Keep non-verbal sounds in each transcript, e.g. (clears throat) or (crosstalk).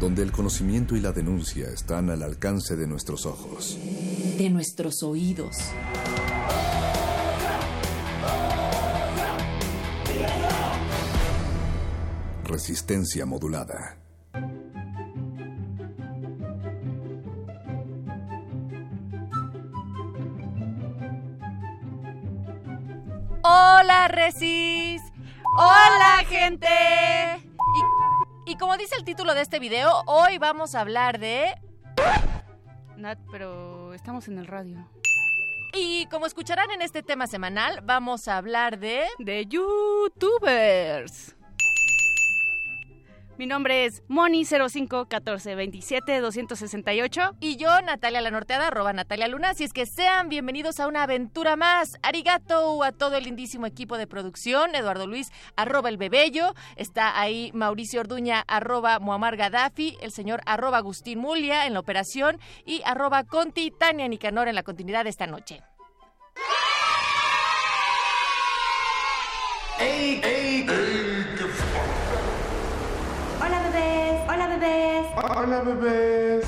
Donde el conocimiento y la denuncia están al alcance de nuestros ojos. De nuestros oídos. Resistencia modulada. Hola, Resis. Hola, gente. Y, como dice el título de este video, hoy vamos a hablar de... Nat, pero estamos en el radio. Y como escucharán en este tema semanal, vamos a hablar de... De youtubers. Mi nombre es Moni051427-268. Y yo, Natalia La Norteada, arroba Natalia Luna. Así es que sean bienvenidos a una aventura más. Arigato a todo el lindísimo equipo de producción. Eduardo Luis, arroba el bebello. Está ahí Mauricio Orduña, arroba Muammar Gaddafi. El señor, arroba Agustín Mulia en la operación. Y arroba Conti Tania Nicanor en la continuidad de esta noche. ¡Ey, ey, ey! Hola bebés. Hola bebés.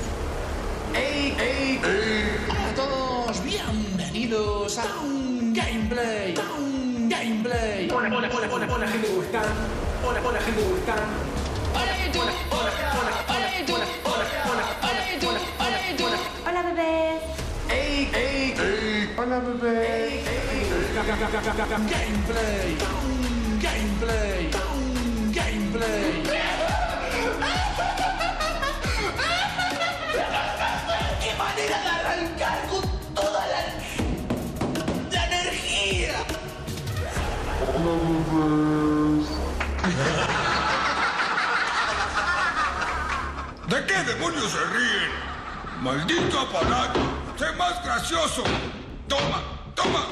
¡Ey, ey, ey! Hola a todos, bienvenidos a un gameplay. Un gameplay. Hola, hola, hola, hola, hola, gente gustan. Hola, hola, gente gustan. Hola YouTube. Hola, hola, hola, hola YouTube. Hola, hola, hola YouTube. Hola YouTube. Hola bebés. ¡Ey, ey, ey! Hola bebés. Gameplay. Gameplay. Gameplay. ¿De qué demonios se ríen? ¡Maldito aparato! ¡Sé más gracioso! ¡Toma, toma!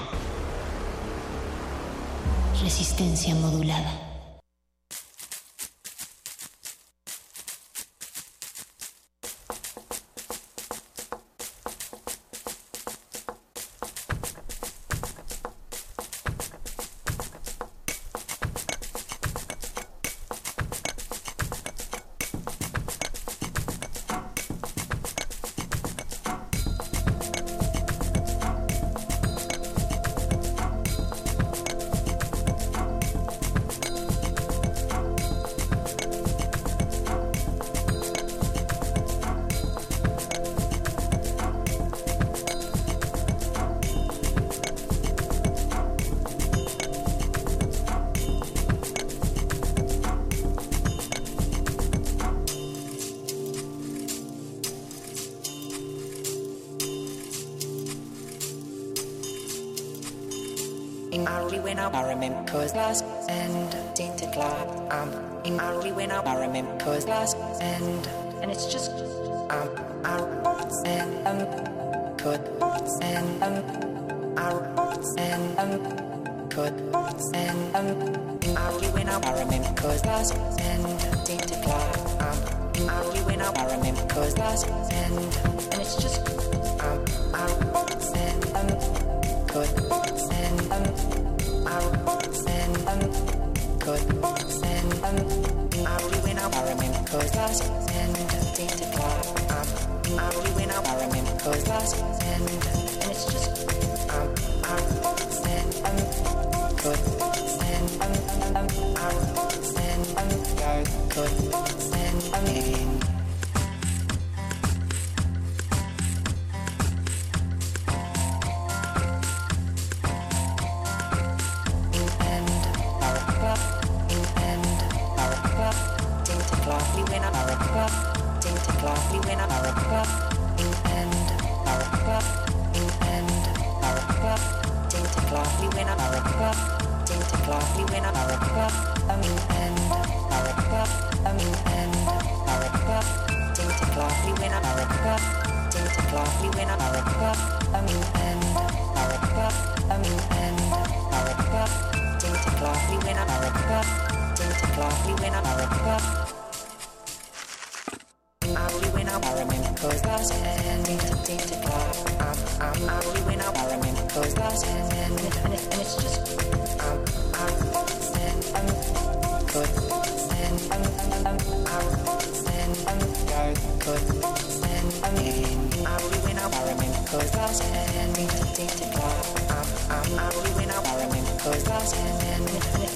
Resistencia modulada. I remember cause and um in Ari when I remember cause and and it's just um I and um could and um um could and um I remember cause and date to um I remember cause and and it's just and, and, and, and it's just um, um. Resistencia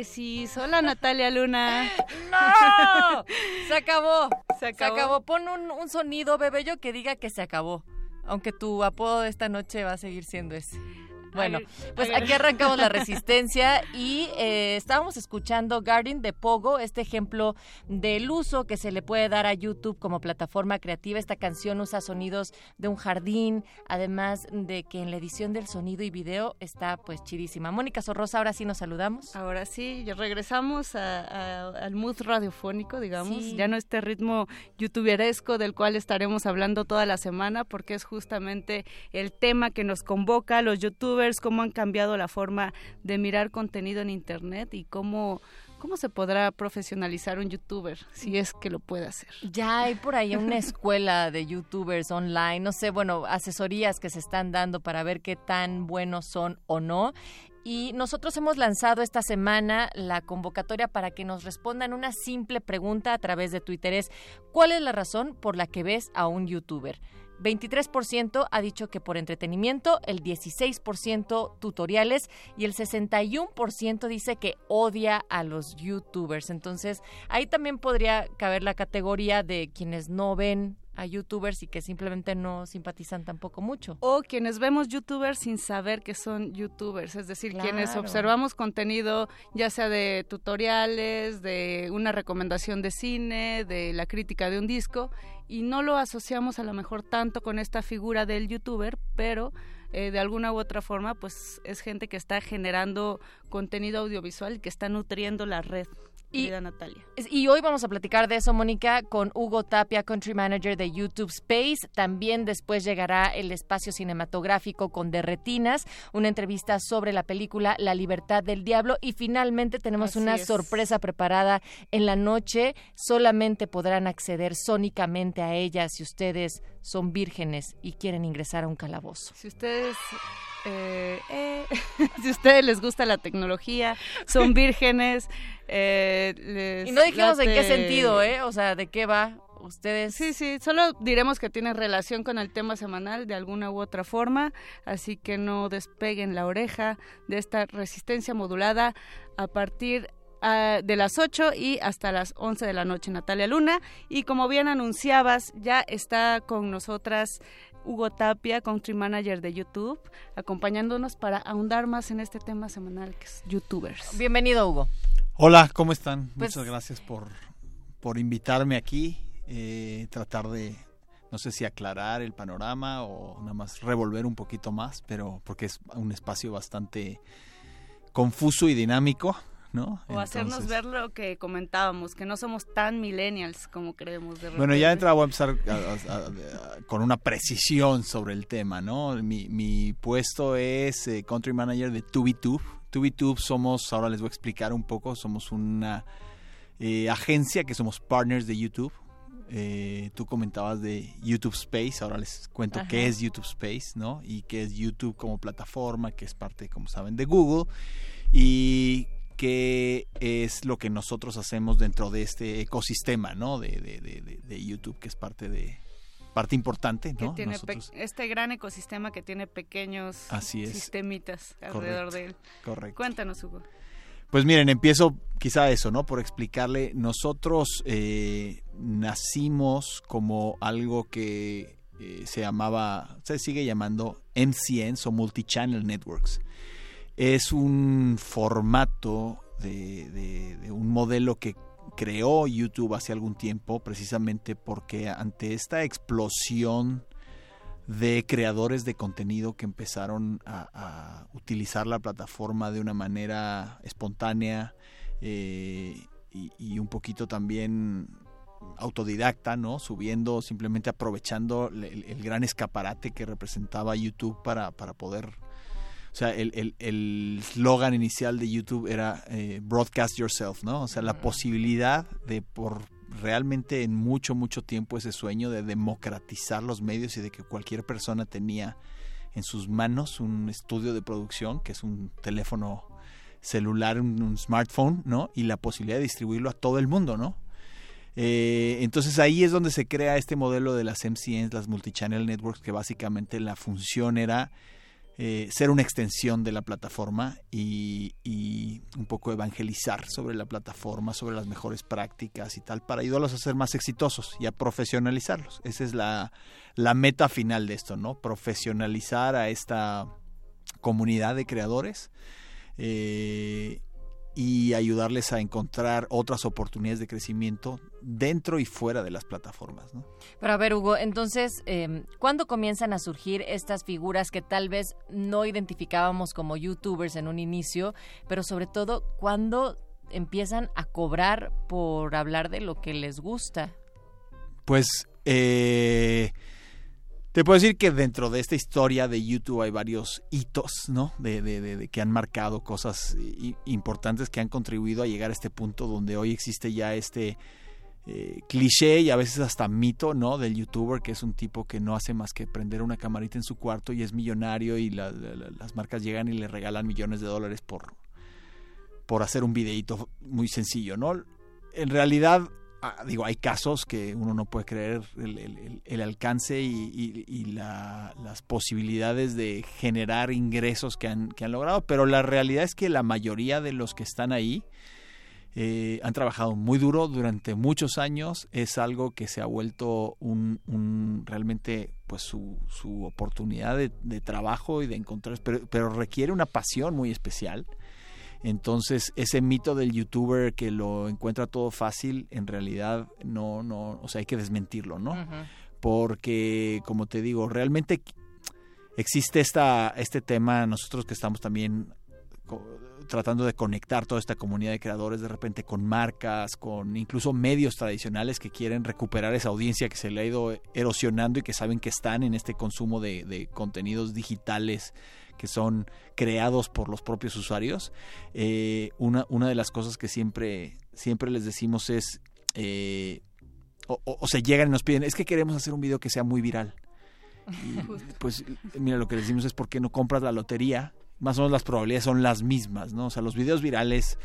Hola Resis, hola Natalia Luna. ¡No! Se acabó. Se acabó. Pon un, un sonido, bebé, yo que diga que se acabó. Aunque tu apodo de esta noche va a seguir siendo ese. Bueno, pues aquí arrancamos la resistencia (laughs) y eh, estábamos escuchando Garden de Pogo, este ejemplo del uso que se le puede dar a YouTube como plataforma creativa. Esta canción usa sonidos de un jardín, además de que en la edición del sonido y video está pues chidísima. Mónica Sorrosa, ahora sí nos saludamos. Ahora sí, regresamos al mood radiofónico, digamos, ya no este ritmo youtuberesco del cual estaremos hablando toda la semana porque es justamente el tema que nos convoca los youtubers cómo han cambiado la forma de mirar contenido en Internet y cómo ¿Cómo se podrá profesionalizar un youtuber si es que lo puede hacer? Ya hay por ahí una (laughs) escuela de youtubers online, no sé, bueno, asesorías que se están dando para ver qué tan buenos son o no. Y nosotros hemos lanzado esta semana la convocatoria para que nos respondan una simple pregunta a través de Twitter. Es, ¿cuál es la razón por la que ves a un youtuber? 23% ha dicho que por entretenimiento, el 16% tutoriales y el 61% dice que odia a los youtubers. Entonces, ahí también podría caber la categoría de quienes no ven a youtubers y que simplemente no simpatizan tampoco mucho. O quienes vemos youtubers sin saber que son youtubers, es decir, quienes observamos contenido ya sea de tutoriales, de una recomendación de cine, de la crítica de un disco y no lo asociamos a lo mejor tanto con esta figura del youtuber, pero eh, de alguna u otra forma pues es gente que está generando contenido audiovisual que está nutriendo la red y, Natalia. Y hoy vamos a platicar de eso, Mónica, con Hugo Tapia, Country Manager de YouTube Space. También después llegará el espacio cinematográfico con Derretinas, una entrevista sobre la película La Libertad del Diablo. Y finalmente tenemos una sorpresa preparada en la noche. Solamente podrán acceder sónicamente a ella si ustedes son vírgenes y quieren ingresar a un calabozo. Si ustedes eh, eh, (laughs) si a ustedes les gusta la tecnología, son (laughs) vírgenes. Eh, y no dijimos en qué sentido, ¿eh? O sea, ¿de qué va? Ustedes. Sí, sí, solo diremos que tiene relación con el tema semanal de alguna u otra forma, así que no despeguen la oreja de esta resistencia modulada a partir ah, de las 8 y hasta las 11 de la noche, Natalia Luna. Y como bien anunciabas, ya está con nosotras Hugo Tapia, Country Manager de YouTube, acompañándonos para ahondar más en este tema semanal que es YouTubers. Bienvenido, Hugo. Hola, ¿cómo están? Pues Muchas gracias por, por invitarme aquí, eh, tratar de, no sé si aclarar el panorama o nada más revolver un poquito más, pero porque es un espacio bastante confuso y dinámico o hacernos ver lo que comentábamos, que no somos tan millennials como creemos. De bueno, ya entra, voy a empezar con una precisión sobre el tema, ¿no? Mi, puesto es eh, Country Manager de TubiTube. TubiTube somos, ahora les voy a explicar un poco, somos una eh, agencia que somos partners de YouTube. Eh, tú comentabas de YouTube Space, ahora les cuento qué es YouTube Space, ¿no? Y qué es YouTube como plataforma, que es parte, como saben, de Google. Y qué es lo que nosotros hacemos dentro de este ecosistema, ¿no? De, de, YouTube, que es parte de parte importante, ¿no? tiene este gran ecosistema que tiene pequeños Así sistemitas alrededor de él. Correcto. Cuéntanos, Hugo. Pues miren, empiezo quizá eso, ¿no? Por explicarle, nosotros eh, nacimos como algo que eh, se llamaba, se sigue llamando MCNs o Multichannel Networks es un formato de, un modelo que creó YouTube hace algún tiempo precisamente porque ante esta explosión de creadores de contenido que empezaron a, utilizar la plataforma de una manera espontánea eh, y, un poquito también autodidacta, ¿no? Subiendo, simplemente aprovechando el, gran escaparate que representaba YouTube para, para poder o sea, el slogan inicial de YouTube era eh, broadcast yourself, ¿no? O sea, la posibilidad de por realmente en mucho, mucho tiempo ese sueño de democratizar los medios y de que cualquier persona tenía en sus manos un estudio de producción, que es un teléfono celular, un, smartphone, ¿no? Y la posibilidad de distribuirlo a todo el mundo, ¿no? Eh, entonces ahí es donde se crea este modelo de las MCNs, las Multichannel Networks, que básicamente la función era eh, ser una extensión de la plataforma y, un poco evangelizar sobre la plataforma, sobre las mejores prácticas y tal, para ayudarlos a ser más exitosos y a profesionalizarlos. Esa es la, meta final de esto, ¿no? Profesionalizar a esta comunidad de creadores. Eh, y ayudarles a encontrar otras oportunidades de crecimiento dentro y fuera de las plataformas. ¿no? Pero a ver, Hugo, entonces, eh, ¿cuándo comienzan a surgir estas figuras que tal vez no identificábamos como youtubers en un inicio, pero sobre todo, ¿cuándo empiezan a cobrar por hablar de lo que les gusta? Pues... Eh, te puedo decir que dentro de esta historia de YouTube hay varios hitos, ¿no? De, de, de, que han marcado cosas importantes que han contribuido a llegar a este punto donde hoy existe ya este eh, cliché y a veces hasta mito, ¿no? Del youtuber que es un tipo que no hace más que prender una camarita en su cuarto y es millonario y las marcas llegan y le regalan millones de dólares por, por hacer un videíto muy sencillo, ¿no? En realidad Ah, digo, hay casos que uno no puede creer el, alcance y, las posibilidades de generar ingresos que han, que han, logrado, pero la realidad es que la mayoría de los que están ahí eh, han trabajado muy duro durante muchos años, es algo que se ha vuelto un, realmente pues su, su oportunidad de, trabajo y de encontrar, pero requiere una pasión muy especial entonces, ese mito del youtuber que lo encuentra todo fácil, en realidad no, no, o sea, hay que desmentirlo, ¿no? Porque, como te digo, realmente existe esta, este tema, nosotros que estamos también tratando de conectar toda esta comunidad de creadores de repente con marcas, con incluso medios tradicionales que quieren recuperar esa audiencia que se le ha ido erosionando y que saben que están en este consumo de, de contenidos digitales que son creados por los propios usuarios. Eh, una, una de las cosas que siempre, siempre les decimos es, eh, o, se llegan y nos piden, es que queremos hacer un video que sea muy viral. (laughs) pues mira, lo que les decimos es, ¿por qué no compras la lotería? Más o menos las probabilidades son las mismas, ¿no? O sea, los videos virales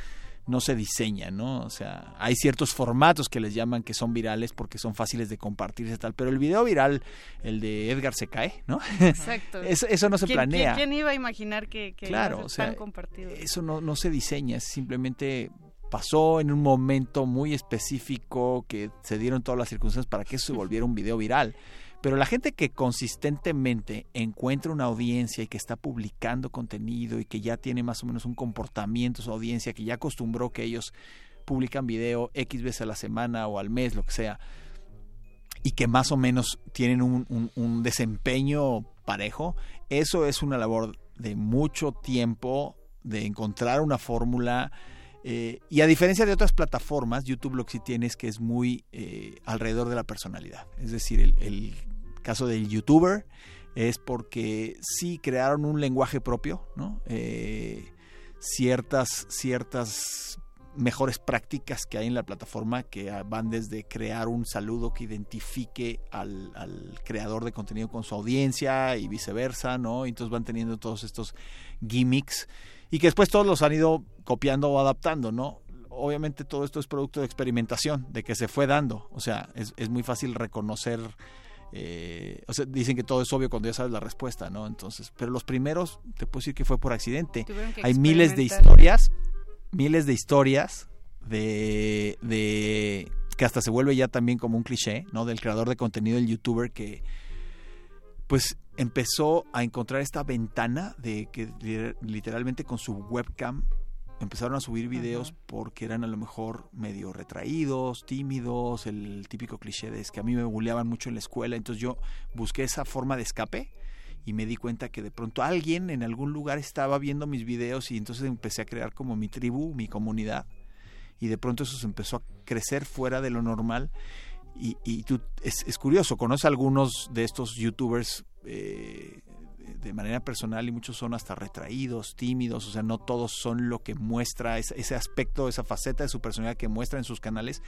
no se diseña, ¿no? O sea, hay ciertos formatos que les llaman que son virales porque son fáciles de compartirse tal, pero el video viral, el de Edgar se cae, ¿no? Exacto. (laughs) eso, no se planea. ¿quién, iba a imaginar que, que claro, o sea, compartido? Eso no, no se diseña, simplemente pasó en un momento muy específico que se dieron todas las circunstancias para que eso se volviera un video viral. Pero la gente que consistentemente encuentra una audiencia y que está publicando contenido y que ya tiene más o menos un comportamiento su audiencia, que ya acostumbró que ellos publican video X veces a la semana o al mes, lo que sea, y que más o menos tienen un, desempeño parejo, eso es una labor de mucho tiempo, de encontrar una fórmula. Eh, y a diferencia de otras plataformas, YouTube lo que sí tiene es que es muy eh, alrededor de la personalidad. Es decir, el caso del youtuber es porque sí crearon un lenguaje propio, ¿no? Eh, ciertas, ciertas mejores prácticas que hay en la plataforma que van desde crear un saludo que identifique al, creador de contenido con su audiencia y viceversa, ¿no? Entonces van teniendo todos estos gimmicks y que después todos los han ido copiando o adaptando, ¿no? Obviamente todo esto es producto de experimentación, de que se fue dando, o sea, es, es muy fácil reconocer eh, o sea, dicen que todo es obvio cuando ya sabes la respuesta, ¿no? Entonces, pero los primeros, te puedo decir que fue por accidente. Hay miles de historias, miles de historias de, de que hasta se vuelve ya también como un cliché, ¿no? Del creador de contenido, el youtuber que pues empezó a encontrar esta ventana de que literalmente con su webcam empezaron a subir videos porque eran a lo mejor medio retraídos, tímidos, el típico cliché de es que a mí me bulleaban mucho en la escuela, entonces yo busqué esa forma de escape y me di cuenta que de pronto alguien en algún lugar estaba viendo mis videos y entonces empecé a crear como mi tribu, mi comunidad y de pronto eso se empezó a crecer fuera de lo normal. Y, y tú, es, es curioso, conoces a algunos de estos youtubers eh, de manera personal y muchos son hasta retraídos, tímidos, o sea, no todos son lo que muestra ese, aspecto, esa faceta de su personalidad que muestra en sus canales,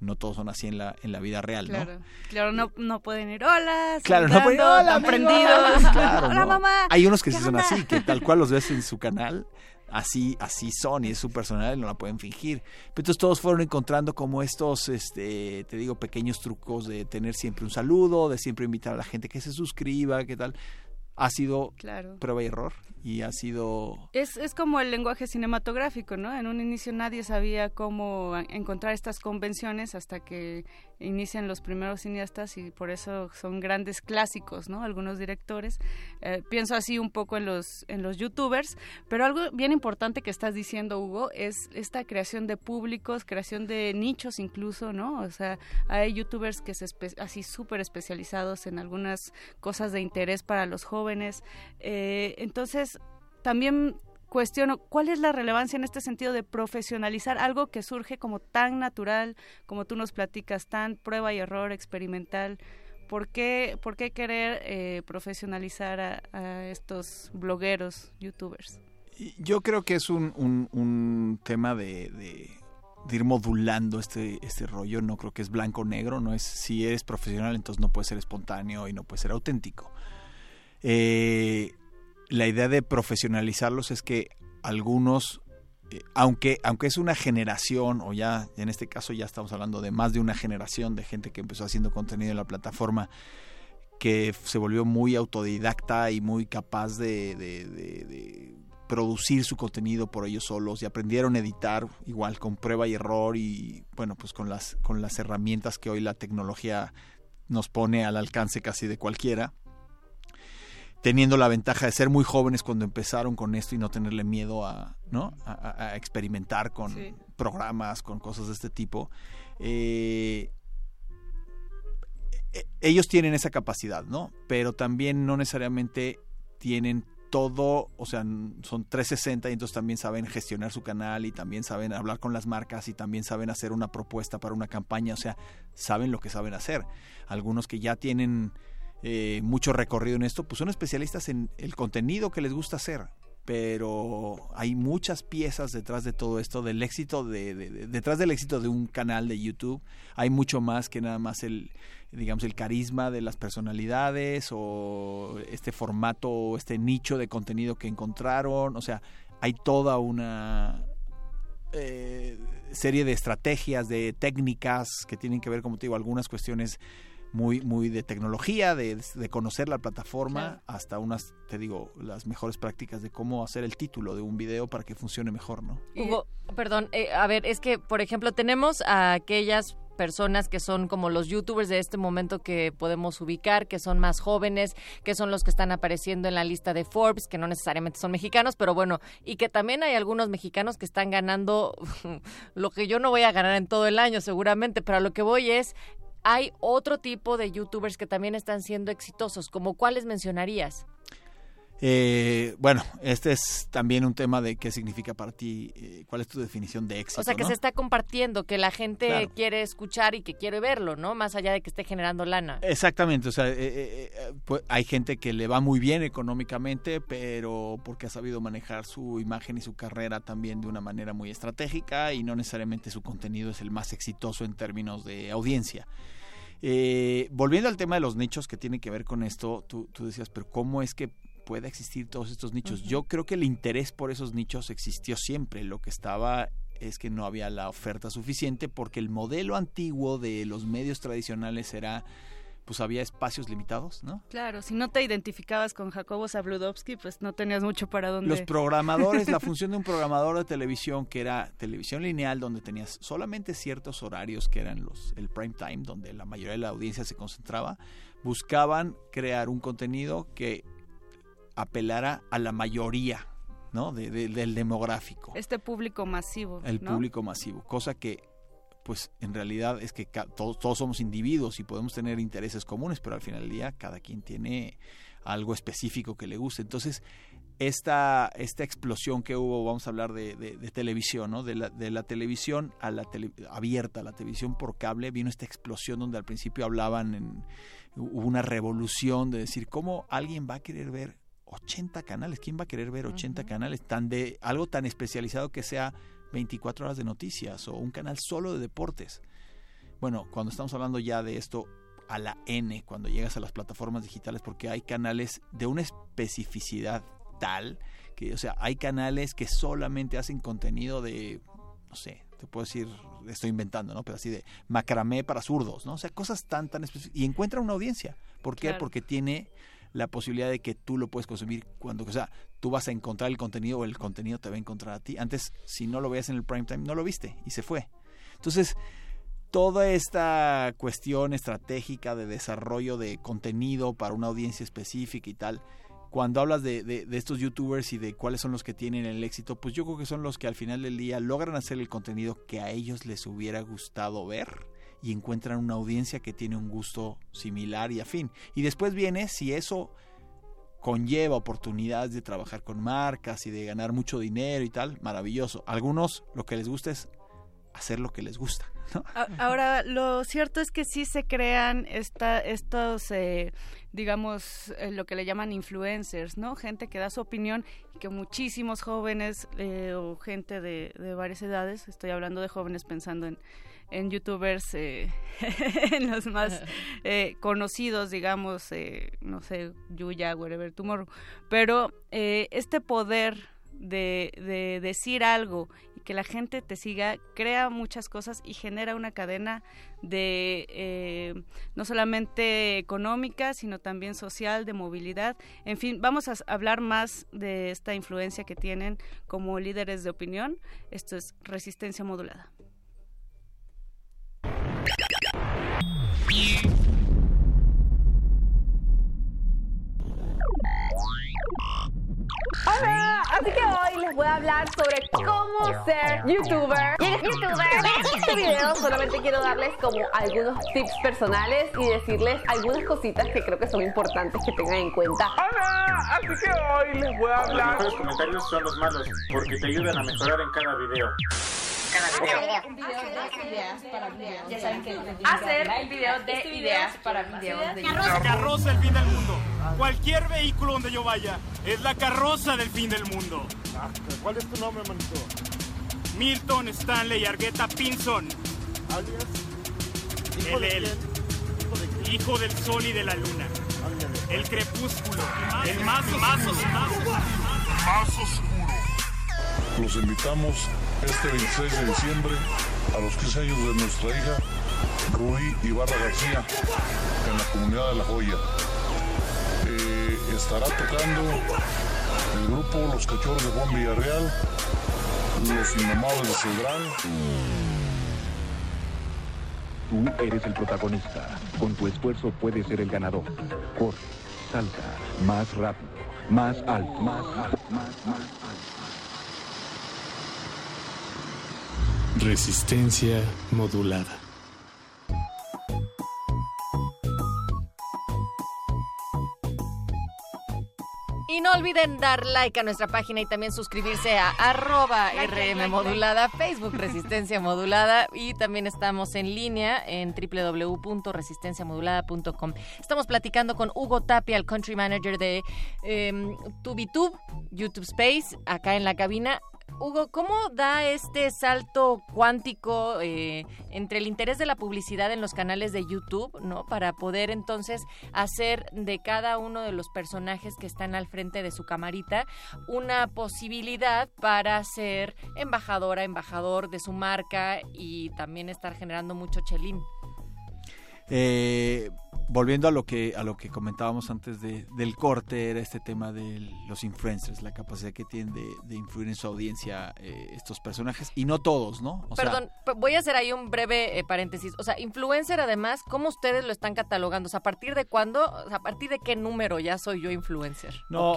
no todos son así en la, en la vida real, ¿no? Claro, no, no pueden ir, hola, claro, no pueden hola, aprendidos, (laughs) hola mamá. Hay unos que sí son así, que tal cual los ves en su canal, así, así son y es su (laughs) personalidad y no la pueden fingir. Pero entonces todos fueron encontrando como estos, este, te digo, pequeños trucos de tener siempre un saludo, de siempre invitar a la gente que se suscriba, qué tal ha sido prueba y error y ha sido... Es, es como el lenguaje cinematográfico, ¿no? En un inicio nadie sabía cómo encontrar estas convenciones hasta que inician los primeros cineastas y por eso son grandes clásicos, ¿no? Algunos directores. Eh, pienso así un poco en los, en los youtubers, pero algo bien importante que estás diciendo, Hugo, es esta creación de públicos, creación de nichos incluso, ¿no? O sea, hay youtubers que se así súper especializados en algunas cosas de interés para los jóvenes. Eh, entonces, también cuestiono cuál es la relevancia en este sentido de profesionalizar algo que surge como tan natural, como tú nos platicas, tan prueba y error, experimental. ¿Por qué, por qué querer eh, profesionalizar a, estos blogueros, youtubers? Yo creo que es un, un, tema de, ir modulando este, este rollo. No creo que es blanco-negro. No es si eres profesional, entonces no puedes ser espontáneo y no puedes ser auténtico. Eh, la idea de profesionalizarlos es que algunos, eh, aunque, aunque es una generación, o ya en este caso ya estamos hablando de más de una generación de gente que empezó haciendo contenido en la plataforma, que se volvió muy autodidacta y muy capaz de, de, producir su contenido por ellos solos y aprendieron a editar igual con prueba y error y bueno pues con las con las herramientas que hoy la tecnología nos pone al alcance casi de cualquiera teniendo la ventaja de ser muy jóvenes cuando empezaron con esto y no tenerle miedo a, ¿no? a, experimentar con programas, con cosas de este tipo. Eh, e, ellos tienen esa capacidad, ¿no? Pero también no necesariamente tienen todo, o sea, son 360 y entonces también saben gestionar su canal y también saben hablar con las marcas y también saben hacer una propuesta para una campaña, o sea, saben lo que saben hacer. Algunos que ya tienen eh, mucho recorrido en esto, pues son especialistas en el contenido que les gusta hacer. Pero hay muchas piezas detrás de todo esto, del éxito de, detrás del éxito de un canal de YouTube, hay mucho más que nada más el, digamos, el carisma de las personalidades o este formato o este nicho de contenido que encontraron. O sea, hay toda una eh, serie de estrategias, de técnicas que tienen que ver, como te digo, algunas cuestiones muy, muy de tecnología, de, conocer la plataforma, hasta unas, te digo, las mejores prácticas de cómo hacer el título de un video para que funcione mejor, ¿no? Hugo, perdón, eh, a ver, es que, por ejemplo, tenemos a aquellas personas que son como los youtubers de este momento que podemos ubicar, que son más jóvenes, que son los que están apareciendo en la lista de Forbes, que no necesariamente son mexicanos, pero bueno, y que también hay algunos mexicanos que están ganando (laughs) lo que yo no voy a ganar en todo el año seguramente, pero a lo que voy es hay otro tipo de youtubers que también están siendo exitosos, como cuáles mencionarías? Eh, bueno, este es también un tema de qué significa para ti, eh, cuál es tu definición de éxito. O sea, que se está compartiendo, que la gente quiere escuchar y que quiere verlo, ¿no? Más allá de que esté generando lana. Exactamente, o sea, eh, pues hay gente que le va muy bien económicamente, pero porque ha sabido manejar su imagen y su carrera también de una manera muy estratégica y no necesariamente su contenido es el más exitoso en términos de audiencia. volviendo al tema de los nichos que tiene que ver con esto, tú, tú decías, pero ¿cómo es que pueda existir todos estos nichos. Yo creo que el interés por esos nichos existió siempre. Lo que estaba es que no había la oferta suficiente porque el modelo antiguo de los medios tradicionales era pues había espacios limitados, ¿no? Claro, si no te identificabas con Jacobo Zabludovsky, pues no tenías mucho para dónde. Los programadores, la función de un programador de televisión que era televisión lineal donde tenías solamente ciertos horarios que eran los el prime time donde la mayoría de la audiencia se concentraba, buscaban crear un contenido que apelara a la mayoría ¿no? del demográfico. Este público masivo. El público masivo, cosa que pues en realidad es que todos, todos somos individuos y podemos tener intereses comunes, pero al final del día cada quien tiene algo específico que le guste. Entonces, esta, esta explosión que hubo, vamos a hablar de, televisión, ¿no? De la, de la televisión a la tele, abierta, la televisión por cable, vino esta explosión donde al principio hablaban, en, hubo una revolución de decir, ¿cómo alguien va a querer ver 80 canales. ¿Quién va a querer ver 80 canales tan de algo tan especializado que sea 24 horas de noticias o un canal solo de deportes? Bueno, cuando estamos hablando ya de esto a la N, cuando llegas a las plataformas digitales, porque hay canales de una especificidad tal que, o sea, hay canales que solamente hacen contenido de, no sé, te puedo decir, estoy inventando, ¿no? Pero así de macramé para zurdos, ¿no? O sea, cosas tan, tan específicas. Y encuentra una audiencia. ¿Por qué? Porque tiene la posibilidad de que tú lo puedes consumir cuando, o sea, tú vas a encontrar el contenido o el contenido te va a encontrar a ti. Antes, si no lo veías en el prime time, no lo viste y se fue. Entonces, toda esta cuestión estratégica de desarrollo de contenido para una audiencia específica y tal, cuando hablas de, de, de, estos youtubers y de cuáles son los que tienen el éxito, pues yo creo que son los que al final del día logran hacer el contenido que a ellos les hubiera gustado ver y encuentran una audiencia que tiene un gusto similar y afín. Y después viene si eso conlleva oportunidades de trabajar con marcas y de ganar mucho dinero y tal, maravilloso. Algunos lo que les gusta es hacer lo que les gusta. Ahora, lo cierto es que sí se crean esta, estos, eh, digamos, eh, lo que le llaman influencers, ¿no? Gente que da su opinión y que muchísimos jóvenes eh, o gente de, de varias edades, estoy hablando de jóvenes pensando en en youtubers, eh, (laughs) en los más eh, conocidos, digamos, eh, no sé, Yuya, Whatever Tomorrow, pero este poder de, de, decir algo y que la gente te siga crea muchas cosas y genera una cadena de no solamente económica, sino también social, de movilidad. En fin, vamos a hablar más de esta influencia que tienen como líderes de opinión. Esto es resistencia modulada. Hola, así que hoy les voy a hablar sobre cómo ser youtuber. Y en este video solamente quiero darles como algunos tips personales y decirles algunas cositas que creo que son importantes que tengan en cuenta. Hola, así que hoy les voy a hablar. Los comentarios son los malos porque te ayudan a mejorar en cada video video. Un video de ideas para videos. Ya saben que hacer un video de ideas para videos de La carroza del fin del mundo. Cualquier vehículo donde yo vaya es la carroza del fin del mundo. ¿Cuál es tu nombre, manito? Milton Stanley Argueta Pinson. Alias. ¿Hijo el, el, hijo del sol y de la luna. El crepúsculo. El más, más, más, más oscuro. Los invitamos este 26 de diciembre a los 15 años de nuestra hija Rui Ibarra García en la comunidad de La Joya. Eh, estará tocando el grupo Los Cachorros de Juan Villarreal, Los Inmamables de Cedral. Tú eres el protagonista. Con tu esfuerzo puedes ser el ganador. Corre, salta, más rápido, más alto, más alto, más, más alto. Resistencia modulada. Y no olviden dar like a nuestra página y también suscribirse a arroba RM modulada, Facebook (laughs) Resistencia Modulada y también estamos en línea en www.resistenciamodulada.com. Estamos platicando con Hugo Tapia, el country manager de eh, TubiTube, YouTube Space, acá en la cabina. Hugo, ¿cómo da este salto cuántico eh, entre el interés de la publicidad en los canales de YouTube, ¿no? Para poder entonces hacer de cada uno de los personajes que están al frente de su camarita una posibilidad para ser embajadora, embajador de su marca y también estar generando mucho chelín. Eh, volviendo a lo que a lo que comentábamos antes de, del corte era este tema de los influencers la capacidad que tienen de, influir en su audiencia eh, estos personajes. Y no todos no perdón voy a hacer ahí un breve eh, paréntesis. O sea influencer además cómo ustedes lo están catalogando o sea a partir de cuándo o sea, a partir de qué número ya soy yo influencer no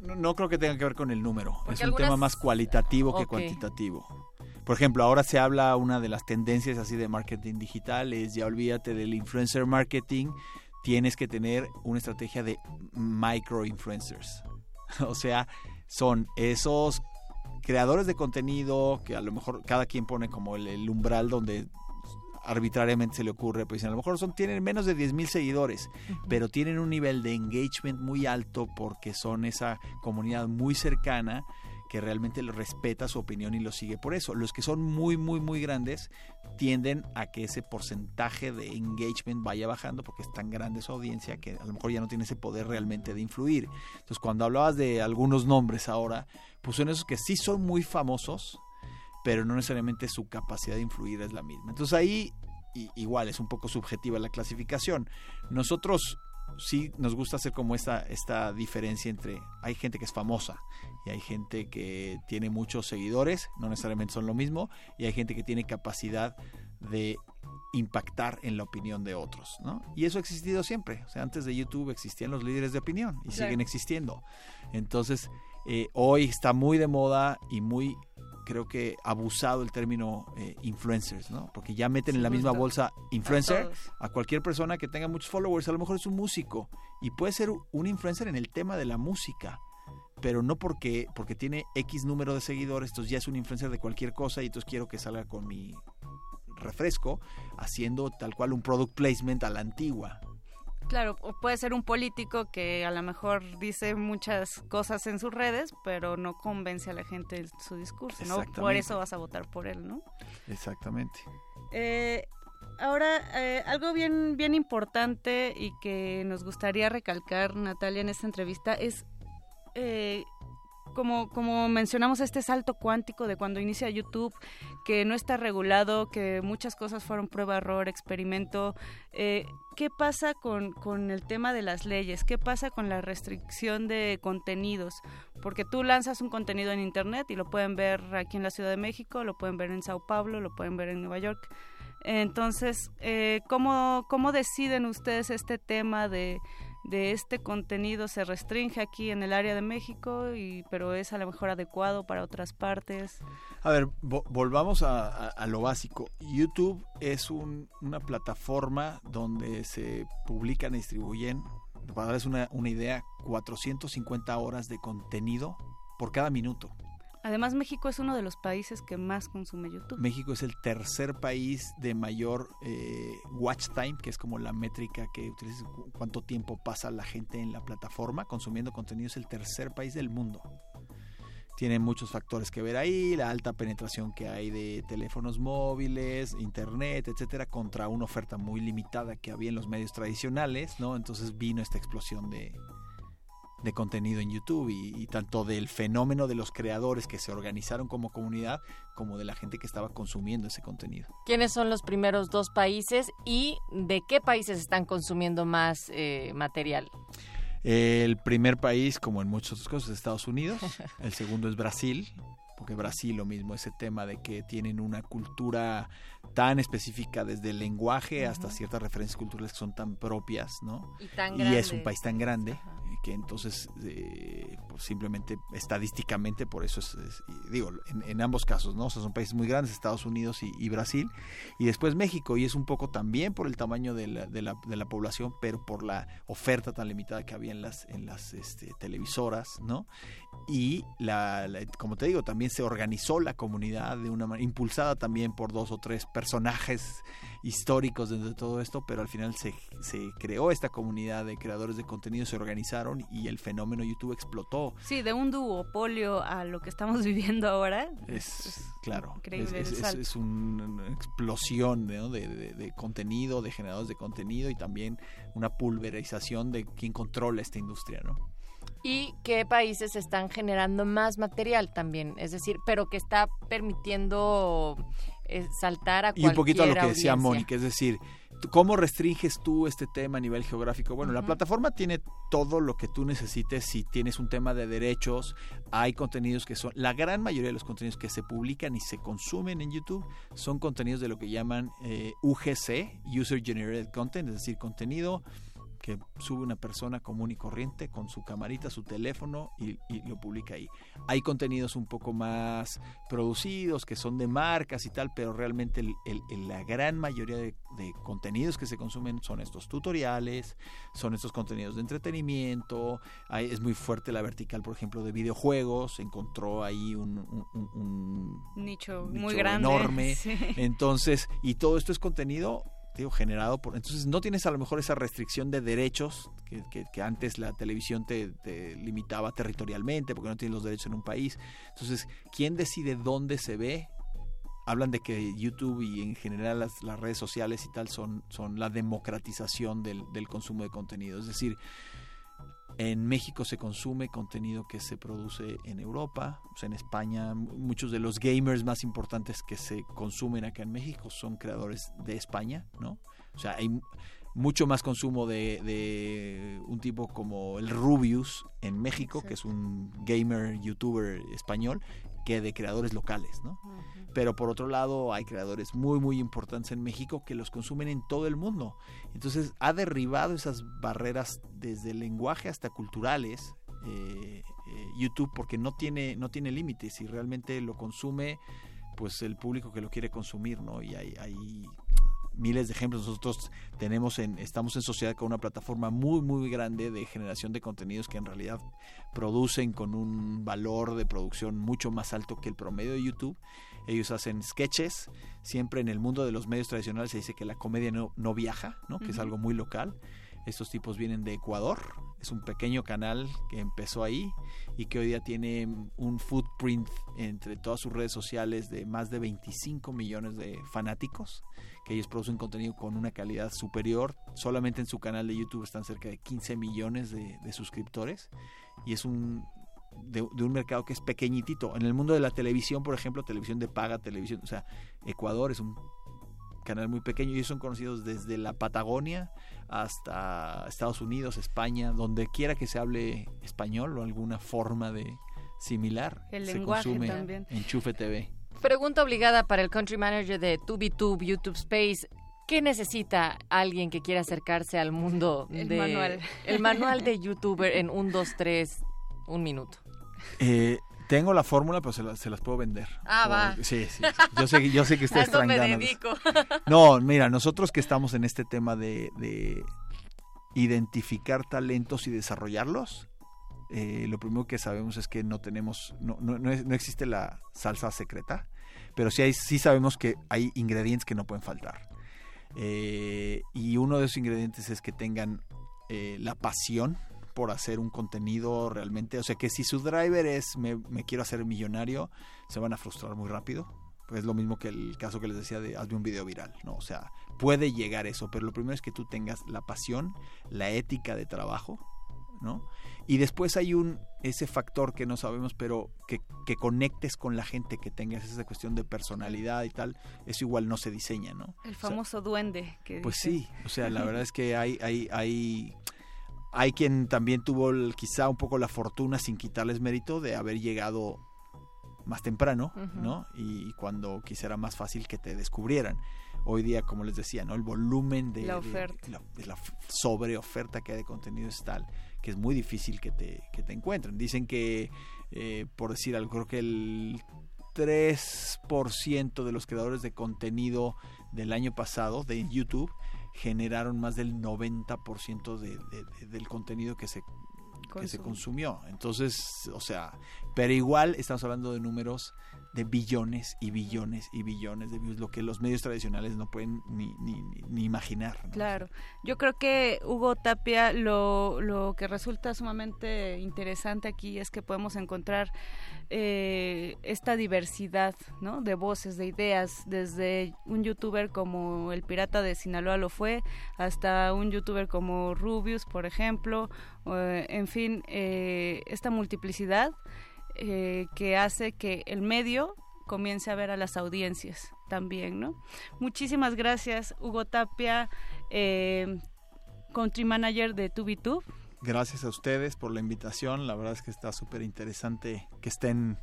no, creo que tenga que ver con el número. Es un tema más cualitativo que cuantitativo por ejemplo, ahora se habla una de las tendencias así de marketing digital es ya olvídate del influencer marketing, tienes que tener una estrategia de micro influencers. (laughs) o sea, son esos creadores de contenido que a lo mejor cada quien pone como el, umbral donde arbitrariamente se le ocurre, pues a lo mejor son tienen menos de 10 mil seguidores, pero tienen un nivel de engagement muy alto porque son esa comunidad muy cercana que realmente lo respeta su opinión y lo sigue por eso. Los que son muy, muy, muy grandes tienden a que ese porcentaje de engagement vaya bajando porque es tan grande su audiencia que a lo mejor ya no tiene ese poder realmente de influir. Entonces, cuando hablabas de algunos nombres ahora, pues son esos que sí son muy famosos, pero no necesariamente su capacidad de influir es la misma. Entonces ahí igual es un poco subjetiva la clasificación. Nosotros sí nos gusta hacer como esta, esta diferencia entre hay gente que es famosa y hay gente que tiene muchos seguidores, no necesariamente son lo mismo, y hay gente que tiene capacidad de impactar en la opinión de otros, ¿no? Y eso ha existido siempre. O sea, antes de YouTube existían los líderes de opinión y siguen existiendo. Entonces, eh, hoy está muy de moda y muy creo que abusado el término eh, influencers, ¿no? Porque ya meten en la misma bolsa influencer a, cualquier persona que tenga muchos followers. A lo mejor es un músico y puede ser un influencer en el tema de la música, pero no porque, porque tiene X número de seguidores, entonces ya es un influencer de cualquier cosa y entonces quiero que salga con mi refresco haciendo tal cual un product placement a la antigua. Claro, puede ser un político que a lo mejor dice muchas cosas en sus redes, pero no convence a la gente en su discurso, ¿no? Por eso vas a votar por él, ¿no? Exactamente. Eh, ahora, eh, algo bien, bien importante y que nos gustaría recalcar, Natalia, en esta entrevista es eh, como, como mencionamos, este salto cuántico de cuando inicia YouTube, que no está regulado, que muchas cosas fueron prueba, error, experimento. Eh, ¿Qué pasa con, con, el tema de las leyes? ¿Qué pasa con la restricción de contenidos? Porque tú lanzas un contenido en Internet y lo pueden ver aquí en la Ciudad de México, lo pueden ver en Sao Paulo, lo pueden ver en Nueva York. Entonces, eh, ¿cómo, ¿cómo deciden ustedes este tema de de este contenido se restringe aquí en el área de México, y, pero es a lo mejor adecuado para otras partes. A ver, volvamos a, lo básico. YouTube es una plataforma donde se publican y distribuyen, para darles una, una idea, 450 horas de contenido por cada minuto. Además, México es uno de los países que más consume YouTube. México es el tercer país de mayor eh, watch time, que es como la métrica que utiliza cuánto tiempo pasa la gente en la plataforma consumiendo contenido. Es el tercer país del mundo. Tiene muchos factores que ver ahí, la alta penetración que hay de teléfonos móviles, internet, etcétera, contra una oferta muy limitada que había en los medios tradicionales, ¿no? Entonces vino esta explosión de, de contenido en YouTube y, tanto del fenómeno de los creadores que se organizaron como comunidad como de la gente que estaba consumiendo ese contenido. ¿Quiénes son los primeros dos países y de qué países están consumiendo más eh, material? El primer país, como en muchos otros casos, es Estados Unidos. (laughs) El segundo es Brasil. porque Brasil lo mismo, ese tema de que tienen una cultura tan específica desde el lenguaje hasta ciertas referencias culturales que son tan propias, ¿no? Y, tan es un país tan grande eh, que entonces eh, pues simplemente estadísticamente por eso es, digo en, ambos casos no o sea, son países muy grandes Estados Unidos y, Brasil y después México y es un poco también por el tamaño de la, de la, de la población pero por la oferta tan limitada que había en las en las este, televisoras no y la, como te digo también se organizó la comunidad de una manera impulsada también por dos o tres personajes históricos dentro de todo esto, pero al final se, se creó esta comunidad de creadores de contenido, se organizaron y el fenómeno YouTube explotó. Sí, de un duopolio a lo que estamos (laughs) viviendo ahora. Es, claro, increíble es, es, una explosión de, de, contenido, de generadores de contenido y también una pulverización de quien controla esta industria, ¿no? y qué países están generando más material también, es decir, pero que está permitiendo saltar a Y un poquito a lo que decía Mónica, es decir, ¿cómo restringes tú este tema a nivel geográfico? Bueno, la plataforma tiene todo lo que tú necesites si tienes un tema de derechos, hay contenidos que son, la gran mayoría de los contenidos que se publican y se consumen en YouTube son contenidos de lo que llaman eh, UGC, User Generated Content, es decir, contenido que sube una persona común y corriente con su camarita, su teléfono y, lo publica ahí. Hay contenidos un poco más producidos que son de marcas y tal, pero realmente la gran mayoría de, contenidos que se consumen son estos tutoriales, son estos contenidos de entretenimiento, es muy fuerte la vertical, por ejemplo, de videojuegos, encontró ahí un, nicho, muy grande, enorme. (laughs) Entonces, y todo esto es contenido generado por... Entonces no tienes a lo mejor esa restricción de derechos que, antes la televisión te, limitaba territorialmente porque no tienes los derechos en un país. Entonces, ¿quién decide dónde se ve? Hablan de que YouTube y en general las, redes sociales y tal son, son la democratización del consumo de contenido. Es decir, en México se consume contenido que se produce en Europa, o sea, en España. Muchos de los gamers más importantes que se consumen acá en México son creadores de España, ¿no? O sea, hay mucho más consumo de, un tipo como el Rubius en México, que es un gamer, youtuber español, que de creadores locales, ¿no? Pero por otro lado hay creadores muy muy importantes en México que los consumen en todo el mundo. Entonces ha derribado esas barreras desde el lenguaje hasta culturales eh, eh, YouTube porque no tiene no tiene límites y realmente lo consume pues el público que lo quiere consumir, ¿no? Y hay, hay miles de ejemplos. Nosotros tenemos en, estamos en sociedad con una plataforma muy, muy grande de generación de contenidos que en realidad producen con un valor de producción mucho más alto que el promedio de YouTube. Ellos hacen sketches. Siempre en el mundo de los medios tradicionales se dice que la comedia no, no viaja, ¿no? que es algo muy local. Estos tipos vienen de Ecuador. Es un pequeño canal que empezó ahí y que hoy día tiene un footprint entre todas sus redes sociales de más de 25 millones de fanáticos que ellos producen contenido con una calidad superior. Solamente en su canal de YouTube están cerca de 15 millones de, suscriptores y es un de, un mercado que es pequeñitito. En el mundo de la televisión, por ejemplo, televisión de paga, televisión, o sea, Ecuador es un canal muy pequeño y ellos son conocidos desde la Patagonia hasta Estados Unidos, España, donde quiera que se hable español o alguna forma de similar. El se lenguaje consume también. En Chufe TV. Pregunta obligada para el country manager de TubiTube, YouTube Space. ¿Qué necesita alguien que quiera acercarse al mundo el de manual. el manual de YouTuber en un, dos, tres, un minuto? Eh, tengo la fórmula, pero se, las puedo vender. Ah, va. Sí, sí. Yo sé, yo sé que ustedes (laughs) dedico. No, mira, nosotros que estamos en este tema de, de identificar talentos y desarrollarlos, eh, lo primero que sabemos es que no tenemos, no, no, no, existe la salsa secreta, pero sí, hay, sí sabemos que hay ingredientes que no pueden faltar. Eh, y uno de esos ingredientes es que tengan eh, la pasión por hacer un contenido realmente, o sea que si su driver es me, quiero hacer millonario, se van a frustrar muy rápido. Es lo mismo que el caso que les decía de hazme un video viral, ¿no? O sea, puede llegar eso, pero lo primero es que tú tengas la pasión, la ética de trabajo, ¿no? Y después hay un ese factor que no sabemos, pero que, que, conectes con la gente, que tengas esa cuestión de personalidad y tal, eso igual no se diseña, ¿no? El famoso duende que Pues sí, o sea, la (laughs) verdad es que hay, hay, hay, hay quien también tuvo quizá un poco la fortuna, sin quitarles mérito, de haber llegado más temprano, ¿no? Y cuando quisiera más fácil que te descubrieran. Hoy día, como les decía, ¿no? El volumen de la oferta, de, la, sobreoferta que hay de contenido es tal que es muy difícil que te, que te encuentren. Dicen que, eh, por decir algo, creo que el 3% de los creadores de contenido del año pasado de YouTube generaron más del 90% de, de, del contenido que se que se consumió. Entonces, o sea, pero igual estamos hablando de números de billones y billones y billones de views, lo que los medios tradicionales no pueden ni, ni, ni imaginar. Claro, yo creo que Hugo Tapia lo, lo que resulta sumamente interesante aquí es que podemos encontrar eh, esta diversidad ¿no? de voces, de ideas, desde un youtuber como el Pirata de Sinaloa lo fue, hasta un youtuber como Rubius, por ejemplo, en fin, eh, esta multiplicidad eh, que hace que el medio comience a ver a las audiencias también, ¿no? Muchísimas gracias, Hugo Tapia, eh, country manager de TubiTube. Gracias a ustedes por la invitación, la verdad es que está súper interesante que estén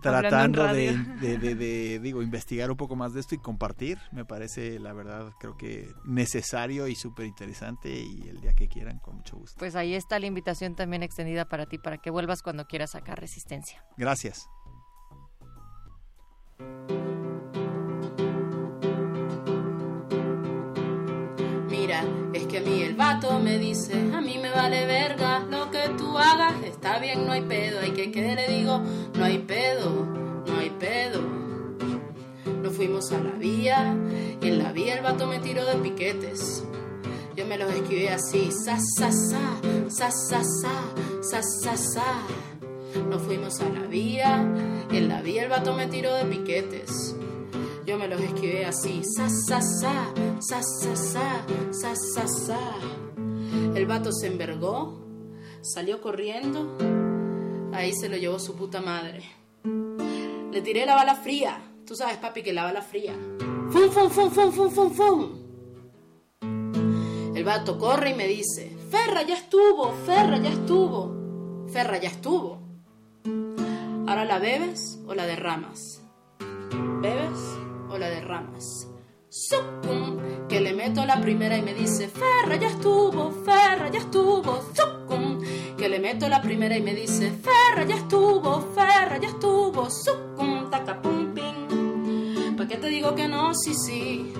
tratando de, (laughs) digo, investigar un poco más de esto y compartir. Me parece, la verdad, creo que necesario y súper interesante y el día que quieran, con mucho gusto. Pues ahí está la invitación también extendida para ti, para que vuelvas cuando quieras sacar resistencia. Gracias. Es que a mí el vato me dice, a mí me vale verga lo que tú hagas, está bien, no hay pedo, hay que que le digo, no hay pedo, no hay pedo. Nos fuimos a la vía y en la vía el vato me tiró de piquetes. Yo me los esquivé así, sa sa sa, sa sa sa, sa sa sa. Nos fuimos a la vía y en la vía el vato me tiró de piquetes. Yo me los esquivé así, sa sa sa, sa sa sa, sa sa sa. El vato se envergó, salió corriendo, ahí se lo llevó su puta madre. Le tiré la bala fría, tú sabes papi que la bala fría. ¡Fum, fum, fum, fum, fum, fum, fum! El vato corre y me dice, Ferra ya estuvo, Ferra ya estuvo, Ferra ya estuvo. Ahora la bebes o la derramas. ¿Bebes? O la derramas. Sucum, que le meto la primera y me dice, Ferra ya estuvo, Ferra ya estuvo. Sucum, que le meto la primera y me dice, Ferra ya estuvo, Ferra ya estuvo. Sucum, taca pum ping. ¿Para qué te digo que no? Sí, sí.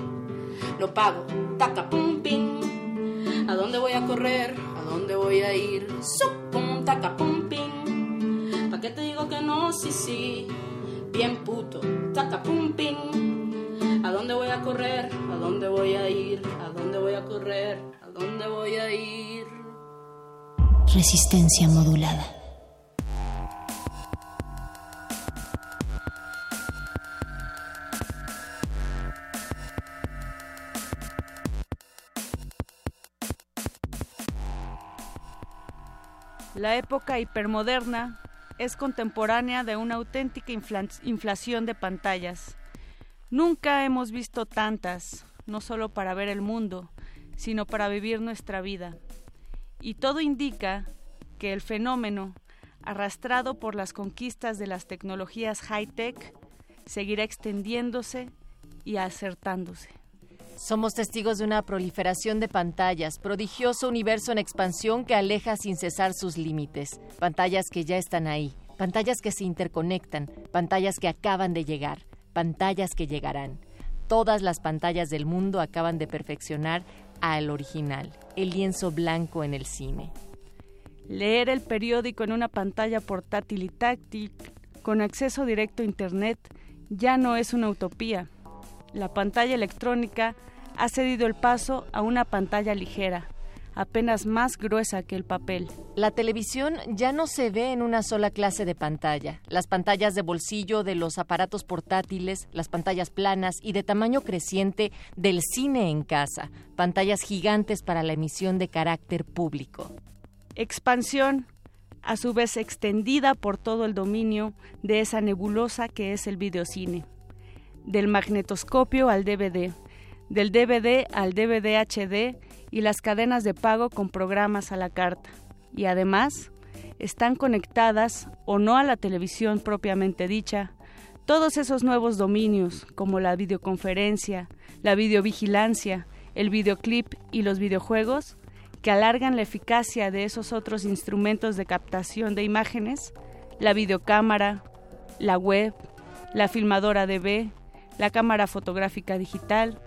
Lo pago, taca pum ping. ¿A dónde voy a correr? ¿A dónde voy a ir? Sucum, taca pum ping. ¿Para qué te digo que no? Sí, sí. Bien puto, taca pum ping. ¿A dónde voy a correr? ¿A dónde voy a ir? ¿A dónde voy a correr? ¿A dónde voy a ir? Resistencia modulada. La época hipermoderna es contemporánea de una auténtica inflación de pantallas Nunca hemos visto tantas, no solo para ver el mundo, sino para vivir nuestra vida. Y todo indica que el fenómeno, arrastrado por las conquistas de las tecnologías high-tech, seguirá extendiéndose y acertándose. Somos testigos de una proliferación de pantallas, prodigioso universo en expansión que aleja sin cesar sus límites, pantallas que ya están ahí, pantallas que se interconectan, pantallas que acaban de llegar, pantallas que llegarán. Todas las pantallas del mundo acaban de perfeccionar al original, el lienzo blanco en el cine. Leer el periódico en una pantalla portátil y táctil con acceso directo a Internet ya no es una utopía. La pantalla electrónica ha cedido el paso a una pantalla ligera, apenas más gruesa que el papel. La televisión ya no se ve en una sola clase de pantalla. Las pantallas de bolsillo de los aparatos portátiles, las pantallas planas y de tamaño creciente del cine en casa, pantallas gigantes para la emisión de carácter público. Expansión, a su vez extendida por todo el dominio de esa nebulosa que es el videocine. Del magnetoscopio al DVD, del DVD al DVD HD y las cadenas de pago con programas a la carta. Y además, están conectadas o no a la televisión propiamente dicha, todos esos nuevos dominios como la videoconferencia, la videovigilancia, el videoclip y los videojuegos, que alargan la eficacia de esos otros instrumentos de captación de imágenes, la videocámara, la web, la filmadora DV, la cámara fotográfica digital,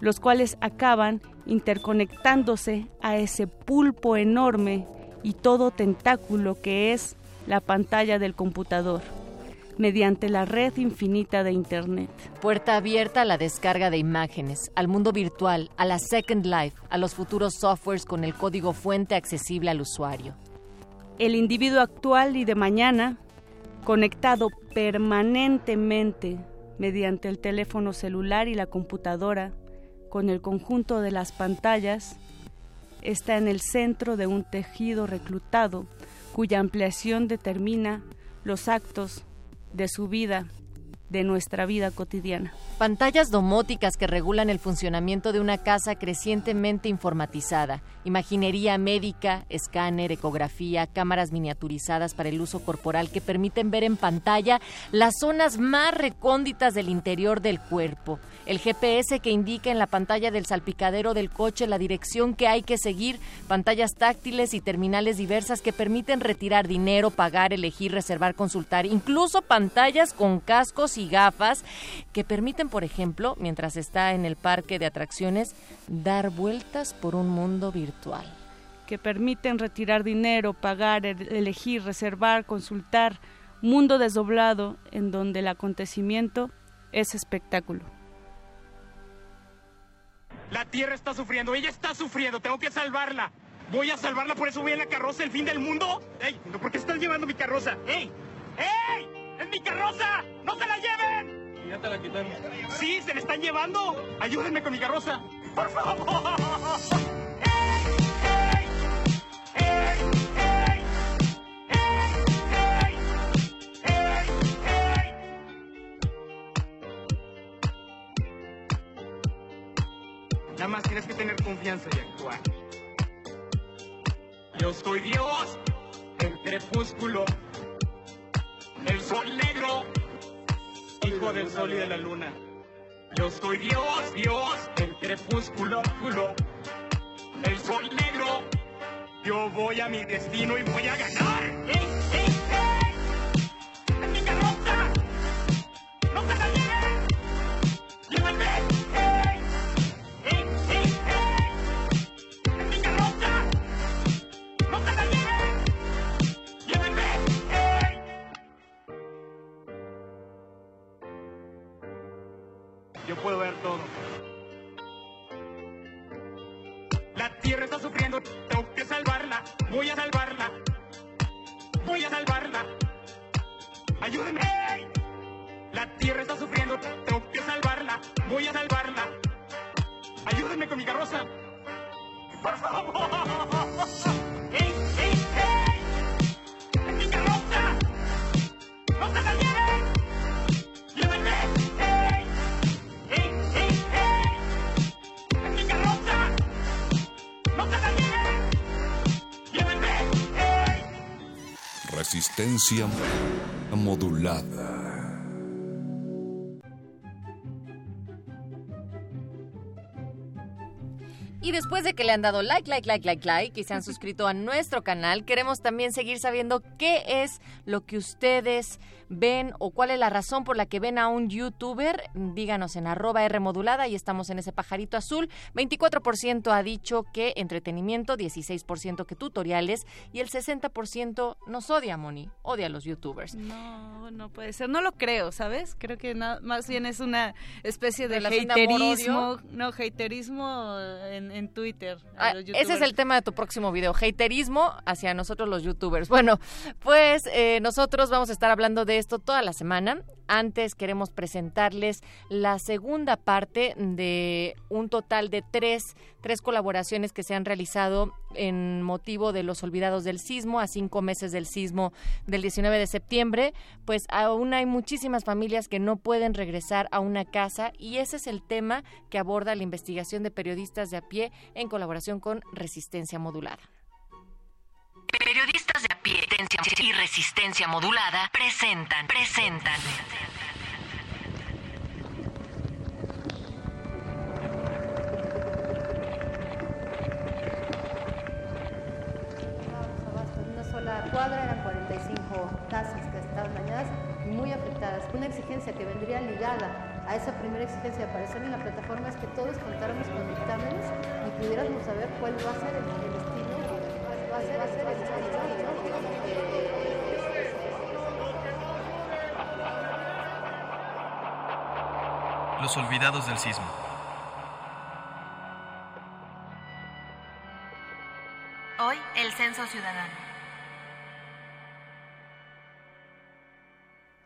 los cuales acaban interconectándose a ese pulpo enorme y todo tentáculo que es la pantalla del computador mediante la red infinita de Internet. Puerta abierta a la descarga de imágenes, al mundo virtual, a la Second Life, a los futuros softwares con el código fuente accesible al usuario. El individuo actual y de mañana, conectado permanentemente mediante el teléfono celular y la computadora, con el conjunto de las pantallas, está en el centro de un tejido reclutado cuya ampliación determina los actos de su vida, de nuestra vida cotidiana. Pantallas domóticas que regulan el funcionamiento de una casa crecientemente informatizada, imaginería médica, escáner, ecografía, cámaras miniaturizadas para el uso corporal que permiten ver en pantalla las zonas más recónditas del interior del cuerpo. El GPS que indica en la pantalla del salpicadero del coche la dirección que hay que seguir, pantallas táctiles y terminales diversas que permiten retirar dinero, pagar, elegir, reservar, consultar, incluso pantallas con cascos y gafas que permiten, por ejemplo, mientras está en el parque de atracciones, dar vueltas por un mundo virtual que permiten retirar dinero, pagar, elegir, reservar, consultar, mundo desdoblado en donde el acontecimiento es espectáculo. La Tierra está sufriendo, ella está sufriendo, tengo que salvarla. Voy a salvarla, por eso voy en la carroza, el fin del mundo. ¡Ey! ¿Por qué están llevando mi carroza? ¡Ey! ¡Ey! ¡Es mi carroza! ¡No se la lleven! Ya te la quitaron. Sí, se la están llevando. Ayúdenme con mi carroza. Por favor. Nada más tienes que tener confianza y actuar. Yo soy Dios, el crepúsculo, el sol negro, hijo del sol y de la luna. Yo soy Dios, Dios, el crepúsculo, el sol negro. Yo voy a mi destino y voy a ganar. ¡Ey, ey, ey! Puedo ver todo. La tierra está sufriendo, tengo que salvarla. Voy a salvarla. Voy a salvarla. Ayúdenme. La tierra está sufriendo, tengo que salvarla. Voy a salvarla. Ayúdenme con mi carroza. Por favor. (laughs) Resistencia modulada. Y después de que le han dado like, like, like, like, like y se han (laughs) suscrito a nuestro canal, queremos también seguir sabiendo qué es lo que ustedes ven o cuál es la razón por la que ven a un youtuber. Díganos en arroba R modulada y estamos en ese pajarito azul. 24% ha dicho que entretenimiento, 16% que tutoriales y el 60% nos odia, Moni. Odia a los youtubers. No, no puede ser. No lo creo, ¿sabes? Creo que más bien es una especie de haterismo. no, haterismo en, en Twitter. Ah, ese es el tema de tu próximo video, haterismo hacia nosotros los youtubers. Bueno, pues eh, nosotros vamos a estar hablando de esto toda la semana. Antes queremos presentarles la segunda parte de un total de tres, tres colaboraciones que se han realizado en motivo de los olvidados del sismo, a cinco meses del sismo del 19 de septiembre. Pues aún hay muchísimas familias que no pueden regresar a una casa y ese es el tema que aborda la investigación de periodistas de a pie en colaboración con Resistencia Modulada. Y resistencia modulada presentan, presentan. En una sola cuadra eran 45 casas que estaban dañadas y muy afectadas. Una exigencia que vendría ligada a esa primera exigencia de aparecer en la plataforma es que todos contáramos con dictámenes y pudiéramos saber cuál va a ser el, el Los olvidados del sismo. Hoy, el censo ciudadano.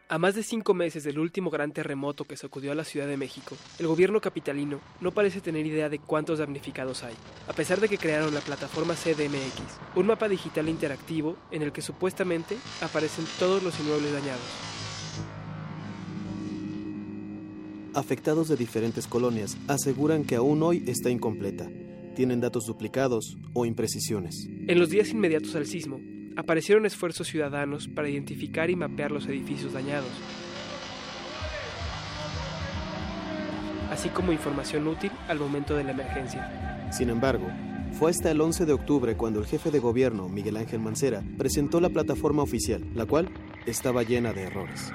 A más de cinco meses del último gran terremoto que sacudió a la Ciudad de México, el gobierno capitalino no parece tener idea de cuántos damnificados hay, a pesar de que crearon la plataforma CDMX, un mapa digital interactivo en el que supuestamente aparecen todos los inmuebles dañados. Afectados de diferentes colonias aseguran que aún hoy está incompleta. Tienen datos duplicados o imprecisiones. En los días inmediatos al sismo, aparecieron esfuerzos ciudadanos para identificar y mapear los edificios dañados, así como información útil al momento de la emergencia. Sin embargo, fue hasta el 11 de octubre cuando el jefe de gobierno, Miguel Ángel Mancera, presentó la plataforma oficial, la cual estaba llena de errores.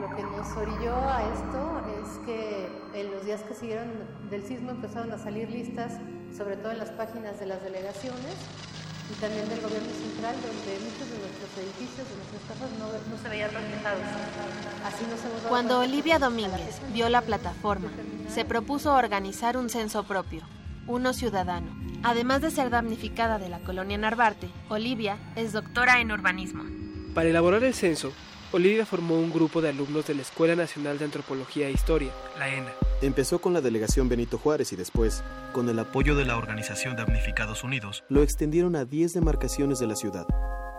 Lo que nos orilló a esto es que en los días que siguieron del sismo empezaron a salir listas, sobre todo en las páginas de las delegaciones y también del gobierno central, donde muchos de nuestros edificios, de nuestras casas no, no se veían reflejados. Así nos hemos dado Cuando Olivia Domínguez vio la plataforma, se propuso organizar un censo propio, uno ciudadano. Además de ser damnificada de la colonia Narvarte, Olivia es doctora en urbanismo. Para elaborar el censo, Olivia formó un grupo de alumnos de la Escuela Nacional de Antropología e Historia, la ENA. Empezó con la delegación Benito Juárez y después, con el apoyo de la organización Damnificados Unidos. lo extendieron a 10 demarcaciones de la ciudad.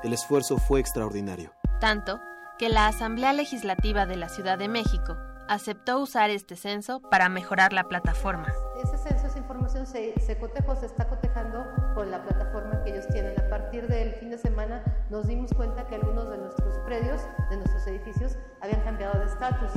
El esfuerzo fue extraordinario. Tanto que la Asamblea Legislativa de la Ciudad de México aceptó usar este censo para mejorar la plataforma. Ese censo, esa información se, se cotejó, se está cotejando con la plataforma que ellos tienen. A partir del fin de semana nos dimos cuenta que algunos de nuestros predios, de nuestros edificios, habían cambiado de estatus.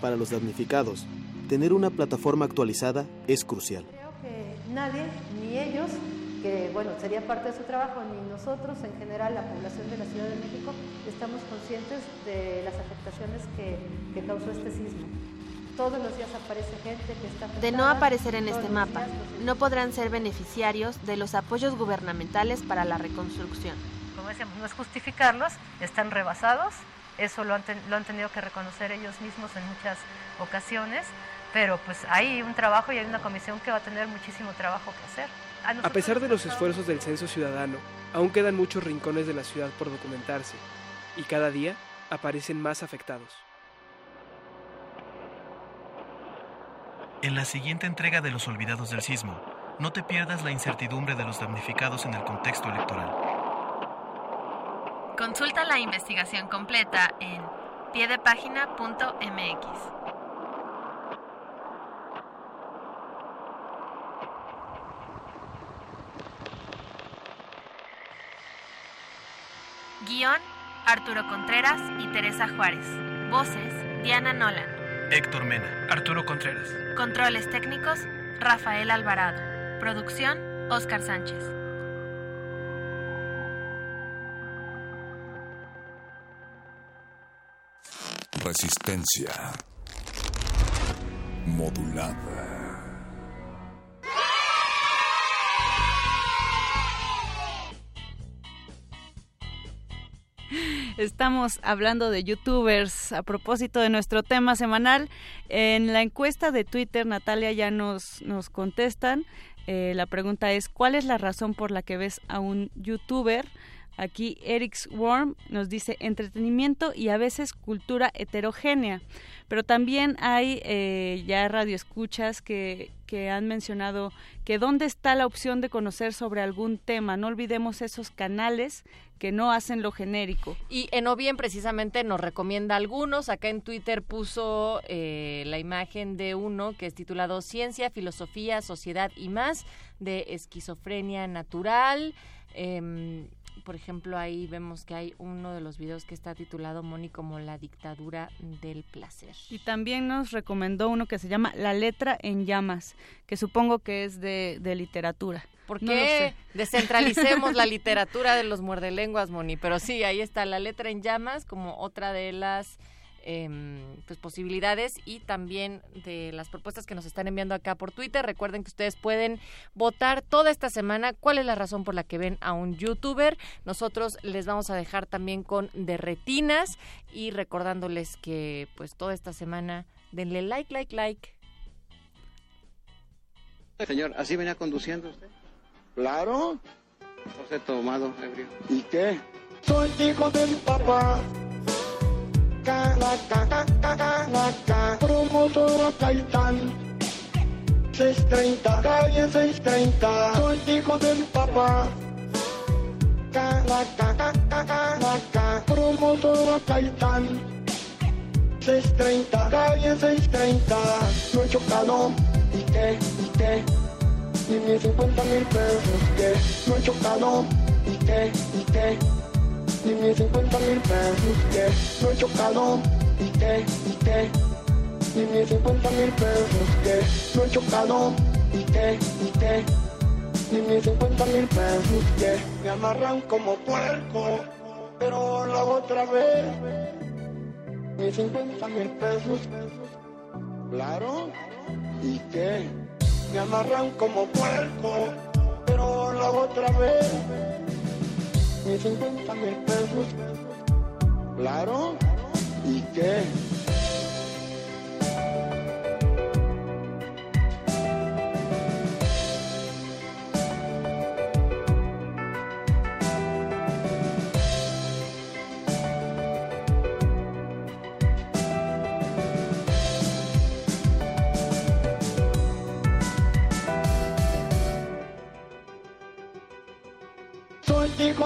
Para los damnificados, tener una plataforma actualizada es crucial. Creo que nadie, ni ellos, que bueno, sería parte de su trabajo, ni nosotros, en general, la población de la Ciudad de México, estamos conscientes de las afectaciones que, que causó este sismo. Todos los días aparece gente que está De no aparecer en este mapa, días los- no podrán ser beneficiarios de los apoyos gubernamentales para la reconstrucción. como decíamos, no es justificarlos, están rebasados, eso lo han, ten- lo han tenido que reconocer ellos mismos en muchas ocasiones, pero pues hay un trabajo y hay una comisión que va a tener muchísimo trabajo que hacer. A pesar de los esfuerzos del censo ciudadano, aún quedan muchos rincones de la ciudad por documentarse, y cada día aparecen más afectados. En la siguiente entrega de Los Olvidados del Sismo, no te pierdas la incertidumbre de los damnificados en el contexto electoral. Consulta la investigación completa en piedepágina.mx. Guión, Arturo Contreras y Teresa Juárez. Voces, Diana Nolan. Héctor Mena. Arturo Contreras. Controles técnicos, Rafael Alvarado. Producción, Oscar Sánchez. Resistencia modulada. Estamos hablando de youtubers a propósito de nuestro tema semanal. En la encuesta de Twitter, Natalia, ya nos, nos contestan. Eh, la pregunta es, ¿cuál es la razón por la que ves a un youtuber? Aquí Eric's Worm nos dice entretenimiento y a veces cultura heterogénea. Pero también hay eh, ya radioescuchas que que han mencionado que dónde está la opción de conocer sobre algún tema. No olvidemos esos canales que no hacen lo genérico. Y en bien precisamente nos recomienda algunos. Acá en Twitter puso eh, la imagen de uno que es titulado Ciencia, Filosofía, Sociedad y más de esquizofrenia natural. Em, por ejemplo, ahí vemos que hay uno de los videos que está titulado Moni como la dictadura del placer. Y también nos recomendó uno que se llama La letra en llamas, que supongo que es de, literatura. ¿Por qué descentralicemos la (laughs) literatura de los muerdelenguas, Moni? Pero sí, ahí está La letra en llamas como otra de las Em, pues posibilidades y también de las propuestas que nos están enviando acá por Twitter. Recuerden que ustedes pueden votar toda esta semana cuál es la razón por la que ven a un youtuber. Nosotros les vamos a dejar también con de retinas y recordándoles que pues toda esta semana denle like, like, like. Señor, ¿así venía conduciendo usted? Claro. José tomado, ebrio. ¿Y qué? Soy hijo del papá la caca, caca, la caca, promotora Caitán. 630, calle 630, soy hijo del papá. La caca, caca, la caca, promotora Caitán. 630, calle 630, no he chocado, ¿y qué, y qué? Ni mis 50 mil pesos, que no he chocado, ¿y qué, y qué? Mis 50 mil pesos que no he chocado y que, y que, mis 50 mil pesos que no he chocado y que, y que, mis 50 mil pesos que me amarran como puerco, pero la otra vez, mis 50 mil pesos, claro, y que me amarran como puerco, pero la otra vez mis 50 mil pesos. Claro. ¿Y qué?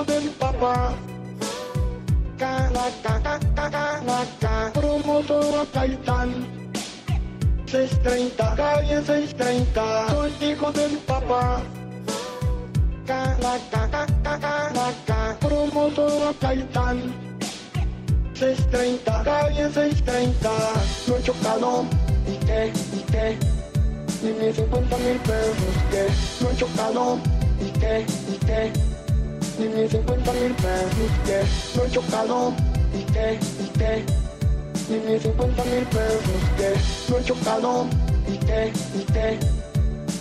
Del papá. Calaca, calaca, promotora Caitán. 630, calle 630, soy hijo del papá. Calaca, calaca, promotora Caitán. 630, calle 630, no he chocado, ¿y qué, y qué? Ni mis 50 mil pesos, que no he chocado, ¿y qué, y qué? Ni mis 50 mil pesos que no he chocado y que, y que, ni mis 50 mil pesos que no he chocado y que, y que,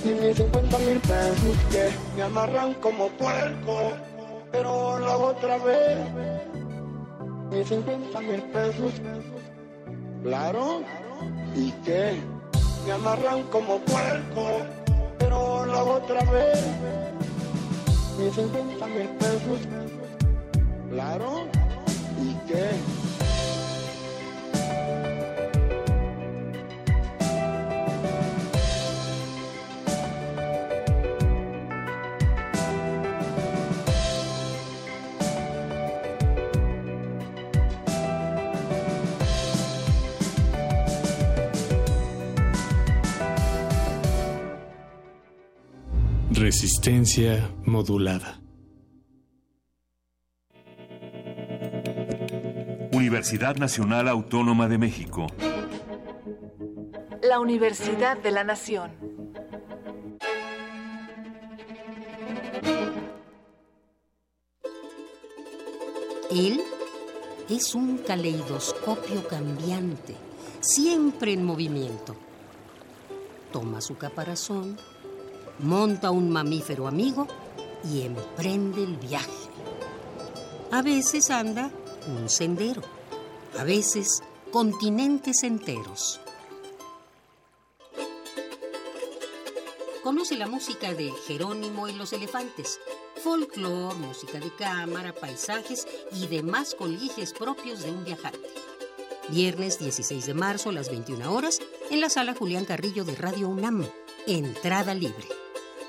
ni mis 50 mil pesos que me amarran como puerco, pero la otra vez, mis 50 mil pesos, claro, y que me amarran como puerco, pero la otra vez 50 mil pesos. Claro. ¿Y qué? Resistencia modulada. Universidad Nacional Autónoma de México. La Universidad de la Nación. Él es un caleidoscopio cambiante, siempre en movimiento. Toma su caparazón monta un mamífero amigo y emprende el viaje. A veces anda un sendero, a veces continentes enteros. Conoce la música de Jerónimo y los elefantes, folclore, música de cámara, paisajes y demás coliges propios de un viajante. Viernes 16 de marzo a las 21 horas en la sala Julián Carrillo de Radio UNAM. Entrada libre.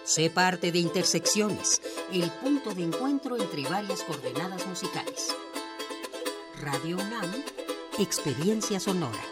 Sé parte de Intersecciones, el punto de encuentro entre varias coordenadas musicales. Radio UNAM, experiencia sonora.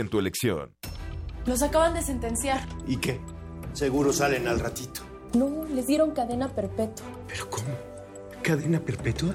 en tu elección. Los acaban de sentenciar. ¿Y qué? Seguro salen al ratito. No, les dieron cadena perpetua. ¿Pero cómo? ¿Cadena perpetua?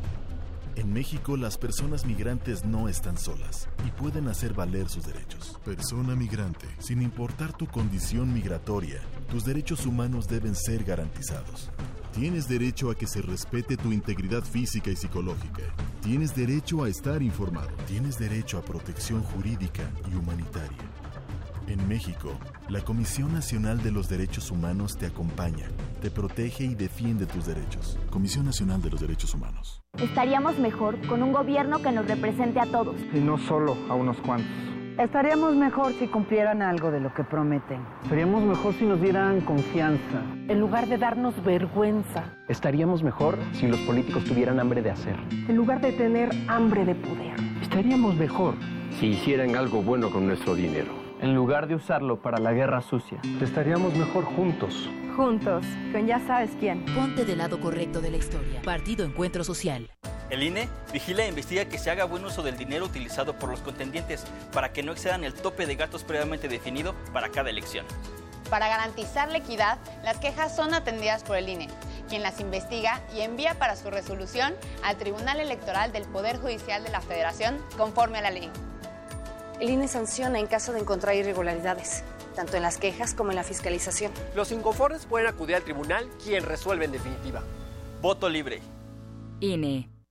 En México las personas migrantes no están solas y pueden hacer valer sus derechos. Persona migrante, sin importar tu condición migratoria, tus derechos humanos deben ser garantizados. Tienes derecho a que se respete tu integridad física y psicológica. Tienes derecho a estar informado. Tienes derecho a protección jurídica y humanitaria. En México, la Comisión Nacional de los Derechos Humanos te acompaña, te protege y defiende tus derechos. Comisión Nacional de los Derechos Humanos. Estaríamos mejor con un gobierno que nos represente a todos. Y no solo a unos cuantos. Estaríamos mejor si cumplieran algo de lo que prometen. Estaríamos mejor si nos dieran confianza. En lugar de darnos vergüenza. Estaríamos mejor si los políticos tuvieran hambre de hacer. En lugar de tener hambre de poder. Estaríamos mejor si hicieran algo bueno con nuestro dinero en lugar de usarlo para la guerra sucia. Estaríamos mejor juntos. Juntos, con ya sabes quién. Ponte del lado correcto de la historia. Partido Encuentro Social. El INE vigila e investiga que se haga buen uso del dinero utilizado por los contendientes para que no excedan el tope de gastos previamente definido para cada elección. Para garantizar la equidad, las quejas son atendidas por el INE, quien las investiga y envía para su resolución al Tribunal Electoral del Poder Judicial de la Federación conforme a la ley. El INE sanciona en caso de encontrar irregularidades, tanto en las quejas como en la fiscalización. Los inconformes pueden acudir al tribunal, quien resuelve en definitiva. Voto libre. INE.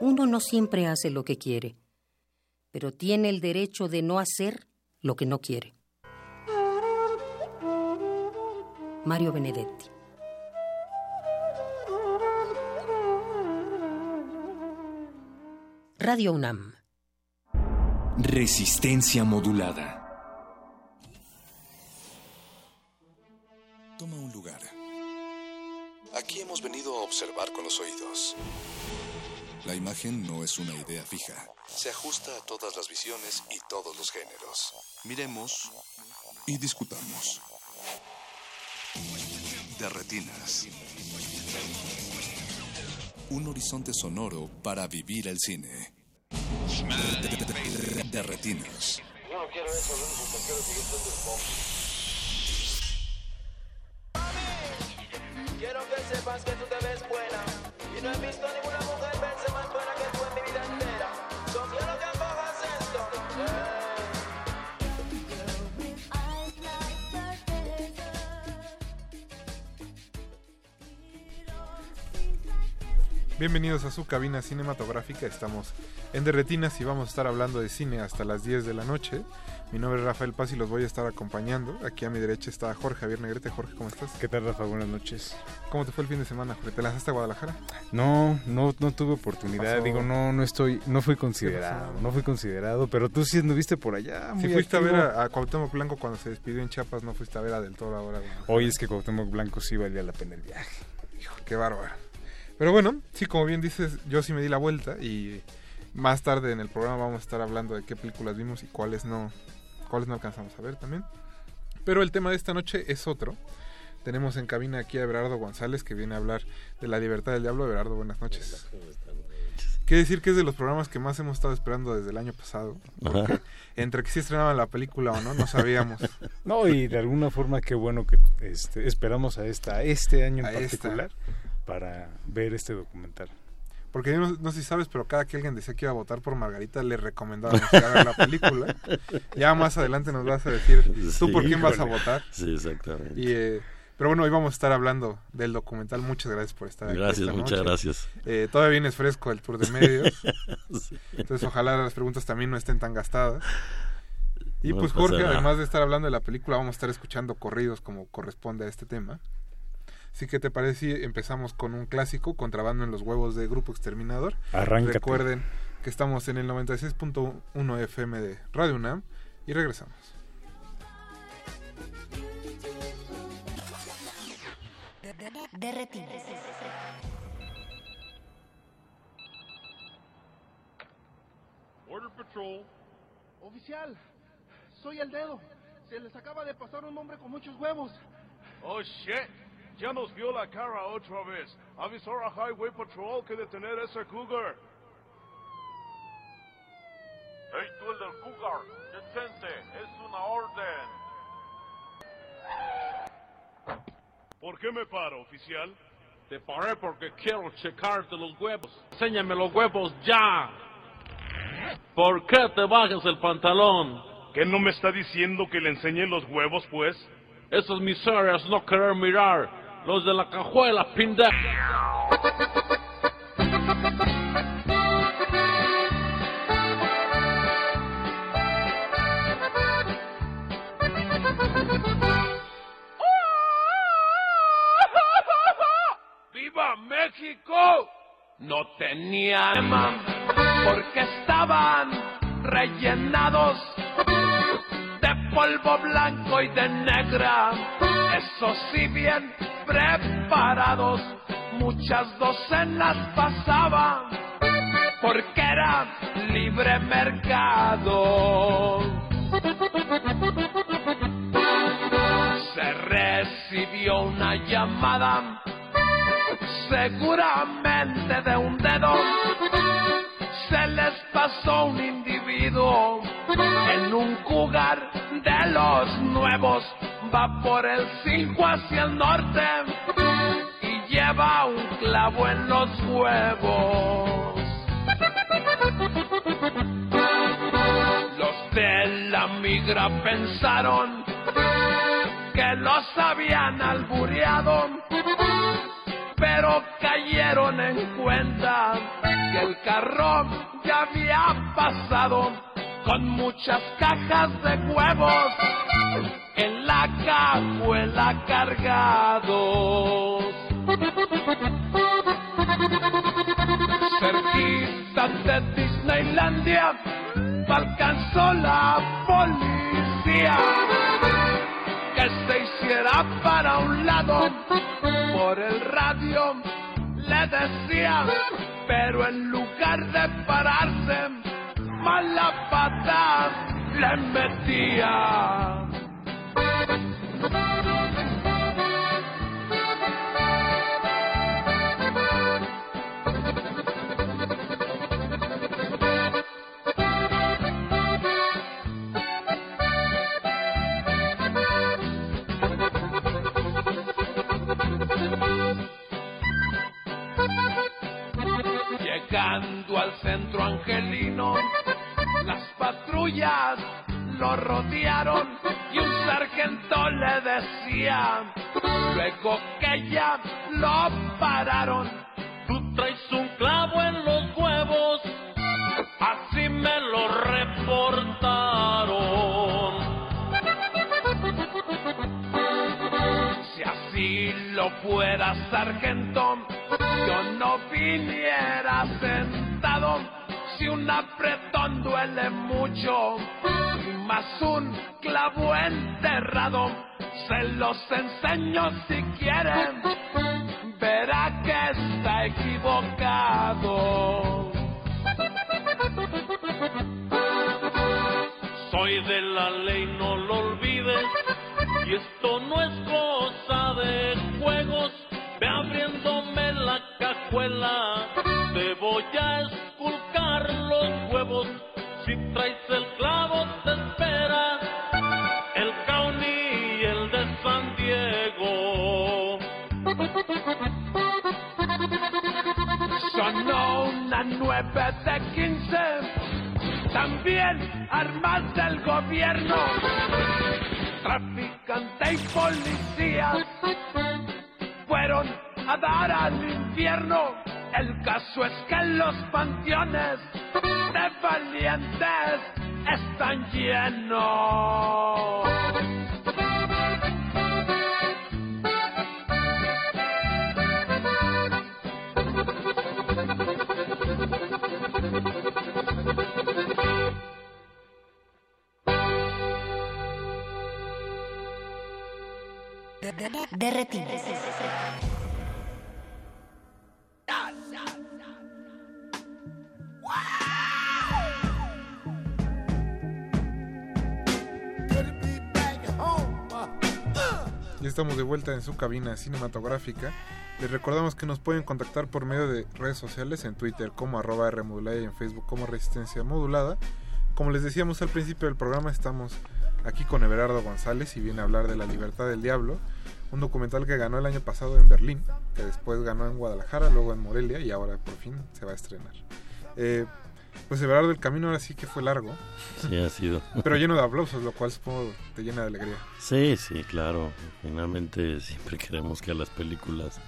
Uno no siempre hace lo que quiere, pero tiene el derecho de no hacer lo que no quiere. Mario Benedetti. Radio UNAM. Resistencia modulada. Toma un lugar. Aquí hemos venido a observar con los oídos. La imagen no es una idea fija. Se ajusta a todas las visiones y todos los géneros. Miremos y discutamos. De retinas. Un horizonte sonoro para vivir el cine. De, de, de, de retinas. Yo no quiero eso, lo único que quiero es seguir siendo el pop. Quiero que sepas que tú te ves buena y no he visto ninguna Bienvenidos a su cabina cinematográfica. Estamos en Derretinas y vamos a estar hablando de cine hasta las 10 de la noche. Mi nombre es Rafael Paz y los voy a estar acompañando. Aquí a mi derecha está Jorge Javier Negrete. Jorge, ¿cómo estás? ¿Qué tal, Rafa? Buenas noches. ¿Cómo te fue el fin de semana, Jorge? ¿Te lanzaste a Guadalajara? No, no, no tuve oportunidad. Pasó. Digo, no, no estoy, no fui considerado, no fui considerado. Pero tú sí anduviste por allá. Si fuiste a ver a, a Cuauhtémoc Blanco cuando se despidió en Chiapas, no fuiste a ver a Del Toro ahora. Hoy es que Cuauhtémoc Blanco sí valía la pena el viaje. Hijo, qué bárbaro. Pero bueno, sí, como bien dices, yo sí me di la vuelta y más tarde en el programa vamos a estar hablando de qué películas vimos y cuáles no, cuáles no alcanzamos a ver también. Pero el tema de esta noche es otro. Tenemos en cabina aquí a Everardo González que viene a hablar de la libertad del diablo. Everardo, buenas noches. Quiere decir que es de los programas que más hemos estado esperando desde el año pasado. Porque entre que sí estrenaban la película o no, no sabíamos. (laughs) No, y de alguna forma qué bueno que este, esperamos a esta, a este año en A esta. Para ver este documental. Porque yo no, no sé si sabes, pero cada que alguien decía que iba a votar por Margarita, le recomendábamos que haga la película. Ya más adelante nos vas a decir tú Sí, por quién vas a votar. Sí, exactamente. Y, eh, pero bueno, hoy vamos a estar hablando del documental. Muchas gracias por estar aquí. Gracias, muchas noche. gracias. Eh, todavía vienes fresco el tour de medios. (laughs) Sí. Entonces, ojalá las preguntas también no estén tan gastadas. Y No pues, Jorge, nada. además de estar hablando de la película, vamos a estar escuchando corridos como corresponde a este tema. Así que, ¿te parece si empezamos con un clásico, Contrabando en los huevos de Grupo Exterminador? Arráncate. Recuerden que estamos en el 96.1 FM de Radio UNAM y regresamos. Derretinas. Border Patrol. Oficial, soy el dedo. Se les acaba de pasar un hombre con muchos huevos. Oh shit. Ya nos vio la cara otra vez. Avisar a Highway Patrol que detener a ese cougar. Hey, tú el del cougar. Detente. Es una orden. ¿Por qué me paro, oficial? Te paré porque quiero checarte los huevos. Enséñame los huevos ya. ¿Por qué te bajas el pantalón? ¿Qué no me está diciendo que le enseñe los huevos, pues? Esas miserias no querer mirar. Los de la cajuela, pendejo. ¡Viva México! No tenían porque estaban rellenados de polvo blanco y de negra. Eso sí bien preparados, muchas docenas pasaban porque era libre mercado. Se recibió una llamada seguramente de un dedo. Se les pasó un individuo en un cougar de los nuevos va por el 5 hacia el norte y lleva un clavo en los huevos. Los de la migra pensaron que los habían albureado pero cayeron en cuenta que el carro ya había pasado con muchas cajas de huevos en la cajuela cargados. Cerquita de Disneylandia alcanzó la policía que se hiciera para un lado por el radio le decía pero en lugar de pararse mala pata le metía. Llegando al centro angelino, las patrullas lo rodearon y un sargento le decía, luego que ya lo pararon, tú traes un clavo en los huevos, así me lo reportaron. Si así lo fuera, sargento, yo no viniera sentado. Si un apretón duele mucho, más un clavo enterrado, se los enseño si quieren, verá que está equivocado. Soy de la ley, no lo olvides, y esto no es cosa de juegos. Ve abriéndome la cajuela, te voy a esculcar los huevos. Si traes el clavo, te espera el Cauni y el de San Diego. Sonó una nueve de quince, también armas del gobierno, traficante y policía a dar al infierno. El caso es que los panteones de valientes están llenos. Derretidos. Ya estamos de vuelta en su cabina cinematográfica. Les recordamos que nos pueden contactar por medio de redes sociales en Twitter como arroba Rmodulada y en Facebook como Resistencia Modulada. Como les decíamos al principio del programa, estamos aquí con Everardo González y viene a hablar de La Libertad del Diablo, un documental que ganó el año pasado en Berlín, que después ganó en Guadalajara, luego en Morelia y ahora por fin se va a estrenar. Eh, pues Everardo, el camino ahora sí que fue largo. Sí, ha sido. Pero lleno de aplausos, lo cual supongo te llena de alegría. Sí, sí, claro. Finalmente siempre queremos que a las películas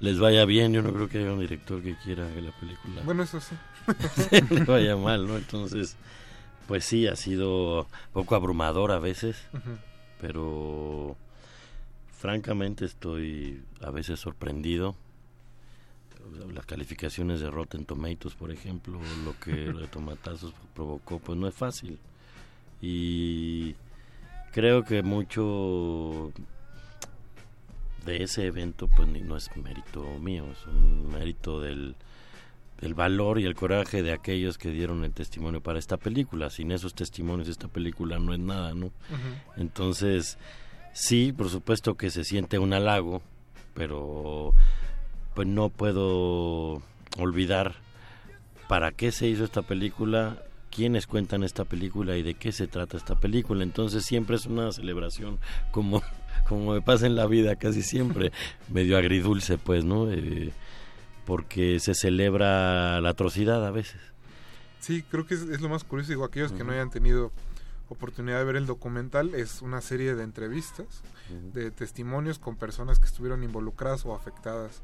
les vaya bien. Yo no creo que haya un director que quiera que la película Bueno, eso sí. (laughs) le vaya mal, ¿no? Entonces, pues sí, ha sido un poco abrumador a veces, pero francamente estoy a veces sorprendido. Las calificaciones de Rotten Tomatoes, por ejemplo, lo que (laughs) de Tomatazos provocó, pues no es fácil. Y creo que mucho de ese evento pues no es mérito mío, es un mérito del, del valor y el coraje de aquellos que dieron el testimonio para esta película. Sin esos testimonios esta película no es nada, ¿no? Entonces, sí, por supuesto que se siente un halago, pero pues no puedo olvidar para qué se hizo esta película, quiénes cuentan esta película y de qué se trata esta película. Entonces siempre es una celebración como como me pasa en la vida casi siempre, (laughs) medio agridulce pues, ¿no? Eh, porque se celebra la atrocidad a veces. Sí, creo que es, es lo más curioso. Digo, aquellos que no hayan tenido oportunidad de ver el documental, es una serie de entrevistas, de testimonios con personas que estuvieron involucradas o afectadas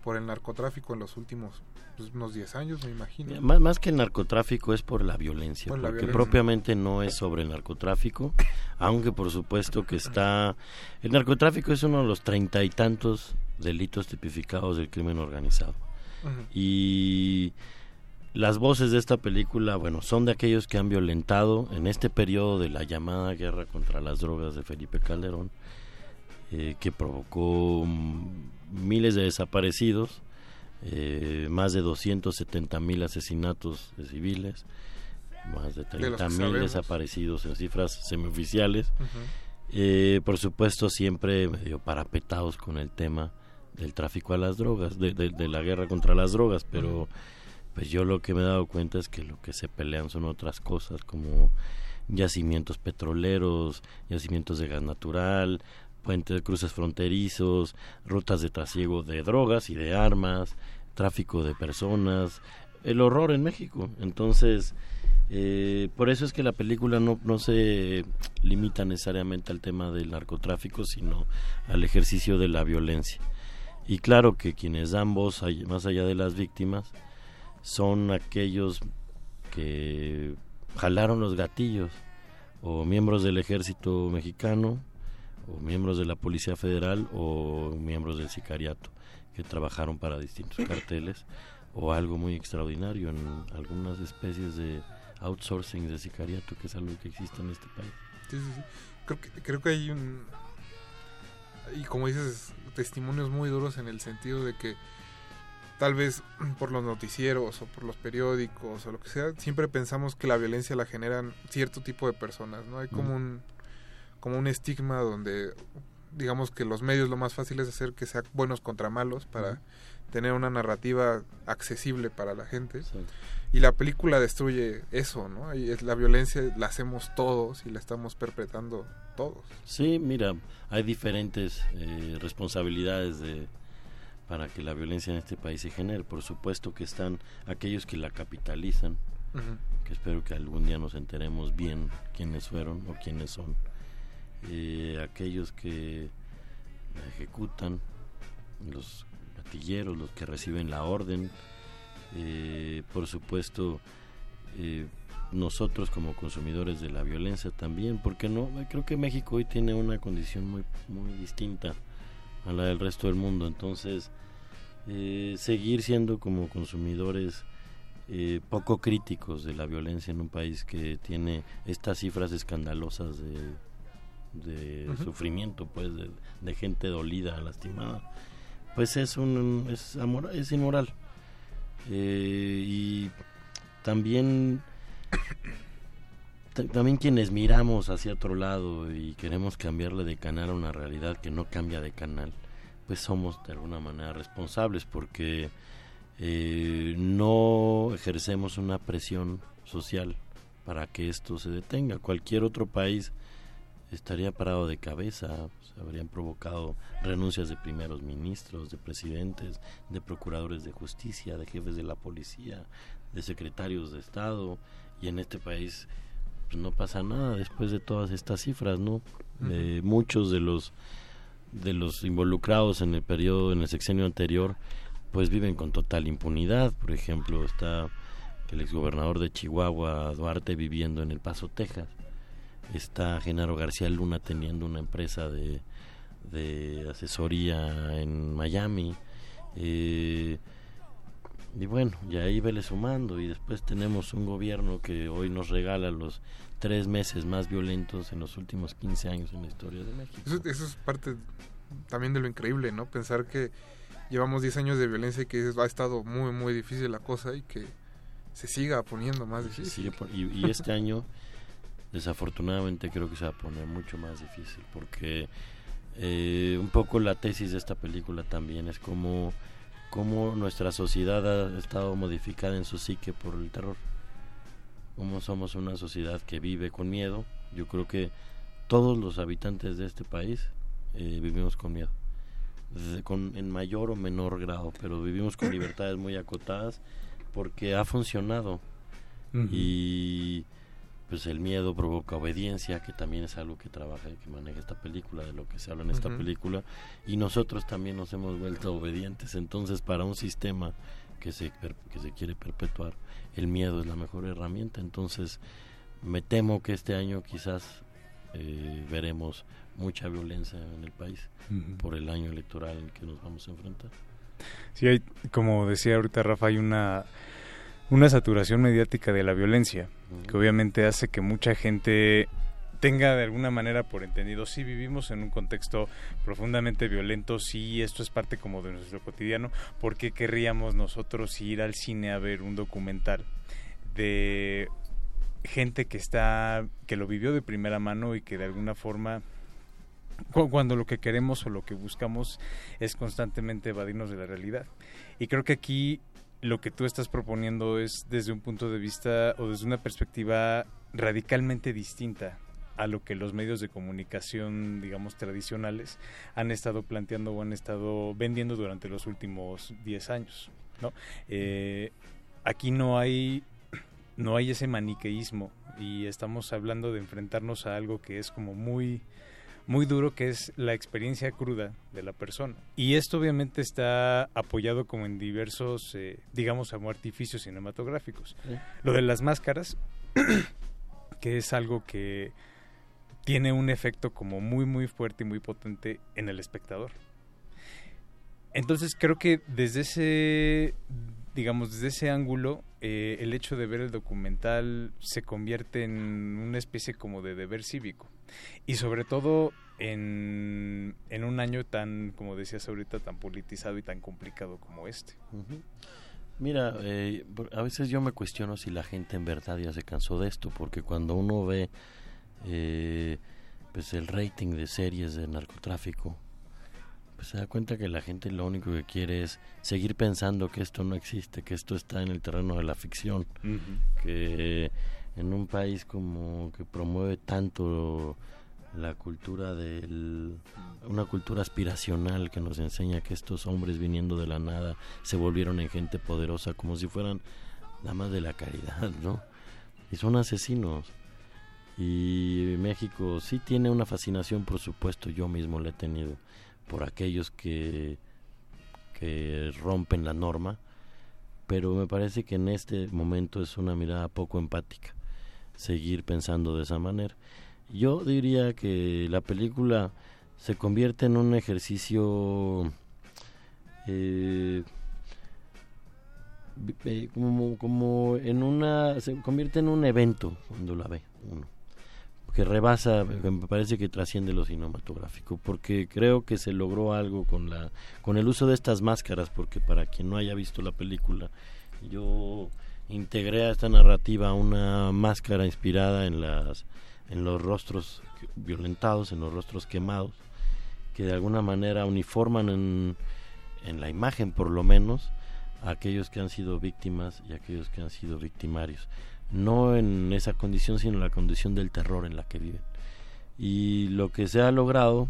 por el narcotráfico en los últimos pues, unos 10 años, me imagino. Más, más que el narcotráfico es por la violencia, Por la porque violencia. propiamente no es sobre el narcotráfico, (coughs) aunque por supuesto que está... El narcotráfico es uno de los treinta y tantos delitos tipificados del crimen organizado. Y las voces de esta película, bueno, son de aquellos que han violentado en este periodo de la llamada guerra contra las drogas de Felipe Calderón, eh, que provocó miles de desaparecidos, eh, más de 270 mil asesinatos de civiles, más de los 30 que mil desaparecidos en cifras semioficiales. Eh, por supuesto, siempre medio parapetados con el tema del tráfico a las drogas, de, de- de la guerra contra las drogas, pero pues yo lo que me he dado cuenta es que lo que se pelean son otras cosas como yacimientos petroleros, yacimientos de gas natural, puentes cruces fronterizos, rutas de trasiego de drogas y de armas, tráfico de personas, el horror en México. Entonces, eh, por eso es que la película no, no se limita necesariamente al tema del narcotráfico, sino al ejercicio de la violencia. Y claro que quienes dan voz más allá de las víctimas son aquellos que jalaron los gatillos o miembros del ejército mexicano o miembros de la Policía Federal o miembros del sicariato que trabajaron para distintos carteles o algo muy extraordinario en algunas especies de outsourcing de sicariato que es algo que existe en este país. Sí, sí, sí. Creo que, creo que hay un... Y como dices, testimonios muy duros en el sentido de que tal vez (clears throat) por los noticieros o por los periódicos o lo que sea, siempre pensamos que la violencia la generan cierto tipo de personas, ¿no? Hay como un como un estigma donde digamos que los medios lo más fácil es hacer que sean buenos contra malos para tener una narrativa accesible para la gente. Y la película destruye eso, ¿no? Y es, la violencia la hacemos todos y la estamos perpetrando todos. Sí, mira, hay diferentes eh, responsabilidades de, para que la violencia en este país se genere. Por supuesto que están aquellos que la capitalizan, que espero que algún día nos enteremos bien quiénes fueron o quiénes son. Eh, aquellos que ejecutan, los gatilleros, los que reciben la orden, eh, por supuesto eh, nosotros como consumidores de la violencia también, porque no, creo que México hoy tiene una condición muy, muy distinta a la del resto del mundo, entonces eh, seguir siendo como consumidores poco críticos de la violencia en un país que tiene estas cifras escandalosas de, de sufrimiento, pues, de, gente dolida, lastimada, pues es un es, amor, es inmoral. Eh, y también también quienes miramos hacia otro lado y queremos cambiarle de canal a una realidad que no cambia de canal, pues somos de alguna manera responsables porque eh, no ejercemos una presión social para que esto se detenga. Cualquier otro país estaría parado de cabeza, se habrían provocado renuncias de primeros ministros, de presidentes, de procuradores de justicia, de jefes de la policía, de secretarios de Estado, y en este país pues, no pasa nada después de todas estas cifras, ¿no? muchos de los de los involucrados en el periodo, en el sexenio anterior, pues viven con total impunidad. Por ejemplo, está el exgobernador de Chihuahua, Duarte, viviendo en El Paso, Texas está Genaro García Luna teniendo una empresa de, de asesoría en Miami. Eh, y bueno, y ahí vele sumando y después tenemos un gobierno que hoy nos regala los tres meses más violentos en los últimos 15 años en la historia de México. Eso, eso es parte también de lo increíble, ¿no? Pensar que llevamos 10 años de violencia y que ha estado muy, muy difícil la cosa y que se siga poniendo más difícil. y, y este (laughs) año desafortunadamente creo que se va a poner mucho más difícil porque eh, un poco la tesis de esta película también es como, como nuestra sociedad ha estado modificada en su psique por el terror. Como somos una sociedad que vive con miedo, yo creo que todos los habitantes de este país eh, vivimos con miedo. con, en mayor o menor grado, pero vivimos con (coughs) libertades muy acotadas porque ha funcionado. Y pues el miedo provoca obediencia, que también es algo que trabaja y que maneja esta película, de lo que se habla en esta película, y nosotros también nos hemos vuelto obedientes, entonces para un sistema que se, que se quiere perpetuar, el miedo es la mejor herramienta, entonces me temo que este año quizás eh, veremos mucha violencia en el país por el año electoral en que nos vamos a enfrentar. Sí, hay, como decía ahorita Rafa, hay una una saturación mediática de la violencia, que obviamente hace que mucha gente tenga de alguna manera por entendido, si vivimos en un contexto profundamente violento, si esto es parte como de nuestro cotidiano, ¿por qué querríamos nosotros ir al cine a ver un documental de gente que está, que lo vivió de primera mano y que de alguna forma cuando lo que queremos o lo que buscamos es constantemente evadirnos de la realidad. Y creo que aquí lo que tú estás proponiendo es desde un punto de vista o desde una perspectiva radicalmente distinta a lo que los medios de comunicación, digamos, tradicionales han estado planteando o han estado vendiendo durante los últimos 10 años. ¿no? Eh, aquí no hay, no hay ese maniqueísmo y estamos hablando de enfrentarnos a algo que es como muy muy duro que es la experiencia cruda de la persona. Y esto obviamente está apoyado como en diversos, eh, digamos, artificios cinematográficos. Lo de las máscaras, (clears throat) que es algo que tiene un efecto como muy, muy fuerte y muy potente en el espectador. Entonces creo que desde ese, digamos, desde ese ángulo, eh, el hecho de ver el documental se convierte en una especie como de deber cívico. Y sobre todo en, en un año tan, como decías ahorita, tan politizado y tan complicado como este. Mira, eh, a veces yo me cuestiono si la gente en verdad ya se cansó de esto, porque cuando uno ve eh, pues el rating de series de narcotráfico, pues se da cuenta que la gente lo único que quiere es seguir pensando que esto no existe, que esto está en el terreno de la ficción, que en un país como que promueve tanto la cultura del una cultura aspiracional que nos enseña que estos hombres viniendo de la nada se volvieron en gente poderosa como si fueran damas de la caridad, ¿no? Y son asesinos. Y México sí tiene una fascinación, por supuesto, yo mismo la he tenido por aquellos que, que rompen la norma, pero me parece que en este momento es una mirada poco empática seguir pensando de esa manera. Yo diría que la película se convierte en un ejercicio eh, eh, como, como en una se convierte en un evento cuando la ve uno que rebasa, me parece que trasciende lo cinematográfico, porque creo que se logró algo con la con el uso de estas máscaras, porque para quien no haya visto la película, yo integré a esta narrativa una máscara inspirada en las en los rostros violentados, en los rostros quemados, que de alguna manera uniforman en, en la imagen por lo menos a aquellos que han sido víctimas y aquellos que han sido victimarios no en esa condición, sino en la condición del terror en la que viven. Y lo que se ha logrado,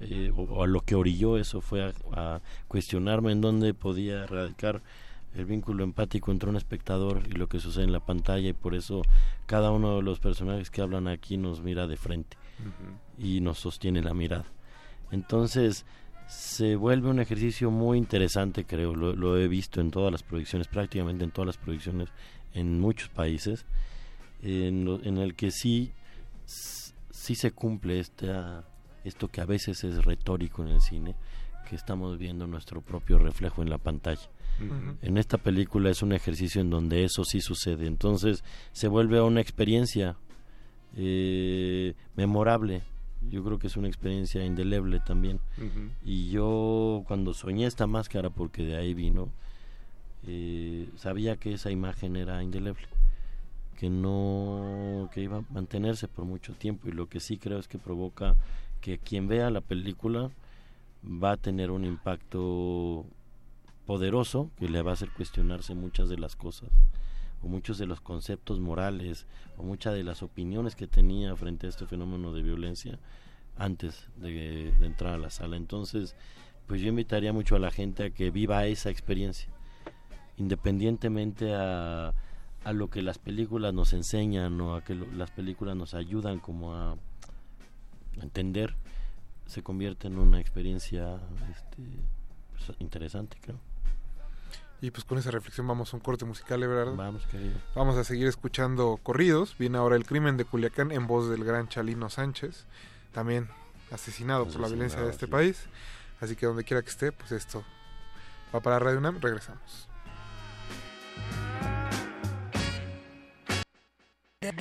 eh, o, a lo que orilló eso, fue a, cuestionarme en dónde podía radicar el vínculo empático entre un espectador y lo que sucede en la pantalla, y por eso cada uno de los personajes que hablan aquí nos mira de frente y nos sostiene la mirada. Entonces, se vuelve un ejercicio muy interesante, creo. Lo, lo, he visto en todas las producciones, prácticamente en todas las producciones en muchos países, en, el que sí, sí se cumple esta, esto que a veces es retórico en el cine, que estamos viendo nuestro propio reflejo en la pantalla. En esta película es un ejercicio en donde eso sí sucede, entonces se vuelve una experiencia eh, memorable. Yo creo que es una experiencia indeleble también. Y yo cuando soñé esta máscara, porque de ahí vino, eh, sabía que esa imagen era indeleble, que no, que iba a mantenerse por mucho tiempo y lo que sí creo es que provoca que quien vea la película va a tener un impacto poderoso que le va a hacer cuestionarse muchas de las cosas o muchos de los conceptos morales o muchas de las opiniones que tenía frente a este fenómeno de violencia antes de, de entrar a la sala. Entonces, pues yo invitaría mucho a la gente a que viva esa experiencia independientemente a, a lo que las películas nos enseñan o a que las películas nos ayudan como a, entender, se convierte en una experiencia este, pues, interesante, creo. Y pues con esa reflexión vamos a un corte musical, ¿verdad? Vamos, querido. Vamos a seguir escuchando corridos. Viene ahora El crimen de Culiacán en voz del gran Chalino Sánchez, también asesinado, por la violencia de este país. Así que donde quiera que esté, pues esto va para Radio UNAM. Regresamos. Les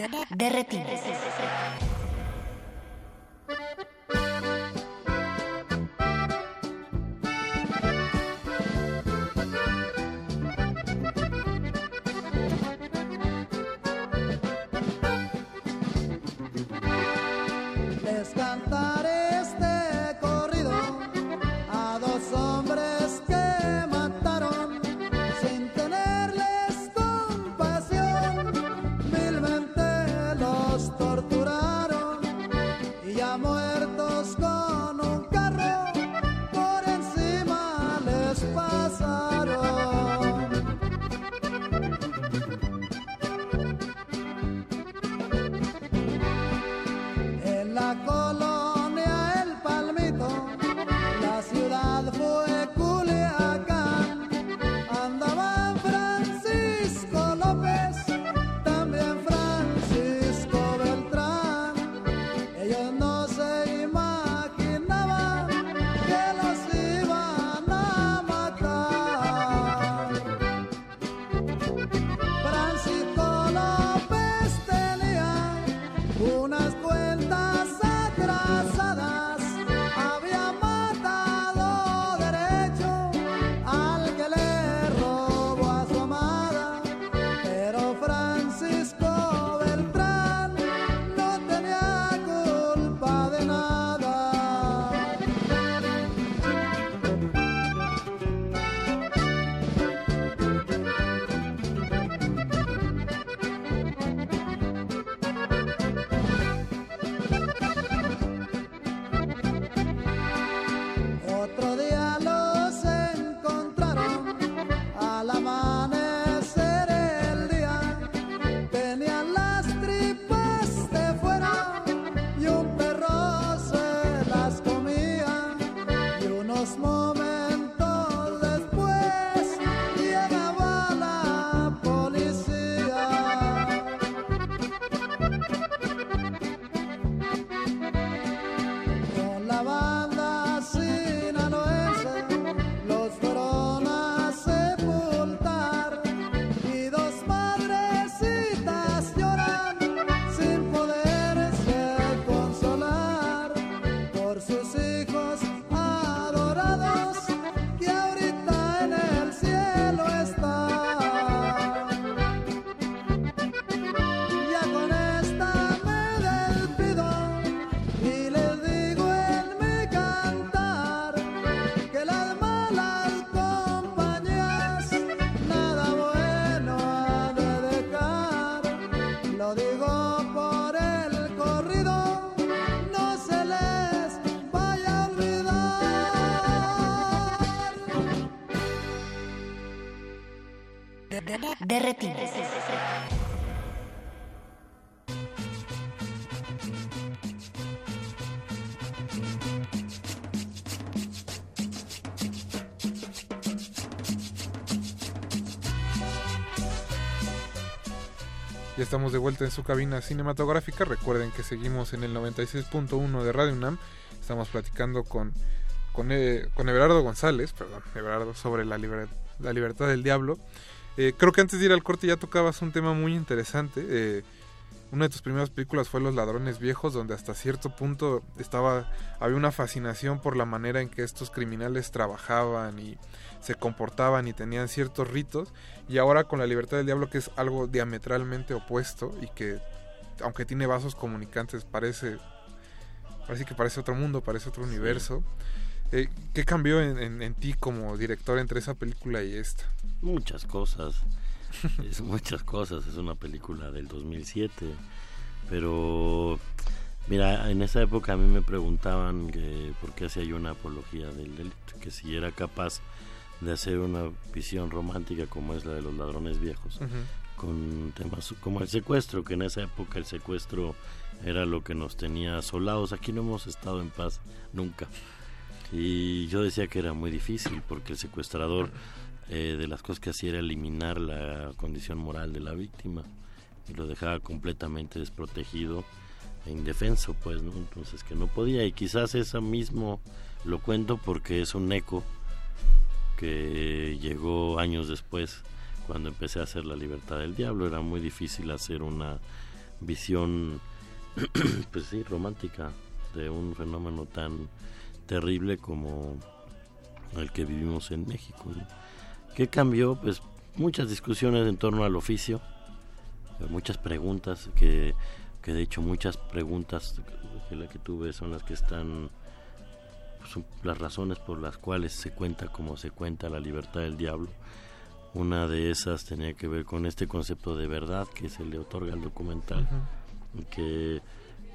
Ya estamos de vuelta en su cabina cinematográfica. Recuerden que seguimos en el 96.1 de Radio UNAM. Estamos platicando con, con, eh, con Everardo González, perdón, Everardo, sobre la, liber- la libertad del diablo. Eh, creo que antes de ir al corte ya tocabas un tema muy interesante. Eh, una de tus primeras películas fue Los Ladrones Viejos, donde hasta cierto punto estaba había una fascinación por la manera en que estos criminales trabajaban y se comportaban y tenían ciertos ritos. Y ahora con La Libertad del Diablo, que es algo diametralmente opuesto y que, aunque tiene vasos comunicantes, parece, parece que parece otro mundo, parece otro universo. Eh, ¿Qué cambió en, en- en ti como director entre esa película y esta? Muchas cosas. (laughs) es muchas cosas. Es una película del 2007. Pero, mira, en esa época a mí me preguntaban que por qué hacía yo una apología del delito. Que si era capaz de hacer una visión romántica como es la de los ladrones viejos. Con temas como el secuestro, que en esa época el secuestro era lo que nos tenía asolados. Aquí no hemos estado en paz nunca. Y yo decía que era muy difícil porque el secuestrador eh, de las cosas que hacía era eliminar la condición moral de la víctima y lo dejaba completamente desprotegido e indefenso, pues, ¿no? Entonces que no podía y quizás eso mismo lo cuento porque es un eco que llegó años después cuando empecé a hacer La Libertad del Diablo. Era muy difícil hacer una visión, (clears throat) pues sí, romántica de un fenómeno tan terrible como el que vivimos en México. ¿Qué cambió? Pues muchas discusiones en torno al oficio, muchas preguntas, que, que de hecho muchas preguntas que la que tuve son las que están, pues, son las razones por las cuales se cuenta como se cuenta la libertad del diablo. Una de esas tenía que ver con este concepto de verdad que se le otorga al documental, que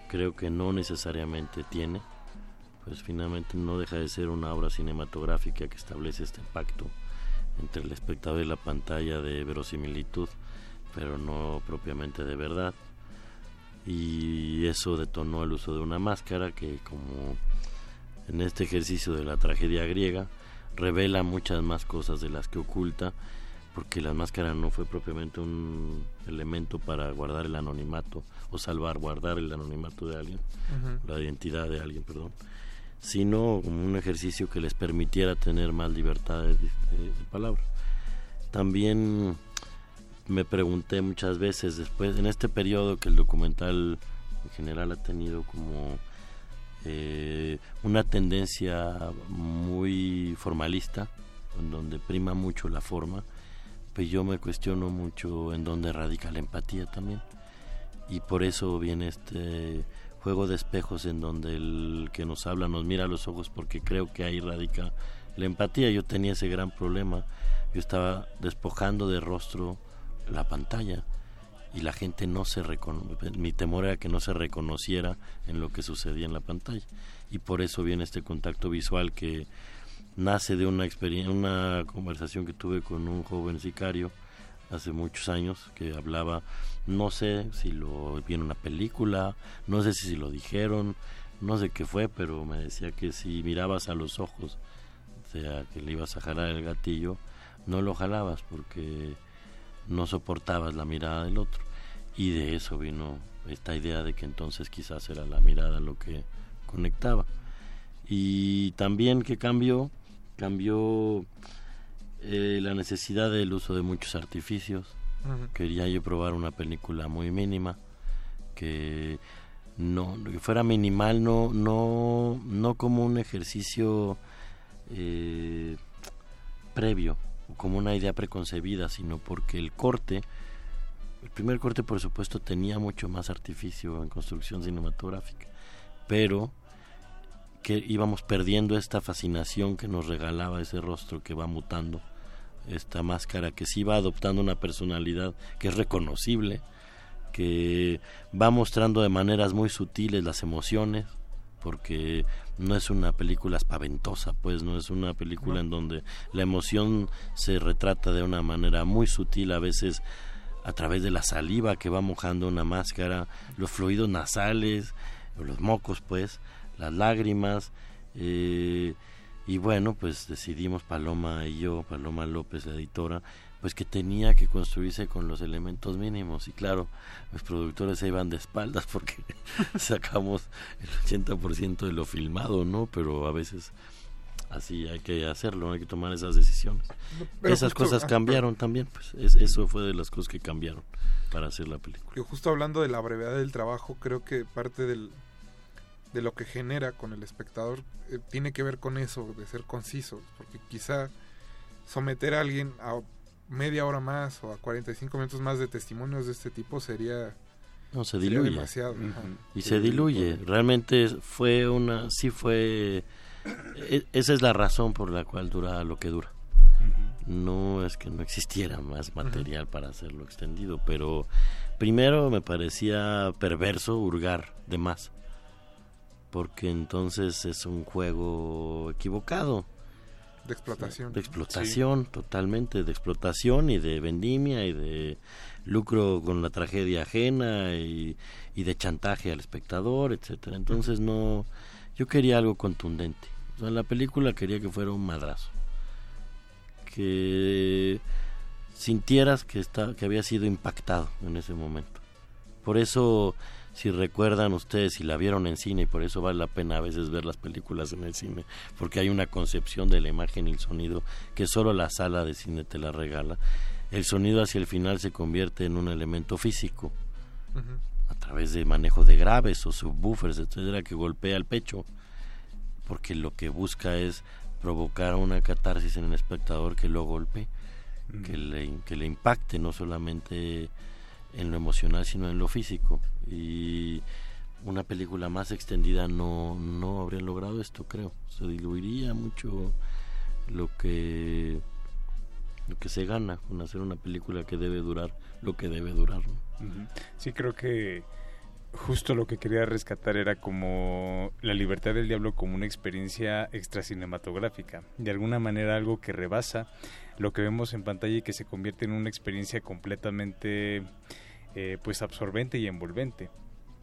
creo que no necesariamente tiene, pues finalmente no deja de ser una obra cinematográfica que establece este pacto entre el espectador y la pantalla de verosimilitud, pero no propiamente de verdad. Y eso detonó el uso de una máscara que, como en este ejercicio de la tragedia griega, revela muchas más cosas de las que oculta, porque la máscara no fue propiamente un elemento para guardar el anonimato o salvar, guardar el anonimato de alguien, la identidad de alguien, perdón, sino como un ejercicio que les permitiera tener más libertad de, palabra. También me pregunté muchas veces después, en este periodo que el documental en general ha tenido como eh, una tendencia muy formalista, en donde prima mucho la forma, pues yo me cuestiono mucho en dónde radica la empatía también. Y por eso viene este juego de espejos en donde el que nos habla nos mira a los ojos porque creo que ahí radica la empatía. Yo tenía ese gran problema. Yo estaba despojando de rostro la pantalla y la gente no se mi temor era que no se reconociera en lo que sucedía en la pantalla y por eso viene este contacto visual que nace de una experiencia una conversación que tuve con un joven sicario hace muchos años que hablaba no sé si lo vi en una película no sé si lo dijeron no sé qué fue pero me decía que si mirabas a los ojos o sea que le ibas a jalar el gatillo no lo jalabas porque no soportabas la mirada del otro. Y de eso vino esta idea de que entonces quizás era la mirada lo que conectaba. Y también que cambió, cambió eh, la necesidad del uso de muchos artificios. Quería yo probar una película muy mínima, que no que fuera minimal, no, no, no como un ejercicio eh, previo, como una idea preconcebida, sino porque el corte, el primer corte por supuesto tenía mucho más artificio en construcción cinematográfica, pero que íbamos perdiendo esta fascinación que nos regalaba ese rostro que va mutando, esta máscara que sí va adoptando una personalidad que es reconocible, que va mostrando de maneras muy sutiles las emociones, porque no es una película espaventosa, pues no es una película en donde la emoción se retrata de una manera muy sutil, a veces a través de la saliva que va mojando una máscara, los fluidos nasales, los mocos, pues, las lágrimas. Eh, y bueno, pues decidimos Paloma y yo, Paloma López, la editora, pues que tenía que construirse con los elementos mínimos y claro, los productores se iban de espaldas porque (laughs) sacamos el 80% de lo filmado, ¿no? Pero a veces así hay que hacerlo, hay que tomar esas decisiones. Esas cosas ah, cambiaron también, pues eso fue de las cosas que cambiaron para hacer la película. Yo justo hablando de la brevedad del trabajo, creo que parte del, de lo que genera con el espectador eh, tiene que ver con eso, de ser conciso, porque quizá someter a alguien a media hora más o a 45 minutos más de testimonios de este tipo sería no se diluye. demasiado y se diluye. Realmente fue una sí fue e, esa es la razón por la cual dura lo que dura. No es que no existiera más material para hacerlo extendido pero primero me parecía perverso hurgar de más porque entonces es un juego equivocado de explotación. De explotación, totalmente, de explotación y de vendimia y de lucro con la tragedia ajena y, de chantaje al espectador, etcétera. Entonces no, yo quería algo contundente. O sea, la película quería que fuera un madrazo, que sintieras que está, que había sido impactado en ese momento. Por eso si recuerdan ustedes, si la vieron en cine, y por eso vale la pena a veces ver las películas en el cine, porque hay una concepción de la imagen y el sonido que solo la sala de cine te la regala. El sonido hacia el final se convierte en un elemento físico, a través de manejo de graves o subwoofers, etcétera, que golpea el pecho, porque lo que busca es provocar una catarsis en el espectador que lo golpe, que, le, que le impacte, no solamente en lo emocional, sino en lo físico. Y una película más extendida no, no habría logrado esto, creo. Se diluiría mucho lo que lo que se gana con hacer una película que debe durar lo que debe durar. Sí, creo que justo lo que quería rescatar era como la libertad del diablo como una experiencia extracinematográfica, de alguna manera algo que rebasa lo que vemos en pantalla y que se convierte en una experiencia completamente eh, pues absorbente y envolvente.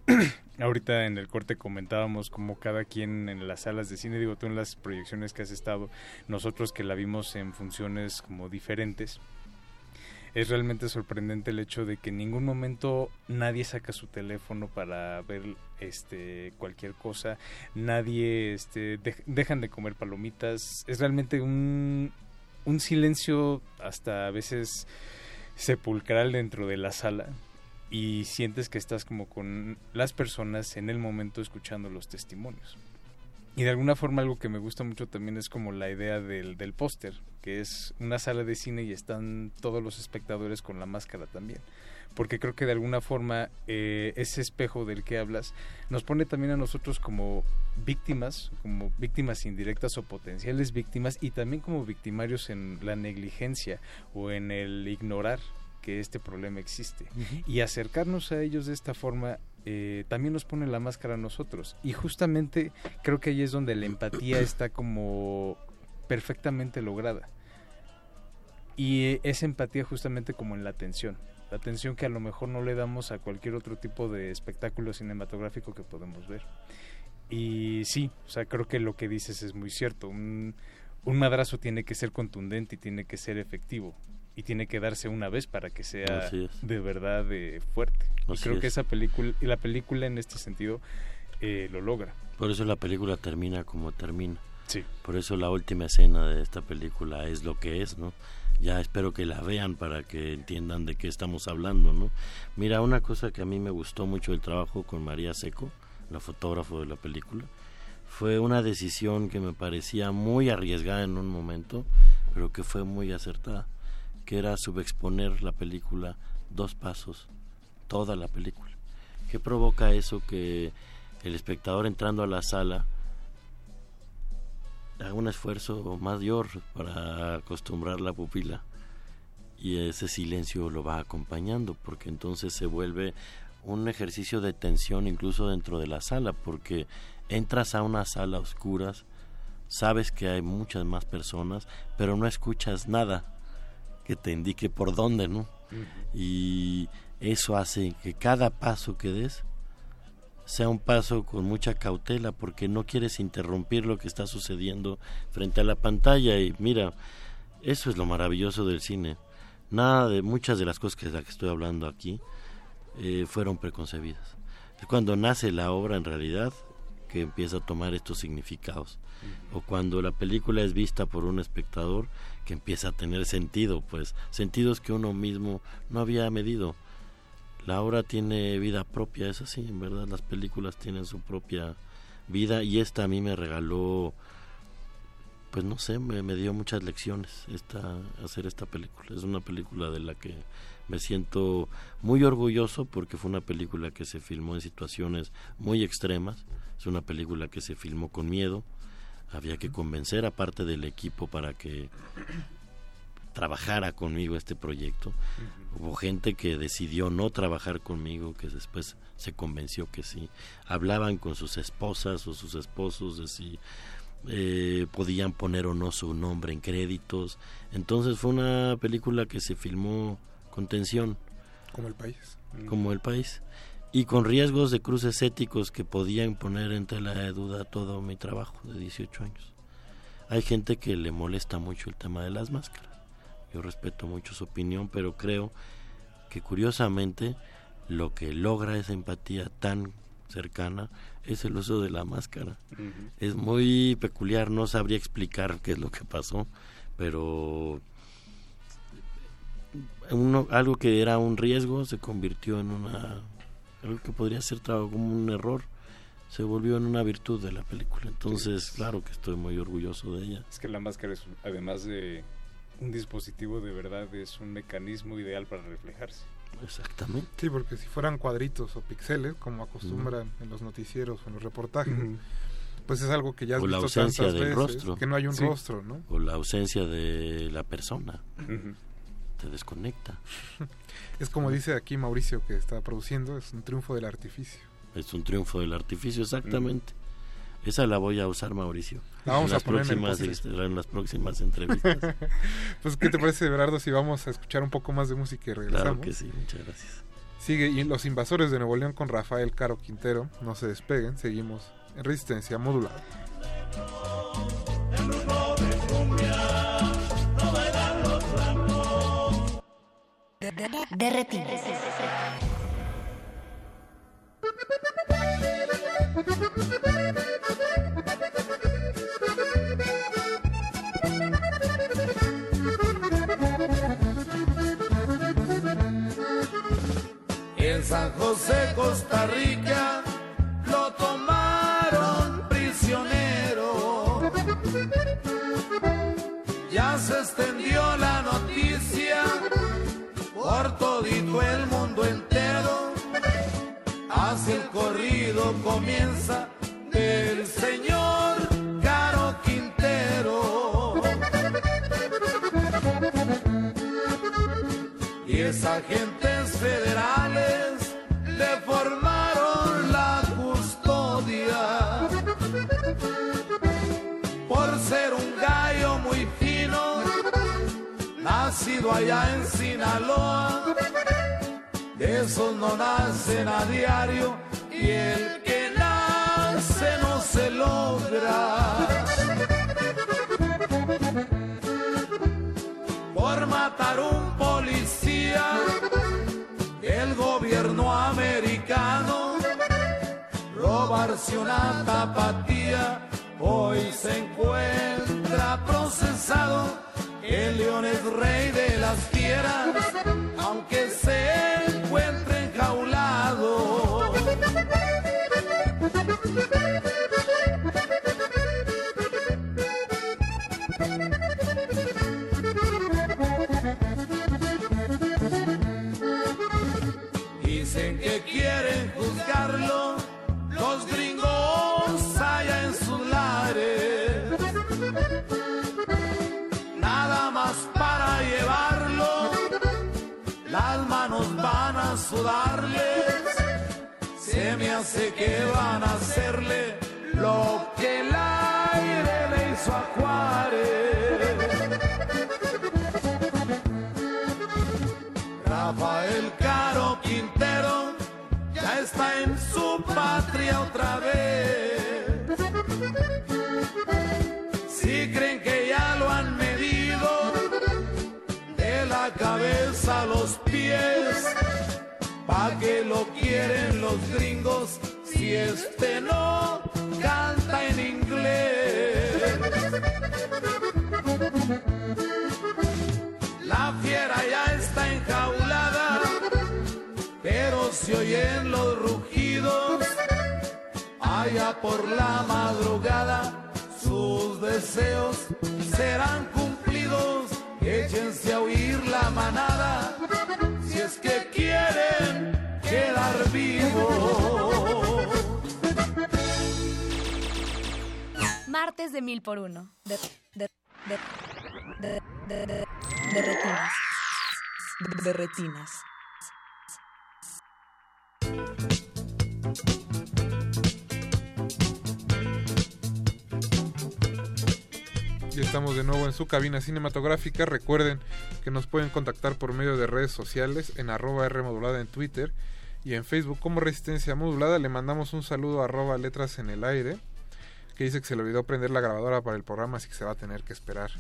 (clears throat) Ahorita en el corte comentábamos como cada quien en las salas de cine, digo tú en las proyecciones que has estado, nosotros que la vimos en funciones como diferentes, es realmente sorprendente el hecho de que en ningún momento nadie saca su teléfono para ver este cualquier cosa, nadie este dejan de comer palomitas, es realmente un un silencio hasta a veces sepulcral dentro de la sala. Y sientes que estás como con las personas en el momento escuchando los testimonios. Y de alguna forma algo que me gusta mucho también es como la idea del, del póster, que es una sala de cine y están todos los espectadores con la máscara también. Porque creo que de alguna forma eh, ese espejo del que hablas nos pone también a nosotros como víctimas, como víctimas indirectas o potenciales víctimas y también como victimarios en la negligencia o en el ignorar que este problema existe. Y acercarnos a ellos de esta forma eh, también nos pone la máscara a nosotros. Y justamente creo que ahí es donde la empatía (clears throat) está como perfectamente lograda. Y eh, esa empatía justamente como en la atención. La atención que a lo mejor no le damos a cualquier otro tipo de espectáculo cinematográfico que podemos ver. Y sí, o sea, creo que lo que dices es muy cierto. Un, un madrazo tiene que ser contundente y tiene que ser efectivo y tiene que darse una vez para que sea de verdad eh, fuerte. Y Así creo que es. esa película, y la película en este sentido eh, lo logra. Por eso la película termina como termina. Sí. Por eso la última escena de esta película es lo que es, ¿no? Ya espero que la vean para que entiendan de qué estamos hablando, ¿no? Mira, una cosa que a mí me gustó mucho el trabajo con María Seco, la fotógrafo de la película, fue una decisión que me parecía muy arriesgada en un momento, pero que fue muy acertada, que era subexponer la película dos pasos, toda la película. ¿Qué provoca eso que el espectador entrando a la sala haga un esfuerzo mayor para acostumbrar la pupila y ese silencio lo va acompañando porque entonces se vuelve un ejercicio de tensión incluso dentro de la sala porque entras a una sala oscuras sabes que hay muchas más personas pero no escuchas nada que te indique por dónde no y eso hace que cada paso que des sea un paso con mucha cautela porque no quieres interrumpir lo que está sucediendo frente a la pantalla y mira, eso es lo maravilloso del cine. Nada de muchas de las cosas que de las que estoy hablando aquí eh, fueron preconcebidas. Cuando nace la obra en realidad que empieza a tomar estos significados. O cuando la película es vista por un espectador que empieza a tener sentido, pues sentidos que uno mismo no había medido la obra tiene vida propia, es así, en verdad las películas tienen su propia vida y esta a mí me regaló, pues no sé, me, me dio muchas lecciones esta, hacer esta película. Es una película de la que me siento muy orgulloso porque fue una película que se filmó en situaciones muy extremas, es una película que se filmó con miedo, había que convencer a parte del equipo para que trabajara conmigo este proyecto. Hubo gente que decidió no trabajar conmigo, que después se convenció que sí. Hablaban con sus esposas o sus esposos de si eh, podían poner o no su nombre en créditos. Entonces fue una película que se filmó con tensión. Como el país. Como el país. Y con riesgos de cruces éticos que podían poner en tela de duda todo mi trabajo de 18 años. Hay gente que le molesta mucho el tema de las máscaras. Yo respeto mucho su opinión, pero creo que curiosamente lo que logra esa empatía tan cercana es el uso de la máscara. Es muy peculiar, no sabría explicar qué es lo que pasó, pero uno, algo que era un riesgo se convirtió en una algo que podría ser como un error se volvió en una virtud de la película entonces claro que estoy muy orgulloso de ella Es que la máscara es, además de un dispositivo de verdad, es un mecanismo ideal para reflejarse. Exactamente. Sí, porque si fueran cuadritos o píxeles, como acostumbran en los noticieros o en los reportajes, pues es algo que ya has o la visto ausencia tantas del veces, rostro que no hay un Sí. rostro, ¿no? o la ausencia de la persona Ujú. Te desconecta (laughs) Es como dice aquí Mauricio que está produciendo, es un triunfo del artificio. es un triunfo del artificio exactamente esa la voy a usar Mauricio La vamos en a las poner en el próximas póster. en las próximas entrevistas (laughs) Pues, ¿qué te parece, Berardo, si vamos a escuchar un poco más de música y regresamos? claro que sí muchas gracias Sigue y Los Invasores de Nuevo León con Rafael Caro Quintero. No se despeguen, seguimos en resistencia modulada. Derretidos. En Costa Rica lo tomaron prisionero. Ya se extendió la noticia por todito el mundo entero. Hacia el corrido comienza el señor Caro Quintero. Diez agentes federales allá en Sinaloa. De esos no nacen a diario y el que nace no se logra. Por matar un policía del gobierno americano, robarse una tapatía, hoy se encuentra procesado. El león es rey de las fieras, aunque se sudarles. Se me hace que van a hacerle lo que el aire le hizo a Juárez. Pa' que lo quieren los gringos si este no canta en inglés. La fiera ya está enjaulada, pero se oyen los rugidos. Allá por la madrugada, sus deseos serán cumplidos. Échense a oír la manada, si es que quieren quedar vivos. Martes de mil por uno. De, de, de, de, de, de, de retinas. De retinas. Ya estamos de nuevo en su cabina cinematográfica. Recuerden que nos pueden contactar por medio de redes sociales en arroba R modulada en Twitter y en Facebook como Resistencia Modulada. Le mandamos un saludo a arroba letras en el aire que dice que se le olvidó prender la grabadora para el programa, así que se va a tener que esperar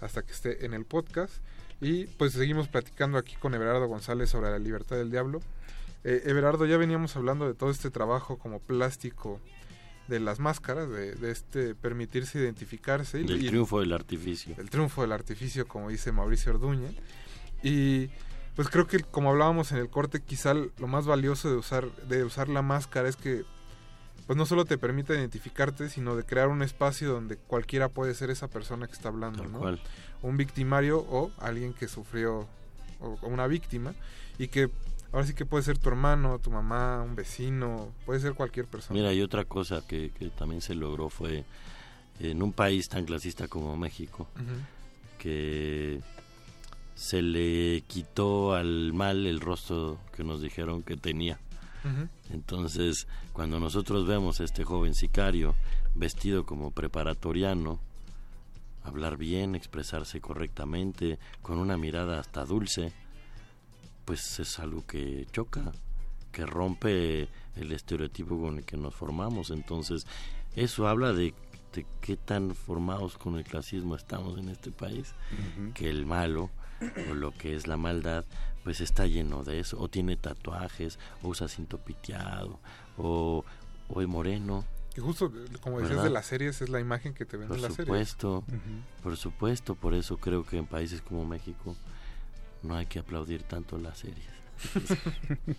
hasta que esté en el podcast. Y pues seguimos platicando aquí con Everardo González sobre la libertad del diablo. Eh, Everardo, ya veníamos hablando de todo este trabajo como plástico de las máscaras, de, de este permitirse identificarse. y- Del triunfo del artificio. el triunfo del artificio, como dice Mauricio Orduña. Y pues creo que como hablábamos en el corte, quizá lo más valioso de usar, de usar la máscara es que pues no solo te permite identificarte, sino de crear un espacio donde cualquiera puede ser esa persona que está hablando, ¿no? Un victimario o alguien que sufrió o, o una víctima y que ahora sí que puede ser tu hermano, tu mamá, un vecino, puede ser cualquier persona. Mira, y otra cosa que, que también se logró fue en un país tan clasista como México, que se le quitó al mal el rostro que nos dijeron que tenía. Entonces, cuando nosotros vemos a este joven sicario vestido como preparatoriano, hablar bien, expresarse correctamente, con una mirada hasta dulce, pues es algo que choca, que rompe el estereotipo con el que nos formamos. Entonces, eso habla de, de qué tan formados con el clasismo estamos en este país, que el malo o lo que es la maldad, pues está lleno de eso, o tiene tatuajes, o usa cinto piteado, o, o es moreno. Que justo, como decías ¿Verdad? de las series, es la imagen que te venden Por las series. supuesto, por supuesto, por eso creo que en países como México no hay que aplaudir tanto las series. (laughs)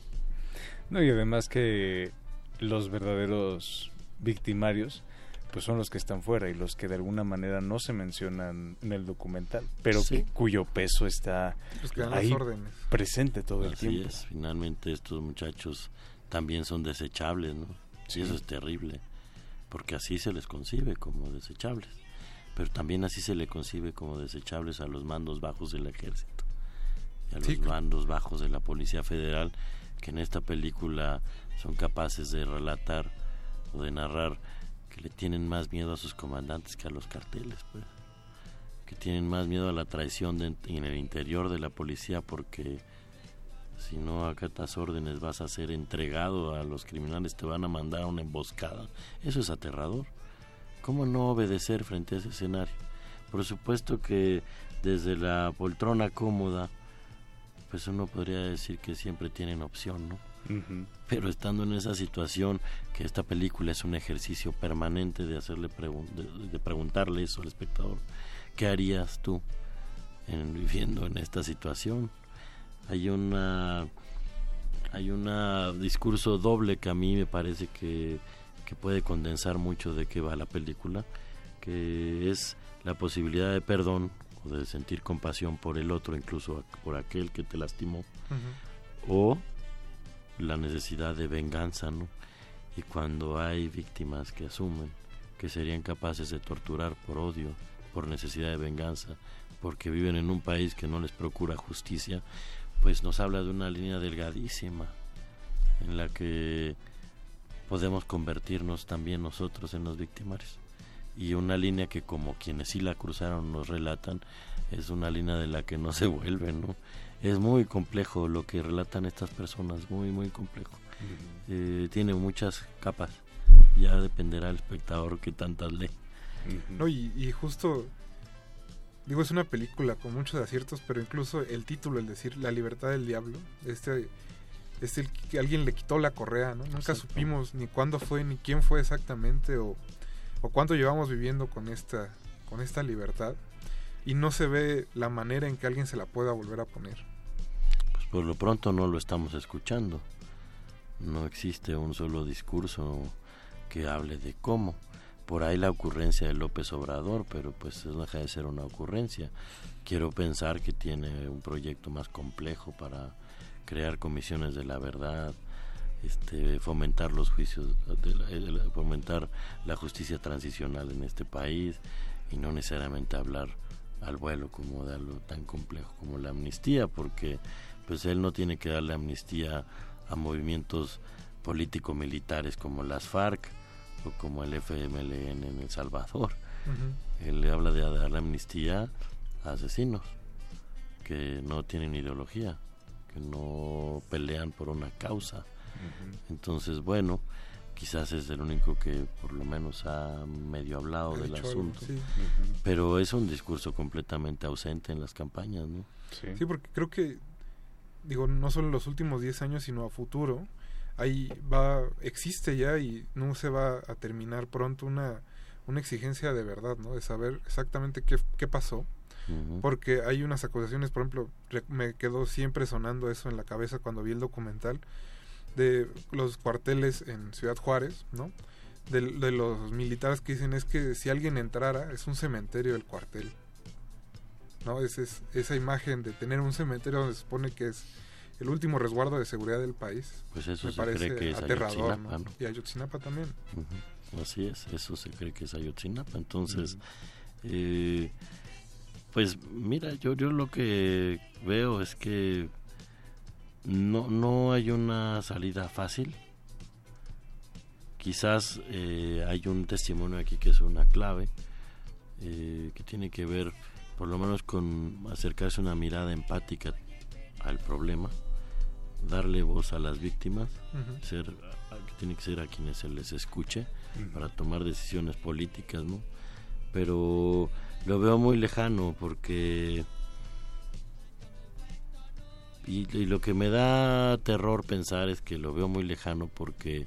No, y además que los verdaderos victimarios pues son los que están fuera y los que de alguna manera no se mencionan en el documental, pero Sí. que, cuyo peso está las ahí órdenes. presente todo el Así tiempo. es, finalmente estos muchachos también son desechables, ¿no? Sí. Y eso es terrible, porque así se les concibe como desechables, pero también así se le concibe como desechables a los mandos bajos del ejército y a los Sí. mandos bajos de la Policía Federal, que en esta película son capaces de relatar o de narrar que le tienen más miedo a sus comandantes que a los carteles, pues que tienen más miedo a la traición de- en el interior de la policía porque si no acatas órdenes vas a ser entregado a los criminales, te van a mandar a una emboscada. Eso es aterrador. ¿Cómo no obedecer frente a ese escenario? Por supuesto que desde la poltrona cómoda, pues uno podría decir que siempre tienen opción, ¿no? Pero estando en esa situación, que esta película es un ejercicio permanente de hacerle pregun- de, de preguntarle eso al espectador, ¿qué harías tú en, viviendo en esta situación? Hay una hay un discurso doble que a mí me parece que, que puede condensar mucho de qué va la película, que es la posibilidad de perdón o de sentir compasión por el otro, incluso por aquel que te lastimó, o la necesidad de venganza, ¿no? Y cuando hay víctimas que asumen que serían capaces de torturar por odio, por necesidad de venganza, porque viven en un país que no les procura justicia, pues nos habla de una línea delgadísima en la que podemos convertirnos también nosotros en los victimarios. Y una línea que como quienes sí la cruzaron nos relatan, es una línea de la que no se vuelve, ¿no? Es muy complejo lo que relatan estas personas, muy, muy complejo. Eh, tiene muchas capas, ya dependerá del espectador que tantas lee. No, y, y justo, digo, es una película con muchos aciertos, pero incluso el título, el decir La libertad del diablo, este es el que alguien le quitó la correa, ¿no? Nunca Exacto. supimos ni cuándo fue, ni quién fue exactamente, o, o cuánto llevamos viviendo con esta, con esta libertad. Y no se ve la manera en que alguien se la pueda volver a poner. Por lo pronto no lo estamos escuchando. No existe un solo discurso que hable de cómo. Por ahí la ocurrencia de López Obrador, pero pues eso deja de ser una ocurrencia. Quiero pensar que tiene un proyecto más complejo para crear comisiones de la verdad, este, fomentar los juicios, la- fomentar la justicia transicional en este país y no necesariamente hablar al vuelo como de algo tan complejo como la amnistía, porque pues él no tiene que darle amnistía a movimientos político-militares como las FARC o como el FMLN en El Salvador. Él le habla de darle amnistía a asesinos que no tienen ideología, que no pelean por una causa. Entonces, bueno, quizás es el único que por lo menos ha medio hablado Ha del algo, asunto. sí. Pero es un discurso completamente ausente en las campañas, ¿no? Sí, porque creo que, digo, no solo en los últimos 10 años, sino a futuro, ahí va, existe ya y no se va a terminar pronto una, una exigencia de verdad, ¿no? De saber exactamente qué, qué pasó. Porque hay unas acusaciones, por ejemplo, re- me quedó siempre sonando eso en la cabeza cuando vi el documental de los cuarteles en Ciudad Juárez, ¿no? De, de los militares que dicen es que si alguien entrara es un cementerio el cuartel. ¿No? Es, es- esa imagen de tener un cementerio donde se supone que es el último resguardo de seguridad del país. Pues eso me se parece cree que es aterrador. Ayotzinapa. Y Ayotzinapa también. Así es, eso se cree que es Ayotzinapa. Entonces, eh, pues mira, yo, yo lo que veo es que no, no hay una salida fácil. Quizás eh, hay un testimonio aquí que es una clave, eh, que tiene que ver por lo menos con acercarse una mirada empática al problema, darle voz a las víctimas, Ujú. ser a- que tiene que ser a quienes se les escuche para tomar decisiones políticas, ¿no? Pero lo veo muy lejano porque y, y lo que me da terror pensar es que lo veo muy lejano porque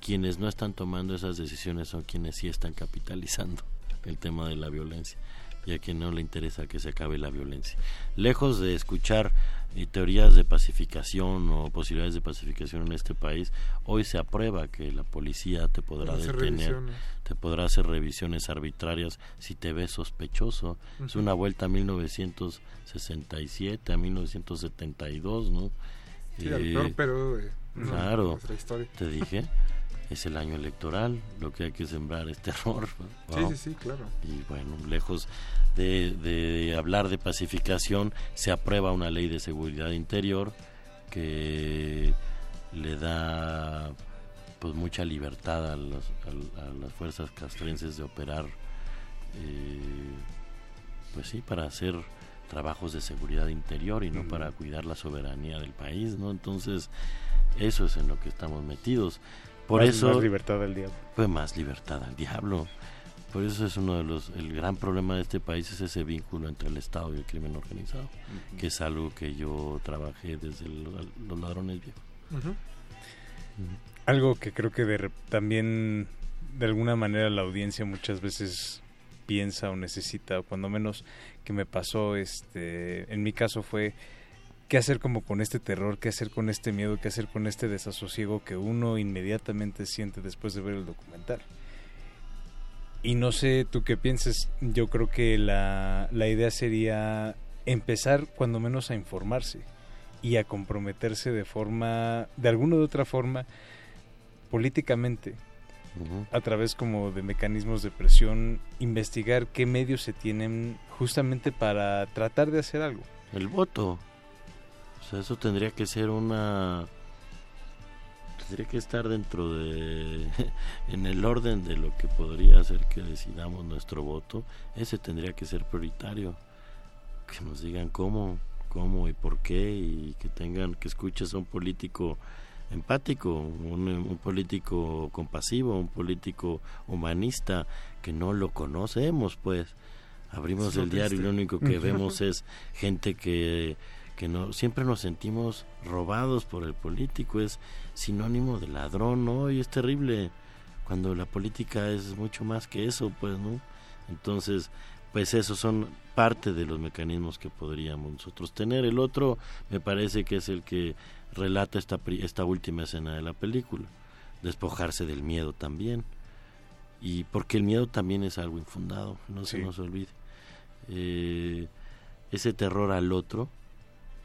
quienes no están tomando esas decisiones son quienes sí están capitalizando el tema de la violencia. y a quien no le interesa que se acabe la violencia. Lejos de escuchar eh, teorías de pacificación o posibilidades de pacificación en este país, hoy se aprueba que la policía te podrá detener, te podrá hacer revisiones arbitrarias si te ves sospechoso. Es una vuelta a 1967, a 1972, ¿no? Sí, al Eh, peor periodo de de claro, te dije, (laughs) es el año electoral, lo que hay que sembrar es terror. Sí, ¿no? sí, sí, claro. Y bueno, lejos de, de hablar de pacificación, se aprueba una ley de seguridad interior que le da pues mucha libertad a, los- a- a las fuerzas castrenses de operar eh, pues sí para hacer trabajos de seguridad interior y no para cuidar la soberanía del país no entonces eso es en lo que estamos metidos por Más- eso más libertad al diablo. pues más libertad al diablo por eso es uno de los el gran problema de este país es ese vínculo entre el Estado y el crimen organizado que es algo que yo trabajé desde el- los ladrones viejos. Algo que creo que de también de alguna manera la audiencia muchas veces piensa o necesita, o cuando menos que me pasó, este, en mi caso fue qué hacer como con este terror, qué hacer con este miedo, qué hacer con este desasosiego que uno inmediatamente siente después de ver el documental. Y no sé tú qué pienses, yo creo que la, la idea sería empezar cuando menos a informarse y a comprometerse de forma, de alguna u otra forma, políticamente, a través como de mecanismos de presión, investigar qué medios se tienen justamente para tratar de hacer algo. el voto sea eso tendría que ser una tendría que estar dentro de (laughs) en el orden de lo que podría hacer que decidamos nuestro voto. Ese tendría que ser prioritario. Que nos digan cómo cómo y por qué y que tengan que escuches a un político empático un, un político compasivo un político humanista que no lo conocemos pues. Abrimos el diario y lo único que (laughs) vemos es gente que que no siempre nos sentimos robados por el político es sinónimo de ladrón no y es terrible cuando la política es mucho más que eso pues no entonces pues esos son parte de los mecanismos que podríamos nosotros tener. El otro me parece que es el que relata esta esta última escena de la película despojarse del miedo también. Y porque el miedo también es algo infundado no se nos olvide. Eh, ese terror al otro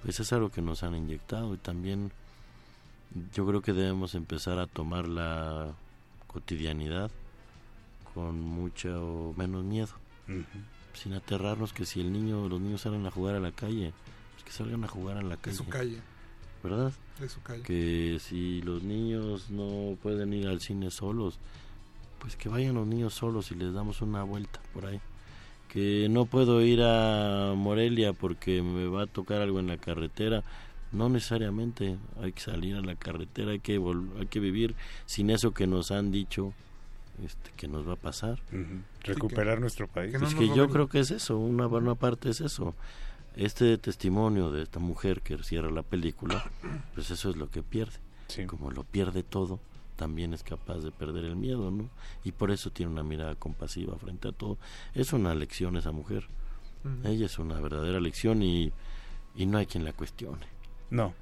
pues es algo que nos han inyectado y también yo creo que debemos empezar a tomar la cotidianidad con mucho menos miedo. Sin aterrarnos que si el niño los niños salen a jugar a la calle pues que salgan a jugar a la De calle. su calle. verdad De su calle. que si los niños no pueden ir al cine solos pues que vayan los niños solos y les damos una vuelta por ahí que no puedo ir a Morelia porque me va a tocar algo en la carretera. No necesariamente hay que salir a la carretera hay que vol- hay que vivir sin eso que nos han dicho este que nos va a pasar. Recuperar nuestro país. es que yo creo que es eso una buena parte es eso. Este testimonio de esta mujer que cierra la película pues eso es lo que pierde. Como lo pierde todo también es capaz de perder el miedo no y por eso tiene una mirada compasiva frente a todo. Es una lección esa mujer. Ella es una verdadera lección y, y no hay quien la cuestione. No,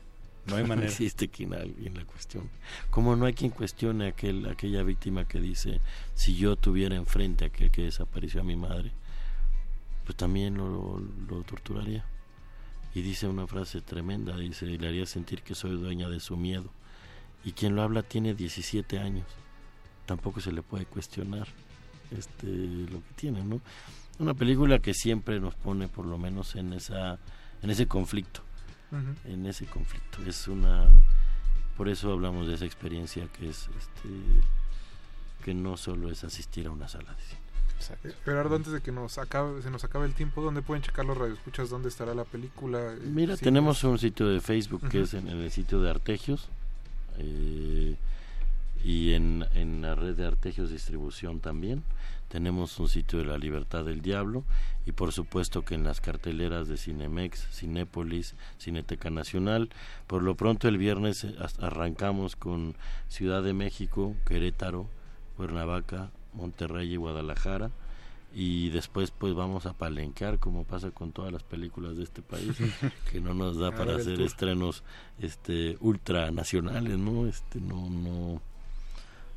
no hay (laughs) manera. existe quien alguien la cuestione. Como no hay quien cuestione a aquel aquella víctima que dice si yo tuviera enfrente a aquel que desapareció a mi madre pues también lo, lo torturaría. Y dice una frase tremenda dice le haría sentir que soy dueña de su miedo y quien lo habla tiene 17 años tampoco se le puede cuestionar este lo que tiene no una película que siempre nos pone por lo menos en esa en ese conflicto Ujú. en ese conflicto es una por eso hablamos de esa experiencia que es este que no solo es asistir a una sala de cine Eh, Gerardo, antes de que nos acabe, se nos acabe el tiempo, ¿dónde pueden checar los radioescuchas? ¿Dónde estará la película? Eh, Mira, sí, tenemos un sitio de Facebook que Ujú. es en, en el sitio de Artegios eh, y en, en la red de Artegios Distribución también. Tenemos un sitio de la Libertad del Diablo y por supuesto que en las carteleras de Cinemex, Cinépolis, Cineteca Nacional. Por lo pronto el viernes eh, arrancamos con Ciudad de México, Querétaro, Cuernavaca, Monterrey y Guadalajara. Y después pues vamos a palenquear como pasa con todas las películas de este país (laughs) que no nos da para hacer tour. estrenos este ultranacionales no este no no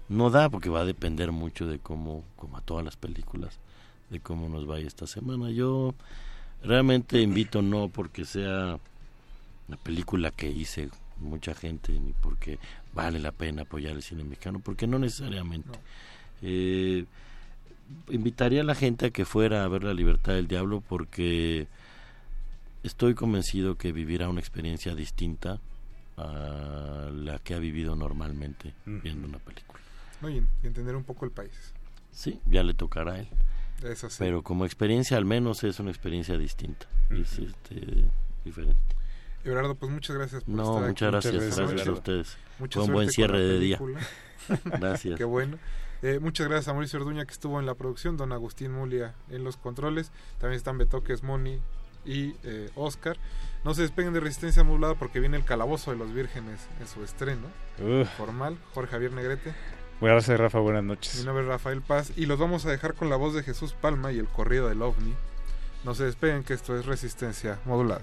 no da porque va a depender mucho de cómo como a todas las películas de cómo nos vaya esta semana. Yo realmente invito no porque sea una película que hice mucha gente ni porque vale la pena apoyar el cine mexicano porque no necesariamente. Eh, invitaría a la gente a que fuera a ver La Libertad del Diablo porque estoy convencido que vivirá una experiencia distinta a la que ha vivido normalmente viendo una película. ¿no? Y, entender un poco el país. Sí, ya le tocará a él. Eso sí. Pero como experiencia al menos es una experiencia distinta, es este, diferente. Everardo, pues muchas gracias por No, estar aquí. muchas gracias, Muchas gracias a ustedes. Mucha Fue un buen cierre de día. (laughs) Gracias. (laughs) Qué bueno. Eh, muchas gracias a Mauricio Orduña que estuvo en la producción, don Agustín Mulia en los controles, también están Betoques, Moni y eh, Oscar. No se despeguen de Resistencia Modulada porque viene el Calabozo de los Vírgenes en su estreno formal. Jorge Javier Negrete. Buenas noches, Rafa. Buenas Mi noches. nombre es Rafael Paz y los vamos a dejar con la voz de Jesús Palma y el corrido del OVNI. No se despeguen que esto es Resistencia Modulada.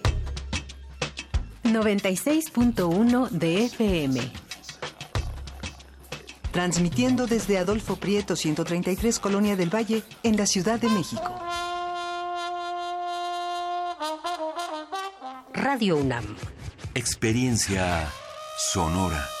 96.1 de FM. Transmitiendo desde Adolfo Prieto 133 Colonia del Valle en la Ciudad de México. Radio UNAM. Experiencia sonora.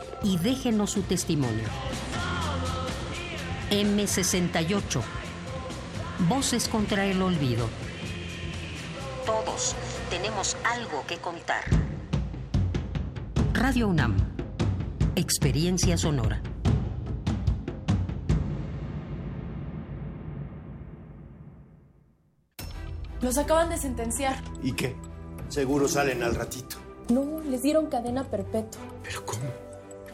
y déjenos su testimonio. M68. Voces contra el olvido. Todos tenemos algo que contar. Radio UNAM. Experiencia sonora. Los acaban de sentenciar. ¿Y qué? Seguro salen al ratito. No, les dieron cadena perpetua. ¿Pero cómo?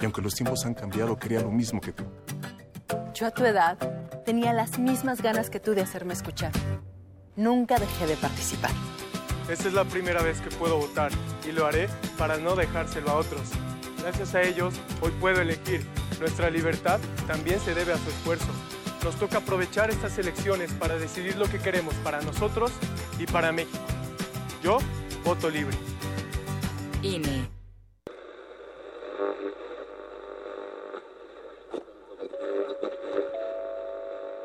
y aunque los tiempos han cambiado, quería lo mismo que tú. Yo a tu edad tenía las mismas ganas que tú de hacerme escuchar. Nunca dejé de participar. Esta es la primera vez que puedo votar y lo haré para no dejárselo a otros. Gracias a ellos, hoy puedo elegir. Nuestra libertad también se debe a su esfuerzo. Nos toca aprovechar estas elecciones para decidir lo que queremos para nosotros y para México. Yo voto libre. INE.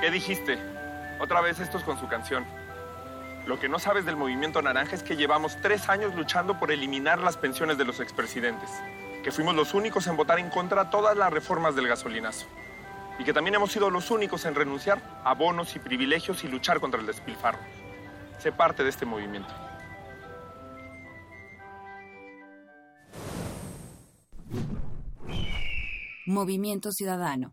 ¿Qué dijiste? Otra vez estos con su canción. Lo que no sabes del movimiento naranja es que llevamos tres años luchando por eliminar las pensiones de los expresidentes, que fuimos los únicos en votar en contra todas las reformas del gasolinazo, y que también hemos sido los únicos en renunciar a bonos y privilegios y luchar contra el despilfarro. Sé parte de este movimiento. Movimiento Ciudadano.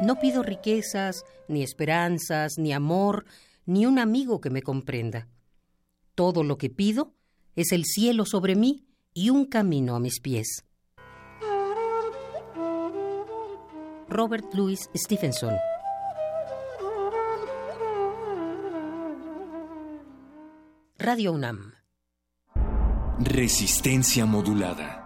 No pido riquezas, ni esperanzas, ni amor, ni un amigo que me comprenda. Todo lo que pido es el cielo sobre mí y un camino a mis pies. Robert Louis Stevenson Radio UNAM Resistencia modulada.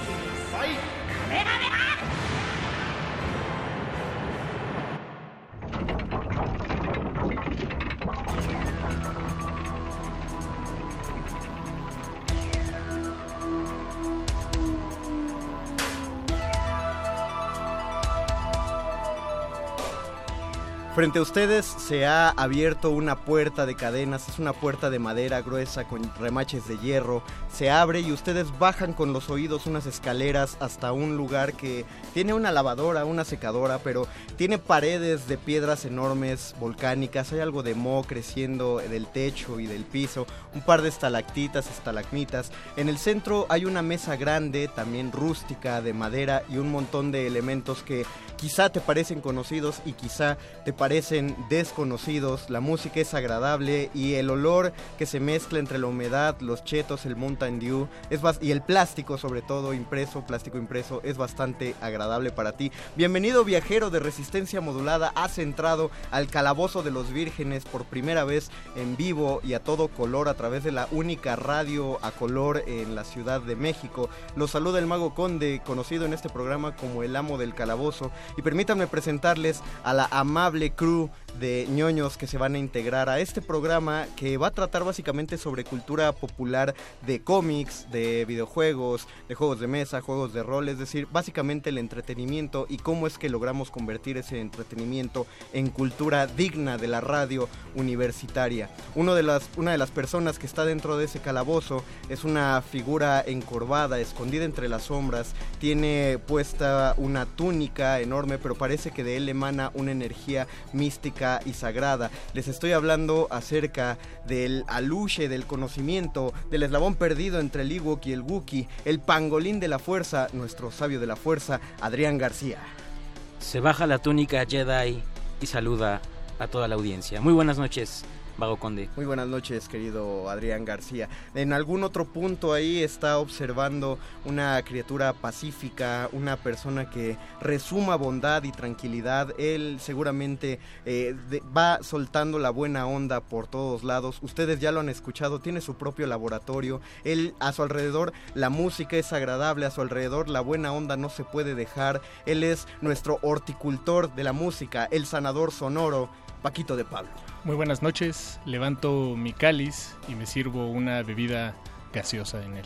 Frente a ustedes se ha abierto una puerta de cadenas, es una puerta de madera gruesa con remaches de hierro. Se abre y ustedes bajan con los oídos unas escaleras hasta un lugar que tiene una lavadora, una secadora, pero tiene paredes de piedras enormes, volcánicas. Hay algo de moho creciendo del techo y del piso, un par de estalactitas, estalagmitas. En el centro hay una mesa grande, también rústica, de madera y un montón de elementos que quizá te parecen conocidos y quizá te parecen desconocidos. La música es agradable y el olor que se mezcla entre la humedad, los chetos, el Mountain Dew es y el plástico sobre todo impreso, plástico impreso es bastante agradable para ti. Bienvenido viajero de resistencia modulada, has entrado al calabozo de los vírgenes por primera vez en vivo y a todo color a través de la única radio a color en la Ciudad de México. Los saluda el mago Conde, conocido en este programa como el amo del calabozo y permítanme presentarles a la amable crew de ñoños que se van a integrar a este programa que va a tratar básicamente sobre cultura popular de cómics, de videojuegos, de juegos de mesa, juegos de rol, es decir, básicamente el entretenimiento y cómo es que logramos convertir ese entretenimiento en cultura digna de la radio universitaria. Uno de las, una de las personas que está dentro de ese calabozo es una figura encorvada, escondida entre las sombras, tiene puesta una túnica enorme, pero parece que de él emana una energía mística y sagrada. Les estoy hablando acerca del aluche del conocimiento, del eslabón perdido entre el Ewok y el Wookiee, el pangolín de la fuerza, nuestro sabio de la fuerza, Adrián García. Se baja la túnica Jedi y saluda a toda la audiencia. Muy buenas noches. Muy buenas noches, querido Adrián García. En algún otro punto ahí está observando una criatura pacífica, una persona que resuma bondad y tranquilidad. Él seguramente eh, va soltando la buena onda por todos lados. Ustedes ya lo han escuchado, tiene su propio laboratorio. Él a su alrededor la música es agradable, a su alrededor la buena onda no se puede dejar. Él es nuestro horticultor de la música, el sanador sonoro, Paquito de Pablo. Muy buenas noches, levanto mi cáliz y me sirvo una bebida gaseosa en él.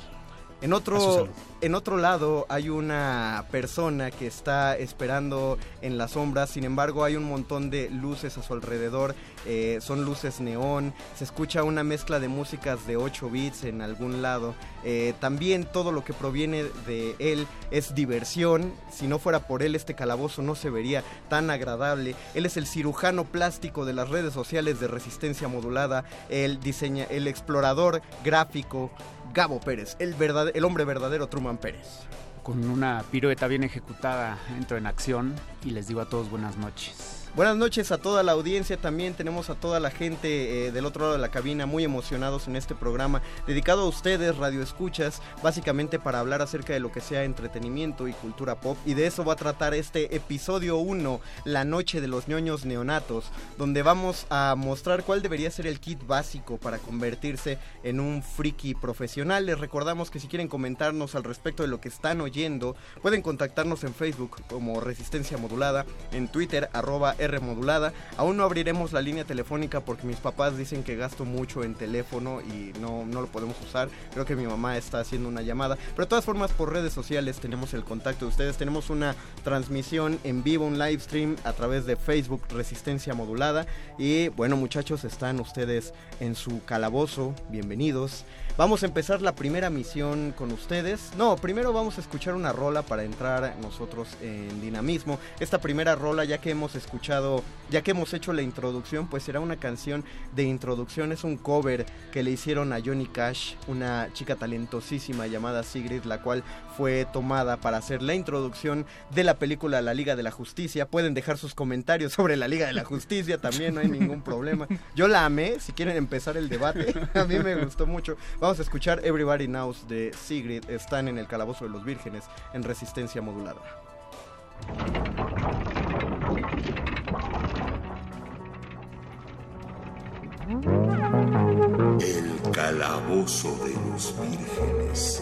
En otro, en otro lado hay una persona que está esperando en las sombras, sin embargo hay un montón de luces a su alrededor, eh, son luces neón, se escucha una mezcla de músicas de 8 bits en algún lado, eh, también todo lo que proviene de él es diversión, si no fuera por él este calabozo no se vería tan agradable, él es el cirujano plástico de las redes sociales de resistencia modulada, el, diseña, el explorador gráfico, Gabo Pérez, el, hombre verdadero Truman Pérez. Con una pirueta bien ejecutada entro en acción y les digo a todos buenas noches. Buenas noches a toda la audiencia, también tenemos a toda la gente eh, del otro lado de la cabina muy emocionados en este programa dedicado a ustedes, Radio Escuchas, básicamente para hablar acerca de lo que sea entretenimiento y cultura pop y de eso va a tratar este episodio 1, La Noche de los ñoños neonatos, donde vamos a mostrar cuál debería ser el kit básico para convertirse en un friki profesional. Les recordamos que si quieren comentarnos al respecto de lo que están oyendo, pueden contactarnos en Facebook como Resistencia Modulada, en Twitter arroba Modulada. Aún no abriremos la línea telefónica porque mis papás dicen que gasto mucho en teléfono y no, no lo podemos usar. Creo que mi mamá está haciendo una llamada. Pero de todas formas, por redes sociales tenemos el contacto de ustedes. Tenemos una transmisión en vivo, un live stream a través de Facebook Resistencia Modulada. Y bueno, muchachos, están ustedes en su calabozo. Bienvenidos. Vamos a empezar la primera misión con ustedes. No, primero vamos a escuchar una rola para entrar nosotros en dinamismo. Esta primera rola, ya que hemos escuchado, ya que hemos hecho la introducción, pues será una canción de introducción. Es un cover que le hicieron a Johnny Cash, una chica talentosísima llamada Sigrid, la cual fue tomada para hacer la introducción de la película La Liga de la Justicia. Pueden dejar sus comentarios sobre la Liga de la Justicia, también no hay ningún problema. Yo la amé, si quieren empezar el debate, (laughs) a mí me gustó mucho. Vamos a escuchar Everybody Knows de Sigrid. Están en el Calabozo de los Vírgenes en resistencia modulada. El Calabozo de los Vírgenes.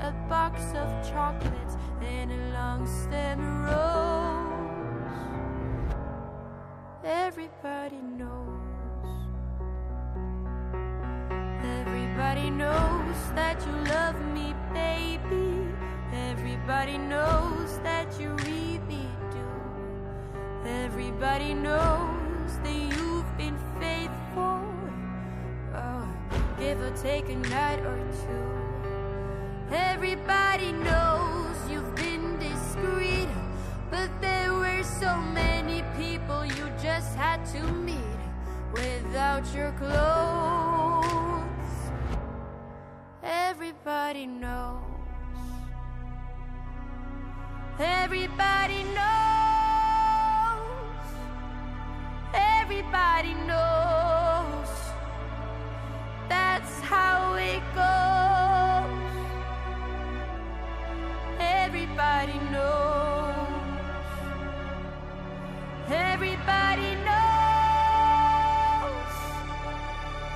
a box of chocolates and a long stem rose. Everybody knows. Everybody knows that you love me, baby. Everybody knows that you really do. Everybody knows that you've been faithful. Oh, give or take a night or two. Everybody knows you've been discreet, but there were so many people you just had to meet without your clothes. Everybody knows. Everybody knows. Everybody knows. That's how it goes. Everybody knows. Everybody knows.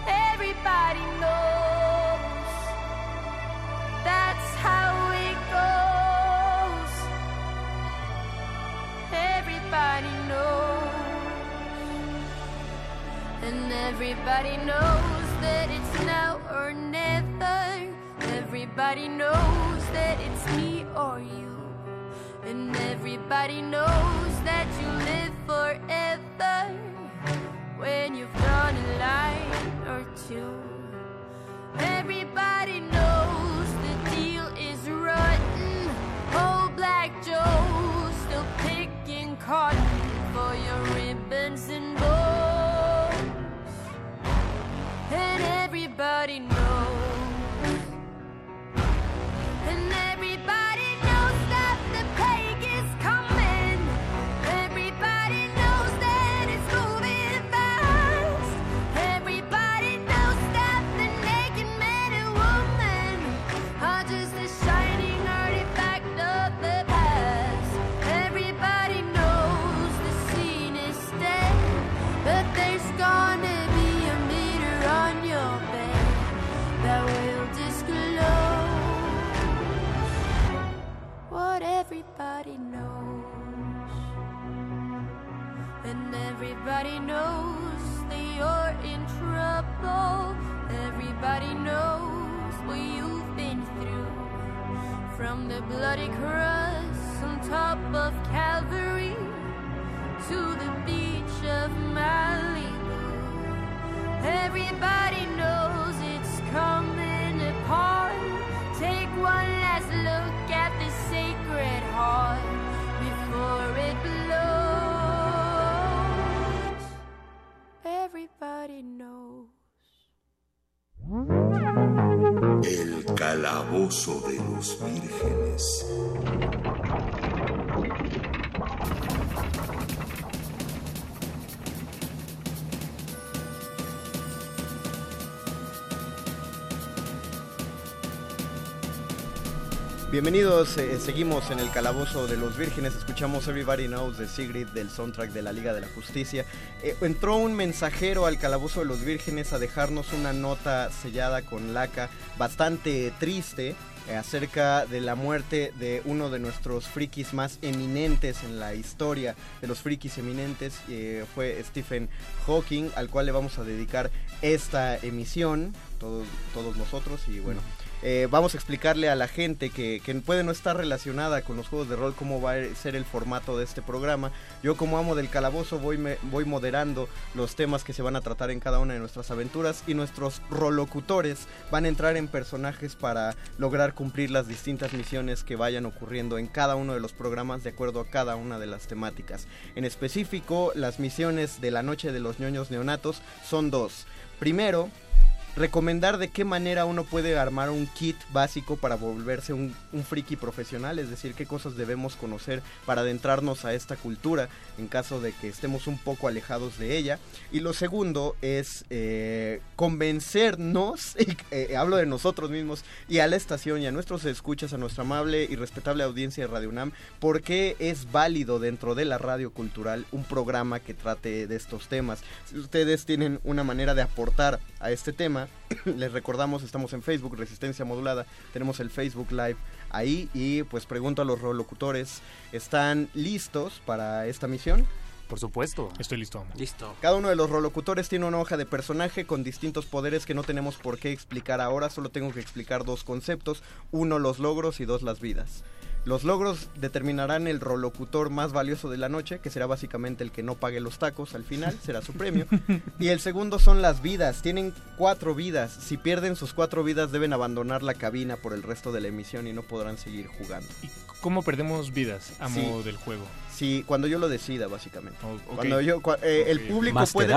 Everybody knows. That's how it goes. Everybody knows. And everybody knows that it's now or never. Everybody knows that it's me or you. And everybody knows that you live forever when you've drawn a line or two. Everybody knows the deal is rotten. Old Black Joe still picking cotton for your ribbons and bows. And everybody knows. everybody knows. And everybody knows that you're in trouble. Everybody knows what you've been through. From the bloody cross on top of Calvary to the beach of Malibu. Everybody knows it's coming apart. Take one last look at the sacred heart before it blows. Everybody knows. El calabozo de los vírgenes. Bienvenidos, eh, seguimos en el Calabozo de los Vírgenes, escuchamos Everybody Knows de Sigrid del soundtrack de la Liga de la Justicia. Eh, entró un mensajero al Calabozo de los Vírgenes a dejarnos una nota sellada con laca bastante triste eh, acerca de la muerte de uno de nuestros frikis más eminentes en la historia de los frikis eminentes, fue Stephen Hawking, al cual le vamos a dedicar esta emisión, todos nosotros, y bueno. Eh, vamos a explicarle a la gente que, puede no estar relacionada con los juegos de rol cómo va a ser el formato de este programa. Yo como amo del calabozo voy, me- voy moderando los temas que se van a tratar en cada una de nuestras aventuras y nuestros rolocutores van a entrar en personajes para lograr cumplir las distintas misiones que vayan ocurriendo en cada uno de los programas de acuerdo a cada una de las temáticas. En específico, las misiones de la noche de los ñoños neonatos son dos. Primero, recomendar de qué manera uno puede armar un kit básico para volverse un, friki profesional, es decir, qué cosas debemos conocer para adentrarnos a esta cultura en caso de que estemos un poco alejados de ella. Y lo segundo es eh, convencernos, (laughs) y, eh, hablo de nosotros mismos, y a la estación y a nuestros escuchas, a nuestra amable y respetable audiencia de Radio UNAM, por qué es válido dentro de la radio cultural un programa que trate de estos temas. Si ustedes tienen una manera de aportar a este tema, (clears throat) les recordamos, estamos en Facebook, Resistencia Modulada, tenemos el Facebook Live ahí y pues pregunto a los locutores, ¿están listos para esta misión? Por supuesto. Estoy listo. Listo. Cada uno de los rolocutores tiene una hoja de personaje con distintos poderes que no tenemos por qué explicar ahora, solo tengo que explicar dos conceptos, uno los logros y dos las vidas. Los logros determinarán el rolocutor más valioso de la noche, que será básicamente el que no pague los tacos al final, será su premio. (laughs) Y el segundo son las vidas, tienen cuatro vidas. Si pierden sus cuatro vidas deben abandonar la cabina por el resto de la emisión y no podrán seguir jugando. ¿Cómo perdemos vidas a Sí. modo del juego? Sí, cuando yo lo decida, básicamente. Cuando yo, cua- eh, el público puede,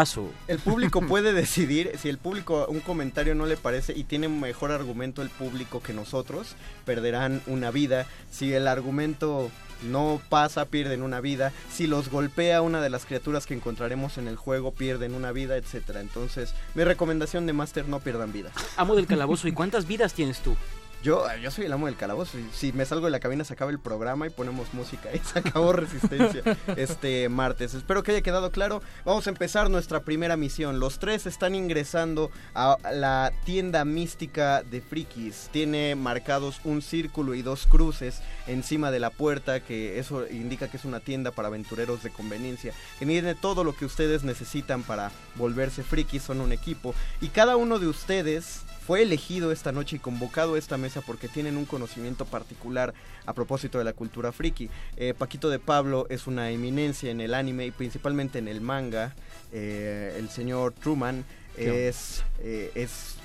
el público puede decidir si el público un comentario no le parece y tiene mejor argumento el público que nosotros, perderán una vida. Si el argumento no pasa, pierden una vida. Si los golpea una de las criaturas que encontraremos en el juego, pierden una vida, etcétera. Entonces, mi recomendación de Master no pierdan vida. Amo del calabozo. ¿Y cuántas vidas tienes tú? Yo, yo soy el amo del calabozo. Si me salgo de la cabina, se acaba el programa y ponemos música. Y (laughs) se acabó Resistencia este martes. Espero que haya quedado claro. Vamos a empezar nuestra primera misión. Los tres están ingresando a la tienda mística de frikis. Tiene marcados un círculo y dos cruces encima de la puerta, que eso indica que es una tienda para aventureros de conveniencia. Que tiene todo lo que ustedes necesitan para volverse frikis. Son un equipo. Y cada uno de ustedes fue elegido esta noche y convocado a esta mesa porque tienen un conocimiento particular a propósito de la cultura friki. Eh, Paquito de Pablo es una eminencia en el anime y principalmente en el manga. Eh, el señor Truman ¿Qué es, eh, es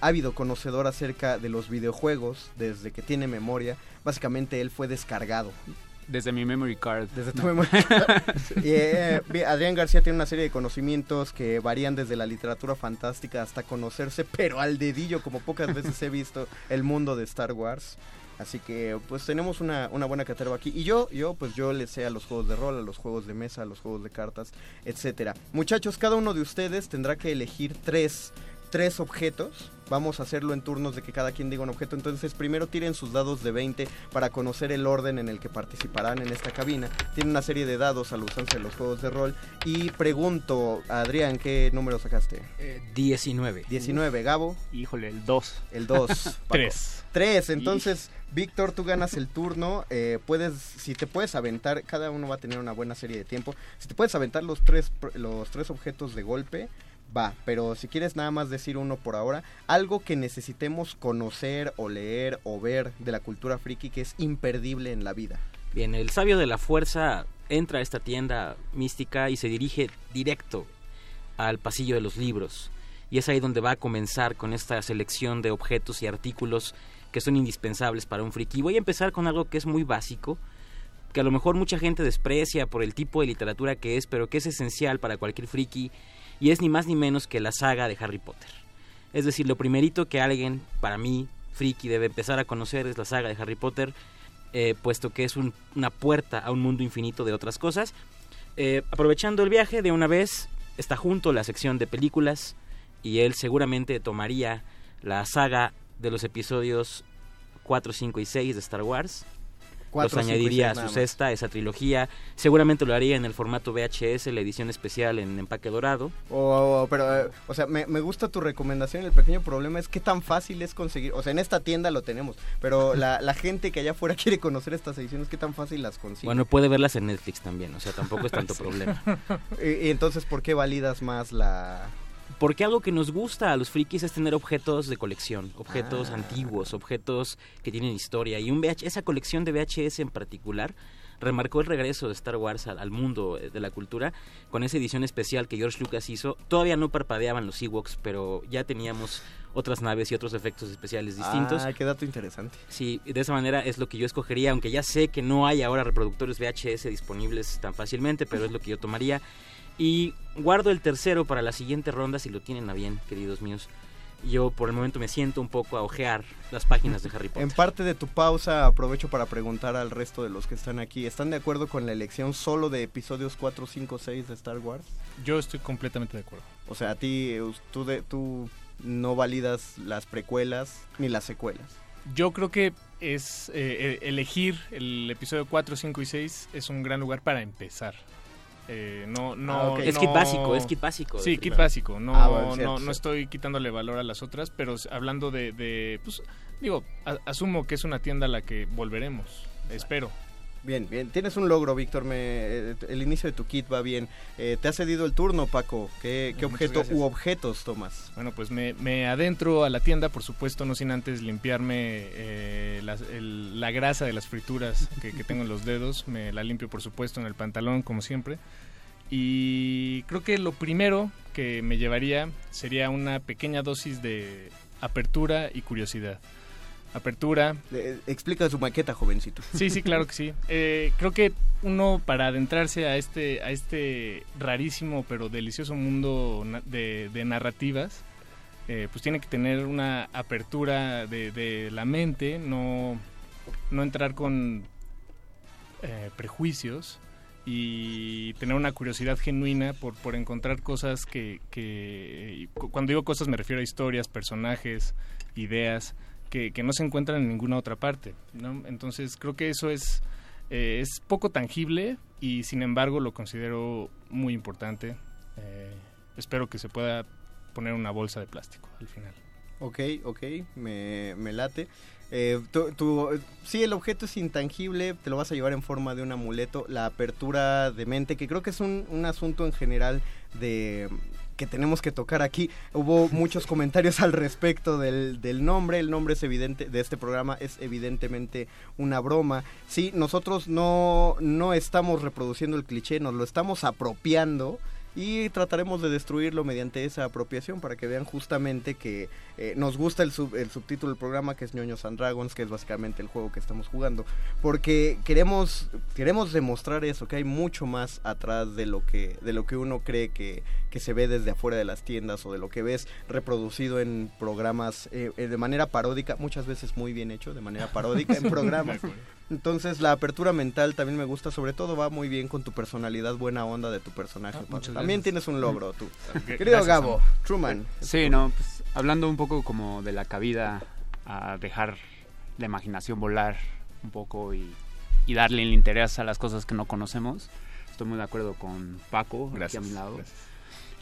ávido conocedor acerca de los videojuegos desde que tiene memoria. Básicamente él fue descargado. Desde mi memory card. Desde tu No. memoria. (laughs) Y, eh, Adrián García tiene una serie de conocimientos que varían desde la literatura fantástica hasta conocerse, pero al dedillo, como pocas veces he visto el mundo de Star Wars. Así que pues tenemos una, una buena caterva aquí. Y yo, yo, pues yo le sé a los juegos de rol, a los juegos de mesa, a los juegos de cartas, etcétera. Muchachos, cada uno de ustedes tendrá que elegir tres, tres objetos. Vamos a hacerlo en turnos de que cada quien diga un objeto. Entonces, primero tiren sus dados de 20 para conocer el orden en el que participarán en esta cabina. Tienen una serie de dados a la usanza de los juegos de rol. Y pregunto, Adrián, ¿qué número sacaste? 19. 19, Gabo. Híjole, el 2. El 2. (laughs) Tres. 3. Entonces, Víctor, tú ganas el turno. eh, puedes, si te puedes aventar, cada uno va a tener una buena serie de tiempo. Si te puedes aventar los tres, los tres objetos de golpe, va. Pero si quieres nada más decir uno por ahora, algo que necesitemos conocer o leer o ver de la cultura friki que es imperdible en la vida. Bien, el sabio de la fuerza entra a esta tienda mística y se dirige directo al pasillo de los libros. y es ahí donde va a comenzar con esta selección de objetos y artículos que son indispensables para un friki. Voy a empezar con algo que es muy básico, que a lo mejor mucha gente desprecia por el tipo de literatura que es, pero que es esencial para cualquier friki, y es ni más ni menos que la saga de Harry Potter. Es decir, lo primerito que alguien, para mí, friki, debe empezar a conocer es la saga de Harry Potter, eh, puesto que es una puerta a un mundo infinito de otras cosas. Eh, aprovechando el viaje, de una vez está junto la sección de películas, y él seguramente tomaría la saga de los episodios 4, 5 y 6 de Star Wars. Cuatro, los cinco añadiría a su cesta, esa trilogía. Seguramente lo haría en el formato VHS, la edición especial en empaque dorado. O, o- pero, eh, o sea, me, me gusta tu recomendación. El pequeño problema es qué tan fácil es conseguir. O sea, en esta tienda lo tenemos, pero (laughs) la, la gente que allá afuera (laughs) quiere conocer estas ediciones, qué tan fácil las consigue. Bueno, puede verlas en Netflix también, o sea, tampoco es tanto (laughs) problema. y, y entonces, ¿por qué validas más la, Porque algo que nos gusta a los frikis es tener objetos de colección, objetos Ah. antiguos, objetos que tienen historia. Y un VH esa colección de VHS en particular remarcó el regreso de Star Wars al, al mundo eh, de la cultura con esa edición especial que George Lucas hizo. Todavía no parpadeaban los Ewoks, pero ya teníamos otras naves y otros efectos especiales distintos. Ah, qué dato interesante. Sí, de esa manera es lo que yo escogería, aunque ya sé que no hay ahora reproductores VHS disponibles tan fácilmente, pero es lo que yo tomaría. Y guardo el tercero para la siguiente ronda si lo tienen a bien, queridos míos. Yo por el momento me siento un poco a ojear las páginas de Harry (laughs) Potter. En parte de tu pausa aprovecho para preguntar al resto de los que están aquí, ¿están de acuerdo con la elección solo de episodios 4, 5, 6 de Star Wars? Yo estoy completamente de acuerdo. O sea, a ti, tú, de, tú no validas las precuelas ni las secuelas. Yo creo que es eh, eh, elegir el episodio 4, 5 y 6 es un gran lugar para empezar. Eh, no, no, Ah. Es no- kit básico, es kit básico Sí, kit básico. No, Ah, bueno, cierto, no, no estoy quitándole valor a las otras, pero hablando de, de, pues, digo, a- asumo que es una tienda a la que volveremos. Espero. Bien, bien. Tienes un logro, Víctor. Me, eh, el inicio de tu kit va bien. Eh, te ha cedido el turno, Paco. ¿Qué, objeto gracias. u objetos tomas? Bueno, pues me, me adentro a la tienda, por supuesto, no sin antes limpiarme eh, el- la grasa de las frituras que, que tengo en los dedos. Me la limpio, por supuesto, en el pantalón, como siempre. Y creo que lo primero que me llevaría sería una pequeña dosis de apertura y curiosidad. Apertura. Eh, explica su maqueta, jovencito. Sí, sí, claro que sí. Eh, creo que uno para adentrarse a este, a este rarísimo pero delicioso mundo de, de narrativas, eh, pues tiene que tener una apertura de, de la mente, no, no entrar con eh, prejuicios y tener una curiosidad genuina por, por encontrar cosas que, que cuando digo cosas me refiero a historias, personajes, ideas que, no se encuentran en ninguna otra parte. ¿no? Entonces creo que eso es, eh, es poco tangible y sin embargo lo considero muy importante. Eh, espero que se pueda poner una bolsa de plástico al final. Ok, ok, me, me late. Eh, tú- tú- sí, el objeto es intangible, te lo vas a llevar en forma de un amuleto. La apertura de mente, que creo que es un, un asunto en general de que tenemos que tocar aquí. Hubo muchos (laughs) comentarios al respecto del, del nombre. El nombre es evidente de este programa es evidentemente una broma. Sí, nosotros no, no estamos reproduciendo el cliché, nos lo estamos apropiando y trataremos de destruirlo mediante esa apropiación para que vean justamente que eh, nos gusta el, sub- el subtítulo del programa que es Ñoños and Dragons, que es básicamente el juego que estamos jugando, porque queremos queremos demostrar eso, que hay mucho más atrás de lo que de lo que uno cree que, que se ve desde afuera de las tiendas o de lo que ves reproducido en programas eh, eh, de manera paródica, muchas veces muy bien hecho, de manera paródica en (laughs) programas. Entonces la apertura mental también me gusta, sobre todo va muy bien con tu personalidad buena onda de tu personaje. Paco. muchas también gracias. tienes un logro tú. (laughs) Gracias, Querido Sam. Gabo, Truman. Sí, no, pues hablando un poco como de la cabida a dejar la imaginación volar un poco y, y darle el interés a las cosas que no conocemos. Estoy muy de acuerdo con Paco, Gracias, aquí a mi lado. gracias.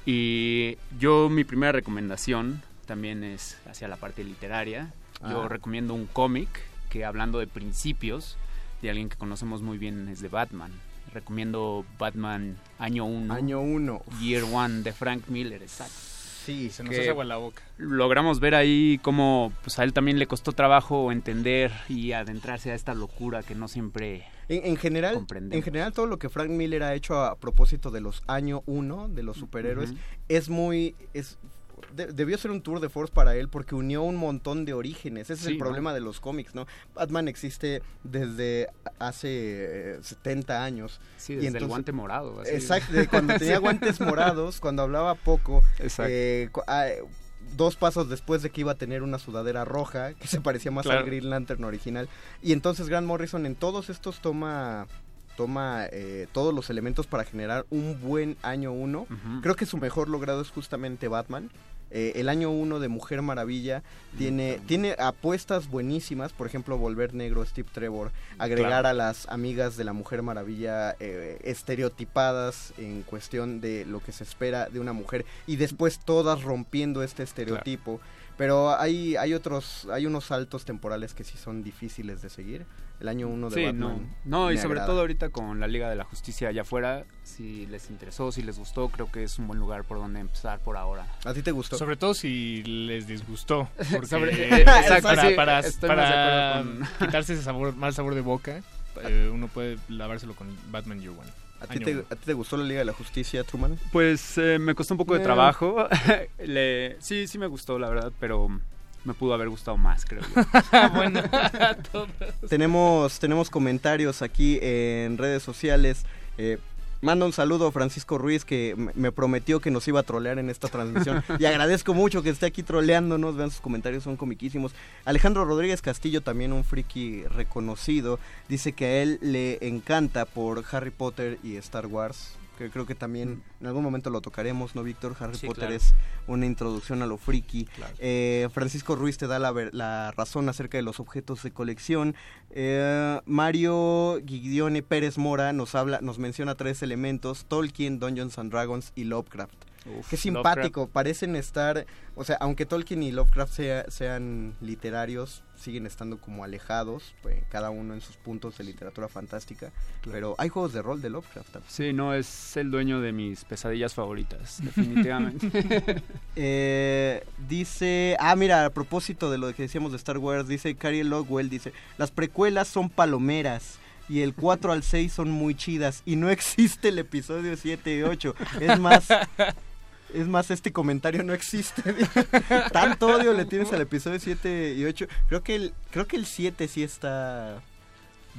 Y yo mi primera recomendación también es hacia la parte literaria. Yo Ah. recomiendo un cómic que hablando de principios, de alguien que conocemos muy bien es de Batman. Recomiendo Batman Año 1. Año 1. Year One de Frank Miller, exacto. Sí, Se nos hace agua la boca. Logramos ver ahí cómo pues, a él también le costó trabajo entender y adentrarse a esta locura que no siempre En, en general, en general todo lo que Frank Miller ha hecho a propósito de los año 1 de los superhéroes es muy es de- debió ser un tour de force para él porque unió un montón de orígenes. Ese es el ¿no? problema de los cómics, ¿no? Batman existe desde hace eh, 70 años. Sí, Y desde el entonces- guante morado. así. Exacto, cuando tenía (laughs) guantes morados, cuando hablaba poco. Exacto. eh, ah, dos pasos después de que iba a tener una sudadera roja, que se parecía más Claro. al Green Lantern original. Y entonces Grant Morrison en todos estos toma toma eh, todos los elementos para generar un buen año uno. Creo que su mejor logrado es justamente Batman. Eh, el año uno de Mujer Maravilla tiene, tiene apuestas buenísimas, por ejemplo, Volver Negro, Steve Trevor, agregar Claro. a las amigas de la Mujer Maravilla eh, estereotipadas en cuestión de lo que se espera de una mujer y después todas rompiendo este estereotipo. Pero hay, hay otros, hay unos saltos temporales que sí son difíciles de seguir. El año uno de Sí, Batman. no. No, y sobre agrada. todo ahorita con la Liga de la Justicia allá afuera, si les interesó, si les gustó, creo que es un buen lugar por donde empezar por ahora. ¿A ti te gustó? Sobre todo si les disgustó. (laughs) Porque Sobre- (laughs) (laughs) Exacto, para, sí, para- estoy más de para acuerdo con- quitarse ese sabor, mal sabor de boca, eh, uno puede lavárselo con Batman Year One. ¿A ti, te. ¿A ti te gustó la Liga de la Justicia, Truman? Pues eh, me costó un poco de Eh. trabajo. Le- sí, sí me gustó, la verdad, pero me pudo haber gustado más, creo yo. (laughs) bueno, tenemos, tenemos comentarios aquí en redes sociales. Eh, manda un saludo a Francisco Ruiz que me prometió que nos iba a trolear en esta transmisión. (laughs) y agradezco mucho que esté aquí troleándonos. Vean sus comentarios, son comiquísimos. Alejandro Rodríguez Castillo, también un friki reconocido, dice que a él le encanta por Harry Potter y Star Wars. Que creo que también en algún momento lo tocaremos, ¿no, Víctor? Harry Sí, Potter claro. es una introducción a lo friki. Eh, Francisco Ruiz te da la, la razón acerca de los objetos de colección. Eh, Mario Guidione Pérez Mora nos habla, nos menciona tres elementos: Tolkien, Dungeons and Dragons y Lovecraft. Uf, Qué simpático, parecen estar, o sea, aunque Tolkien y Lovecraft sea- sean literarios, siguen estando como alejados, pues, cada uno en sus puntos de literatura fantástica. Pero hay juegos de rol de Lovecraft también. Sí, no, es el dueño de mis pesadillas favoritas, definitivamente. (laughs) Eh, dice, ah, mira, a propósito de lo que decíamos de Star Wars, dice Carrie Logwell, dice, las precuelas son palomeras. Y el 4 al 6 son muy chidas. Y no (laughs) existe el episodio 7 y 8. Es más, es más, este comentario no existe. (laughs) Tanto odio le tienes al episodio 7 y 8. Creo que el, creo que el 7 sí está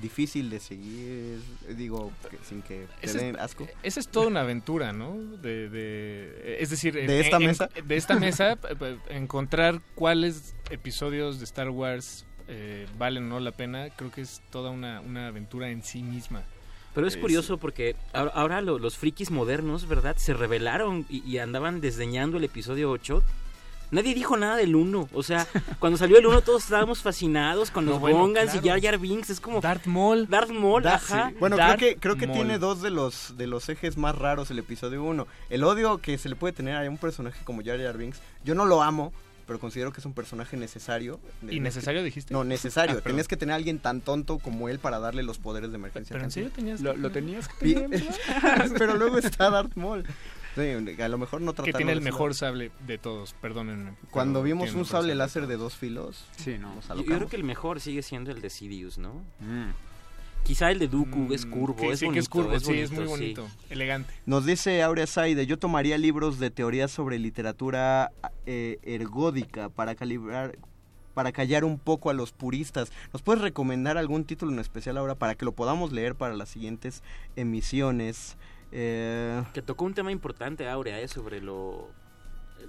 difícil de seguir. Digo, que- sin que te Ese den es, asco. esa es toda una aventura, ¿no? De, de- es decir, ¿De esta mesa? de esta mesa, (laughs) encontrar cuáles episodios de Star Wars eh, valen o no la pena, creo que es toda una, una aventura en sí misma. Pero es curioso porque ahora, ahora lo- los frikis modernos, ¿verdad? Se rebelaron y, y andaban desdeñando el episodio 8. Nadie dijo nada del 1. O sea, (laughs) cuando salió el 1 todos estábamos fascinados con No, los bueno, Gongans claro. y Jar Jar Binks. Es como... Darth Maul. Darth Maul, ajá. sí. Bueno, Darth creo que, creo que Maul. tiene dos de los, de los ejes más raros el episodio 1. El odio que se le puede tener a un personaje como Jar Jar Binks. Yo no lo amo, pero considero que es un personaje necesario. ¿Y necesario dijiste? No, necesario. Ah. Tenías que tener a alguien tan tonto como él para darle los poderes de emergencia. Pero en serio tenías Lo, tenías que tener. (laughs) pero luego está Darth Maul. Sí, a lo mejor no que tiene el mejor sable de todos, perdónenme. Cuando vimos un sable láser de dos filos, Sí, no. Yo, creo que el mejor sigue siendo el de Sidious, ¿no? Mm. Quizá el de Dooku es Mm, curvo, que- es sí, bonito. que es curvo, es sí, es muy bonito, bonito, elegante. Nos dice Aurea Saide, yo tomaría libros de teoría sobre literatura eh, ergódica para calibrar para callar un poco a los puristas. ¿Nos puedes recomendar algún título en especial ahora para que lo podamos leer para las siguientes emisiones? Eh, Que tocó un tema importante, Aurea, ¿eh? sobre lo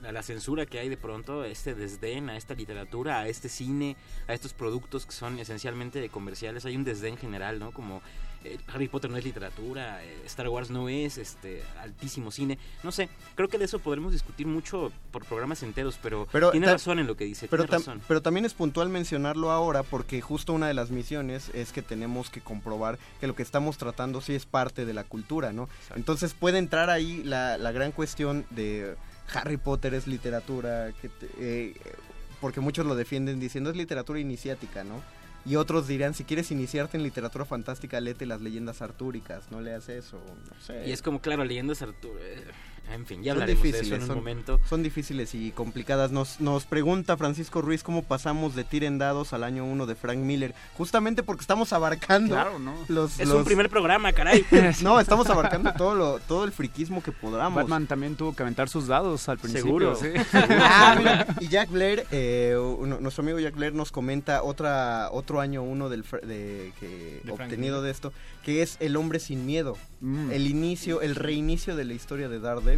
a la censura que hay de pronto, este desdén a esta literatura, a este cine, a estos productos que son esencialmente comerciales. Hay un desdén general, ¿no? Como eh, Harry Potter no es literatura, eh, Star Wars no es este altísimo cine. No sé, creo que de eso podremos discutir mucho por programas enteros, pero, Pero tiene razón en lo que dice, pero, tiene razón. pero también es puntual mencionarlo ahora porque justo una de las misiones es que tenemos que comprobar que lo que estamos tratando sí es parte de la cultura, ¿no? Entonces puede entrar ahí la, la gran cuestión de Harry Potter es literatura, que te- eh, porque muchos lo defienden diciendo es literatura iniciática, ¿no? Y otros dirán, si quieres iniciarte en literatura fantástica, léete las leyendas artúricas, no leas eso, no sé. Y es como, claro, leyendas Arturo. En fin, ya son hablaremos de difíciles, eso en un son, momento. son difíciles y complicadas. Nos, nos pregunta Francisco Ruiz cómo pasamos de Tirendados al año 1 de Frank Miller. Justamente porque estamos abarcando Claro, ¿no? los... Es los- un primer programa, caray. (laughs) no, estamos abarcando todo, lo, todo el friquismo que podamos. Batman también tuvo que aventar sus dados al principio. Seguro. sí. (laughs) Ah, mira, (laughs) y Jack Blair, eh, uno- nuestro amigo Jack Blair nos comenta otra otro año uno del fr- de, que De obtenido Miller. de esto, que es El hombre sin miedo, Mm. el inicio, el reinicio de la historia de Daredevil,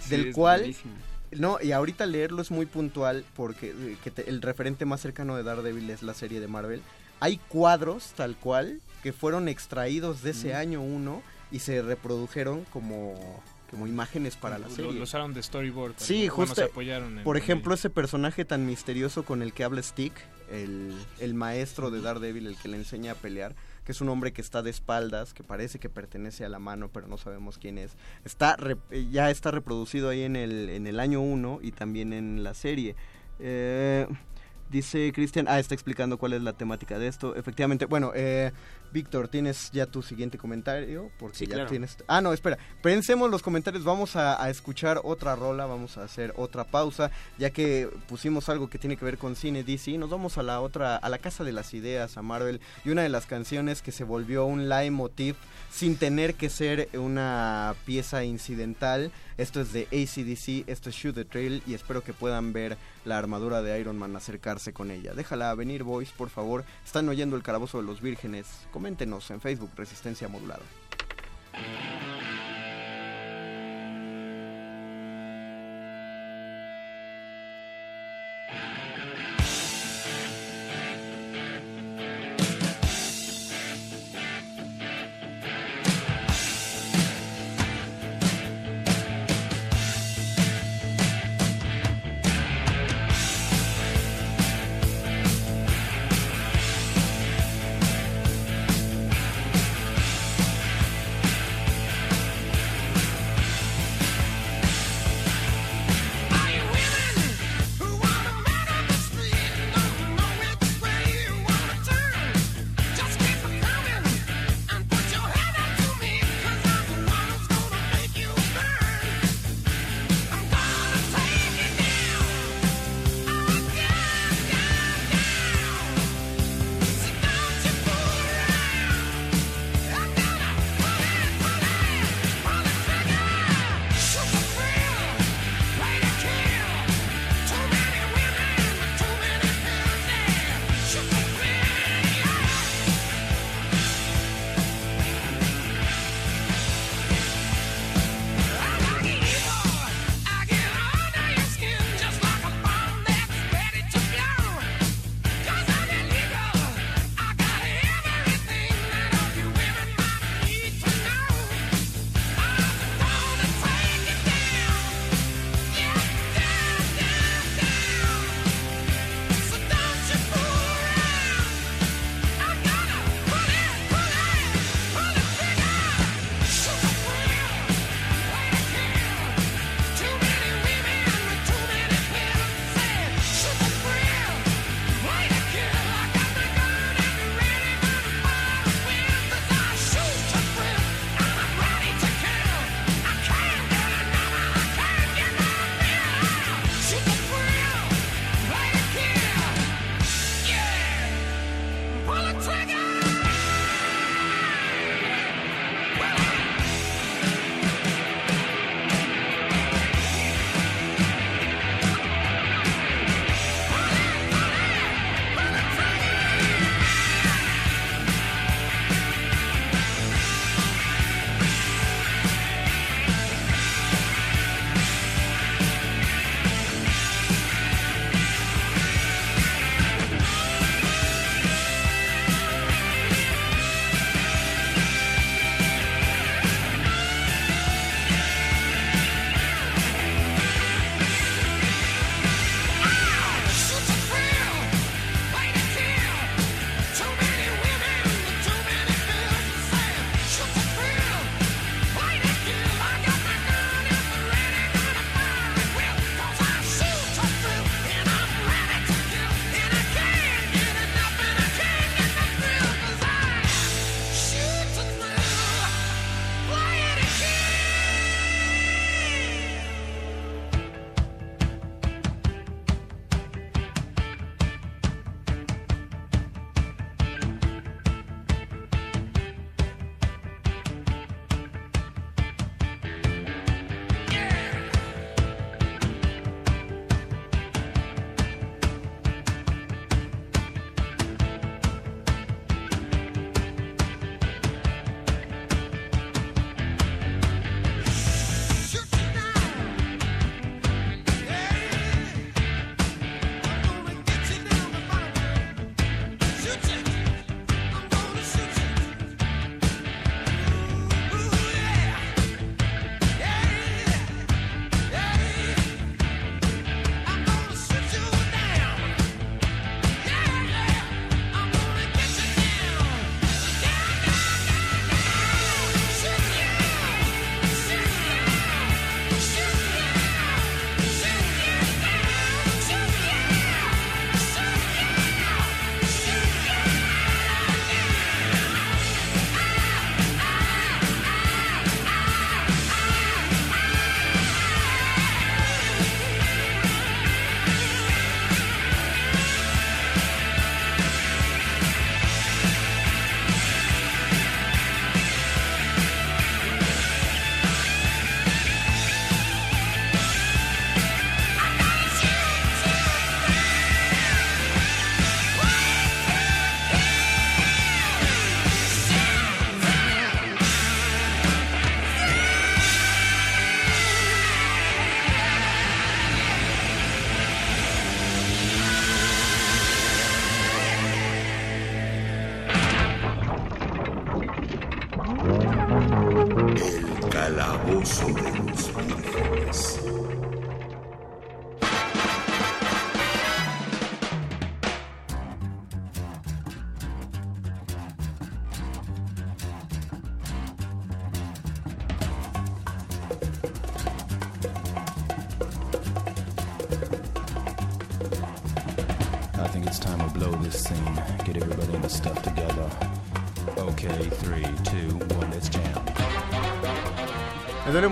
Sí, del cual buenísimo. no, y ahorita leerlo es muy puntual porque eh, que te- el referente más cercano de Daredevil es la serie de Marvel. Hay cuadros tal cual que fueron extraídos de ese Mm. año uno y se reprodujeron como como imágenes para la Lo- serie. Lo usaron de storyboard. Sí, justo. se apoyaron en- Por ejemplo, ese personaje tan misterioso con el que habla Stick, el, el maestro de Daredevil, el que le enseña a pelear, que es un hombre que está de espaldas, que parece que pertenece a la mano, pero no sabemos quién es. Está eh, ya está reproducido ahí en el, en el año 1 y también en la serie. Eh, dice Cristian, ah, está explicando cuál es la temática de esto. Efectivamente, bueno, eh, Víctor, ¿tienes ya tu siguiente comentario? Porque Sí, ya claro. tienes... Ah, no, espera. Pensemos los comentarios. Vamos a, a escuchar otra rola, vamos a hacer otra pausa, ya que pusimos algo que tiene que ver con cine DC. Nos vamos a la otra, a la casa de las ideas, a Marvel, y una de las canciones que se volvió un leitmotiv sin tener que ser una pieza incidental. Esto es de ACDC, esto es Shoot the Trail, y espero que puedan ver la armadura de Iron Man acercarse con ella. Déjala venir, boys, por favor. Están oyendo el calabozo de los vírgenes. Coméntenos en Facebook Resistencia Modulada.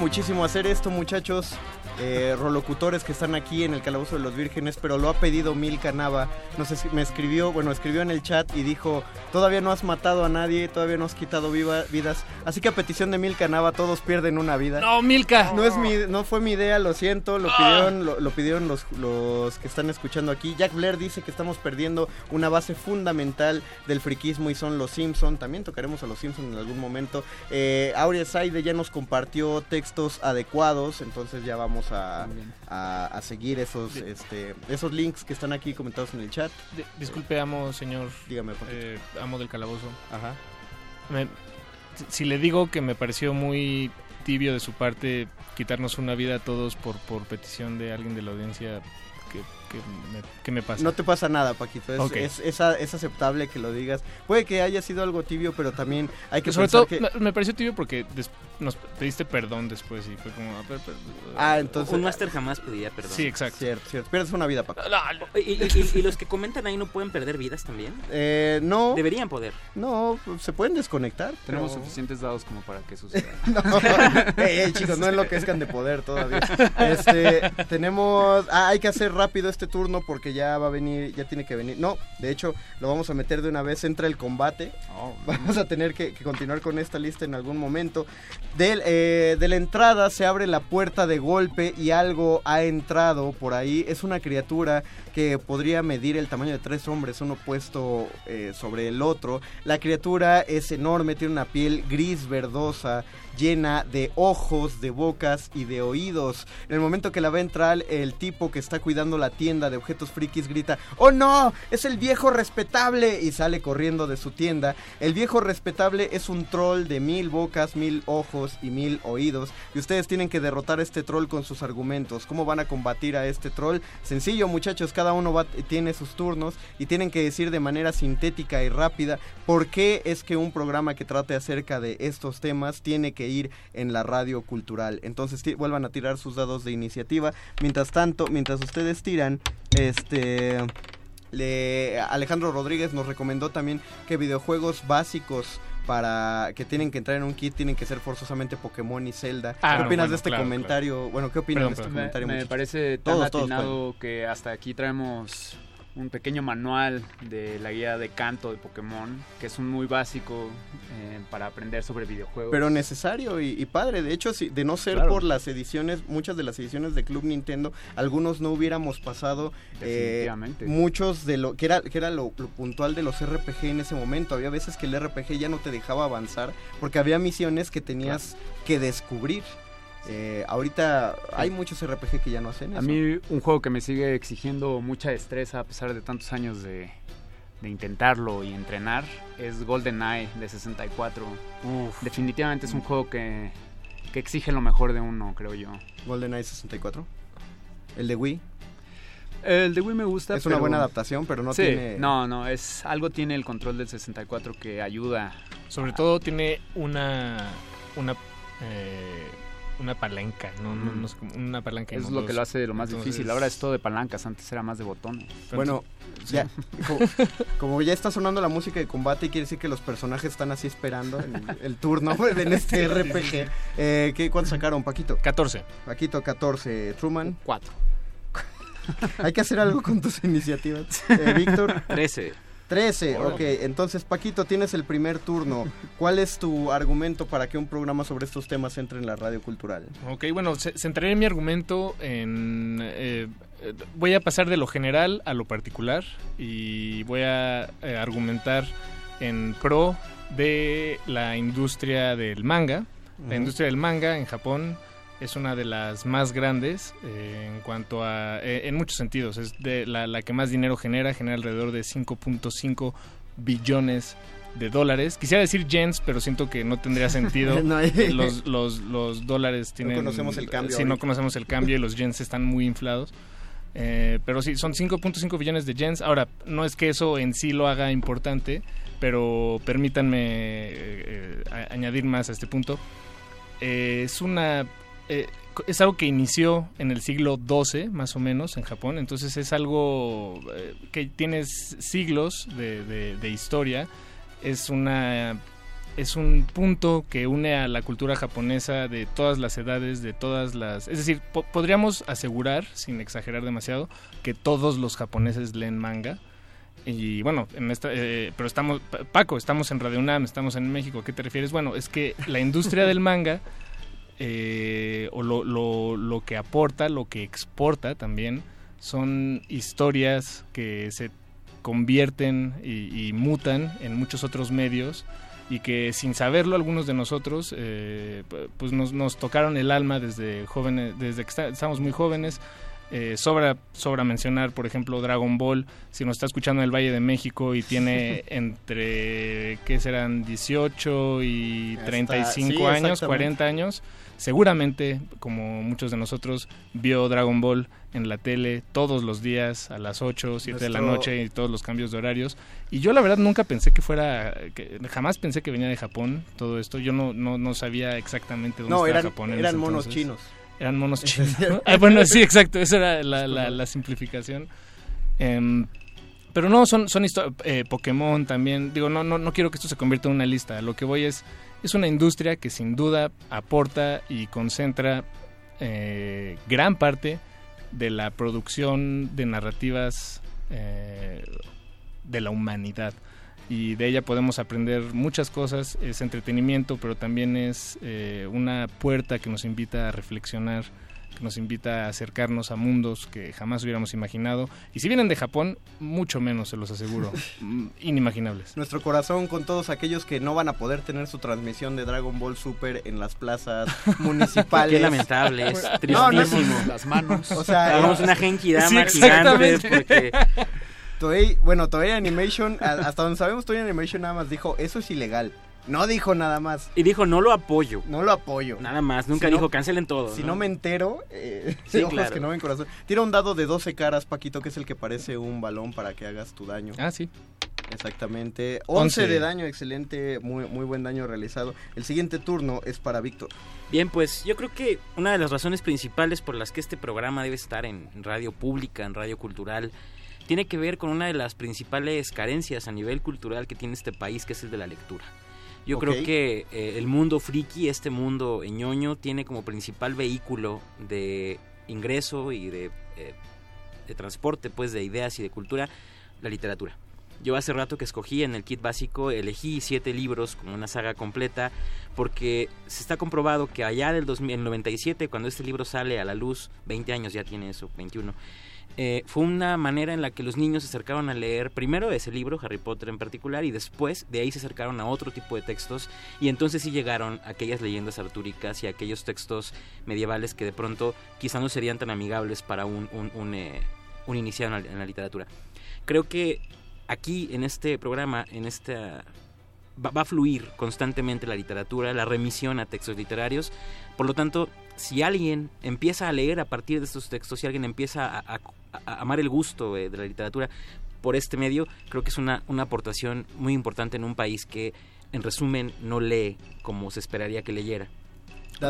Muchísimo hacer esto, muchachos. Eh, rolocutores que están aquí en el Calabozo de los Vírgenes, pero lo ha pedido Milka Nava. No sé si me escribió, bueno, escribió en el chat y dijo, todavía no has matado a nadie, todavía no has quitado viva- vidas. Así que a petición de Milka Nava, todos pierden una vida. No, Milka. No, es mi, no fue mi idea, lo siento, lo pidieron, lo, lo pidieron los, los que están escuchando aquí. Jack Blair dice que estamos perdiendo una base fundamental del friquismo y son los Simpson. También tocaremos a los Simpson en algún momento. Eh, Aurea Saide ya nos compartió textos adecuados, entonces ya vamos a, a- a seguir esos, este, esos links que están aquí comentados en el chat. Di- disculpe, amo, señor. Dígame, eh, amo del calabozo. Ajá. Me- si le digo que me pareció muy tibio de su parte quitarnos una vida a todos por, por petición de alguien de la audiencia, ¿qué, qué me, qué me pasa? No te pasa nada, Paquito. Es, es, es a- es aceptable que lo digas. Puede que haya sido algo tibio, pero también hay que Sobre pensar todo, que... me, me pareció tibio porque des- nos pediste perdón después y fue como... "Ah, per- Ah, entonces... Un máster jamás pediría perdón. Sí, exacto. Cierto, cierto. Pierdes una vida, Paco. ¿Y, y- y- y los que comentan ahí no pueden perder vidas también? Eh, no. Deberían poder. No, se pueden desconectar. Tenemos pero- suficientes dados como para que suceda. (laughs) No, Ey, ey, chicos, no enloquezcan de poder todavía. (laughs) Este, tenemos, ah, hay que hacer rápido este turno porque ya va a venir, ya tiene que venir. No, de hecho, lo vamos a meter de una vez. Entra el combate. (laughs) Vamos a tener que, que continuar con esta lista en algún momento. Del, eh, de la entrada se abre la puerta de golpe y algo ha entrado por ahí. Es una criatura que podría medir el tamaño de tres hombres, uno puesto eh, sobre el otro. La criatura es enorme, tiene una piel gris verdosa, llena de ojos, de bocas y de oídos. En el momento que la va a entrar, el tipo que está cuidando la tienda de objetos frikis grita, ¡Oh no! ¡Es el viejo respetable! Y sale corriendo de su tienda. El viejo respetable es un troll de mil bocas, mil ojos y mil oídos. Y ustedes tienen que derrotar a este troll con sus argumentos. ¿Cómo van a combatir a este troll? Sencillo, muchachos, cada uno tiene sus turnos y tienen que decir de manera sintética y rápida por qué es que un programa que trate acerca de estos temas tiene que ir en la radio cultural. Entonces vuelvan a tirar sus dados de iniciativa. Mientras tanto, mientras ustedes tiran, este... Le, Alejandro Rodríguez nos recomendó también que videojuegos básicos para que tienen que entrar en un kit tienen que ser forzosamente Pokémon y Zelda. Ah, ¿Qué no, opinas bueno, de este claro, comentario? Bueno, ¿qué opinas Perdón, de este perdón. comentario? Me, me parece tan Todos, todos, atinado que hasta aquí traemos un pequeño manual de la guía de canto de Pokémon, que es un muy básico eh, para aprender sobre videojuegos. Pero necesario y, y padre. De hecho, si, de no ser Claro. por las ediciones, muchas de las ediciones de Club Nintendo, algunos no hubiéramos pasado eh, muchos de lo que era, que era lo, lo puntual de los RPG en ese momento. Había veces que el RPG ya no te dejaba avanzar porque había misiones que tenías que descubrir. Eh, ahorita hay muchos RPG que ya no hacen eso. A mí un juego que me sigue exigiendo mucha destreza a pesar de tantos años de, de intentarlo y entrenar es GoldenEye de 64. Definitivamente es un juego que, que exige lo mejor de uno, creo yo. GoldenEye 64. El de Wii. El de Wii me gusta. Es una buena adaptación, pero no Sí, tiene- No, no, es algo tiene el control del 64 que ayuda. Sobre todo tiene una una eh, una palanca, no, no, no sé cómo- una palanca. Es no, lo dos. que lo hace lo más Entonces- difícil. Ahora es todo de palancas, antes era más de botones. Bueno, ya, (laughs) como, ya está sonando la música de combate, quiere decir que los personajes están así esperando el, el turno (laughs) en este RPG. Eh, ¿qué, ¿Cuánto sacaron, Paquito? 14. Paquito, 14. Truman. 4. (laughs) Hay que hacer algo con tus iniciativas. Eh, Víctor. 13. 13, Órale. ok. Entonces, Paquito, tienes el primer turno. (laughs) ¿Cuál es tu argumento para que un programa sobre estos temas entre en la radio cultural? Ok, bueno, ce- centraré mi argumento en... eh, voy a pasar de lo general a lo particular y voy a eh, argumentar en pro de la industria del manga. La industria del manga en Japón es una de las más grandes eh, en cuanto a... eh, en muchos sentidos, es de la, la que más dinero genera, genera alrededor de 5.5 billones de dólares. Quisiera decir yens, pero siento que no tendría sentido. (laughs) No hay- los, los, los dólares tienen... conocemos el cambio Sí, no conocemos el cambio y los yens están muy inflados. Eh, pero sí, son 5.5 billones de yens. Ahora, no es que eso en sí lo haga importante, pero permítanme eh, eh, añadir más a este punto. Eh, es una... eh, es algo que inició en el siglo XII, más o menos, en Japón. Entonces es algo eh, que tiene siglos de, de- historia. Es una es un punto que une a la cultura japonesa de todas las edades, de todas las... Es decir, po- podríamos asegurar, sin exagerar demasiado, que todos los japoneses leen manga. Y bueno, en esta, eh, pero estamos, Pa- Paco, estamos en Radio UNAM, estamos en México, ¿a qué te refieres? Bueno, es que la industria del manga, (laughs) eh, o lo, lo, lo que aporta, lo que exporta también, son historias que se convierten y, y mutan en muchos otros medios y que sin saberlo algunos de nosotros eh, pu- pues nos, nos tocaron el alma desde jóvenes desde que está- estamos muy jóvenes. Eh, sobra sobra mencionar por ejemplo Dragon Ball. Si nos está escuchando en el Valle de México y tiene (laughs) entre qué serán 18 y Hasta- 35 sí, años exactamente. 40 años seguramente como muchos de nosotros vio Dragon Ball en la tele todos los días a las 8 7 de la noche y todos los cambios de horarios. Y yo la verdad nunca pensé que fuera que jamás pensé que venía de Japón todo esto. Yo no no, no sabía exactamente dónde No, estaba eran- Japón en eran monos chinos. eran monos (laughs) chinos Ah, bueno sí exacto esa era la, la, la simplificación. Em, pero no, son, son eh, Pokémon también. Digo, no, no, no quiero que esto se convierta en una lista. Lo que voy es, es una industria que sin duda aporta y concentra eh, gran parte de la producción de narrativas eh, de la humanidad. Y de ella podemos aprender muchas cosas. Es entretenimiento, pero también es eh, una puerta que nos invita a reflexionar que nos invita a acercarnos a mundos que jamás hubiéramos imaginado. Y si vienen de Japón, mucho menos, se los aseguro. (laughs) Mm, Inimaginables. Nuestro corazón con todos aquellos que no van a poder tener su transmisión de Dragon Ball Super en las plazas (laughs) municipales. Qué lamentable, es No, no, tristísimo. no. Las manos. O sea, Hagamos una Genkidama sí, gigante, exactamente. porque- Toei, bueno, Toei Animation, hasta donde sabemos, Toei Animation nada más dijo, eso es ilegal. No dijo nada más. Y dijo, no lo apoyo. No lo apoyo. Nada más, nunca Si no- dijo, cancelen todo. Si no, me entero, eh, (laughs) Sí, ojos claro. que no ven corazón. Tira un dado de 12 caras, Paquito, que es el que parece un balón para que hagas tu daño. Ah, sí. Exactamente. 11 Once. de daño, excelente, muy, muy buen daño realizado. El siguiente turno es para Víctor. Bien, pues yo creo que una de las razones principales por las que este programa debe estar en radio pública, en radio cultural, tiene que ver con una de las principales carencias a nivel cultural que tiene este país, que es el de la lectura. Yo creo que eh, el mundo friki, este mundo ñoño, tiene como principal vehículo de ingreso y de, eh, de transporte, pues, de ideas y de cultura, la literatura. Yo hace rato que escogí en el kit básico, elegí siete libros como una saga completa, porque se está comprobado que allá del 2000, en el 97, cuando este libro sale a la luz, 20 años ya tiene eso, 21, eh, fue una manera en la que los niños se acercaron a leer primero ese libro, Harry Potter en particular, y después de ahí se acercaron a otro tipo de textos, y entonces sí llegaron a aquellas leyendas artúricas y aquellos textos medievales que de pronto quizá no serían tan amigables para un, un, un, eh, iniciado en la, literatura. Creo que aquí en este programa, en esta va, a fluir constantemente la literatura, la remisión a textos literarios. Por lo tanto, si alguien empieza a leer a partir de estos textos, si alguien empieza a, a- a amar el gusto eh, de la literatura por este medio, creo que es una, una aportación muy importante en un país que, en resumen, no lee como se esperaría que leyera.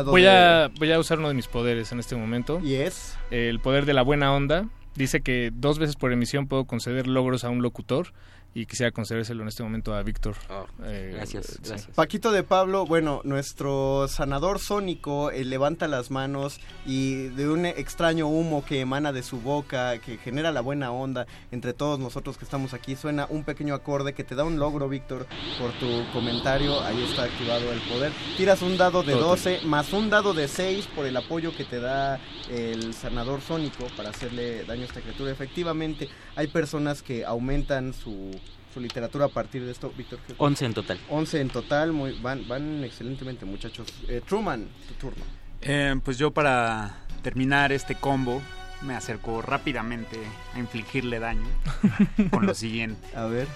Voy a, voy a usar uno de mis poderes en este momento. ¿Y es? El poder de la buena onda. Dice que dos veces por emisión puedo conceder logros a un locutor y quisiera concedérselo en este momento a Víctor. Eh, gracias, gracias. Paquito de Pablo, bueno, nuestro sanador sónico eh, levanta las manos y de un extraño humo que emana de su boca, que genera la buena onda entre todos nosotros que estamos aquí, suena un pequeño acorde que te da un logro, Víctor, por tu comentario. Ahí está activado el poder. Tiras un dado de Todo. 12 más un dado de 6 por el apoyo que te da el sanador sónico para hacerle daño a esta criatura. Efectivamente, hay personas que aumentan su, su literatura a partir de esto, Víctor. ¿qué- 11 en total. 11 en total, muy, van, van excelentemente muchachos. Eh, Truman, tu turno. Eh, pues yo para terminar este combo me acerco rápidamente a infligirle daño (laughs) con lo siguiente. A ver.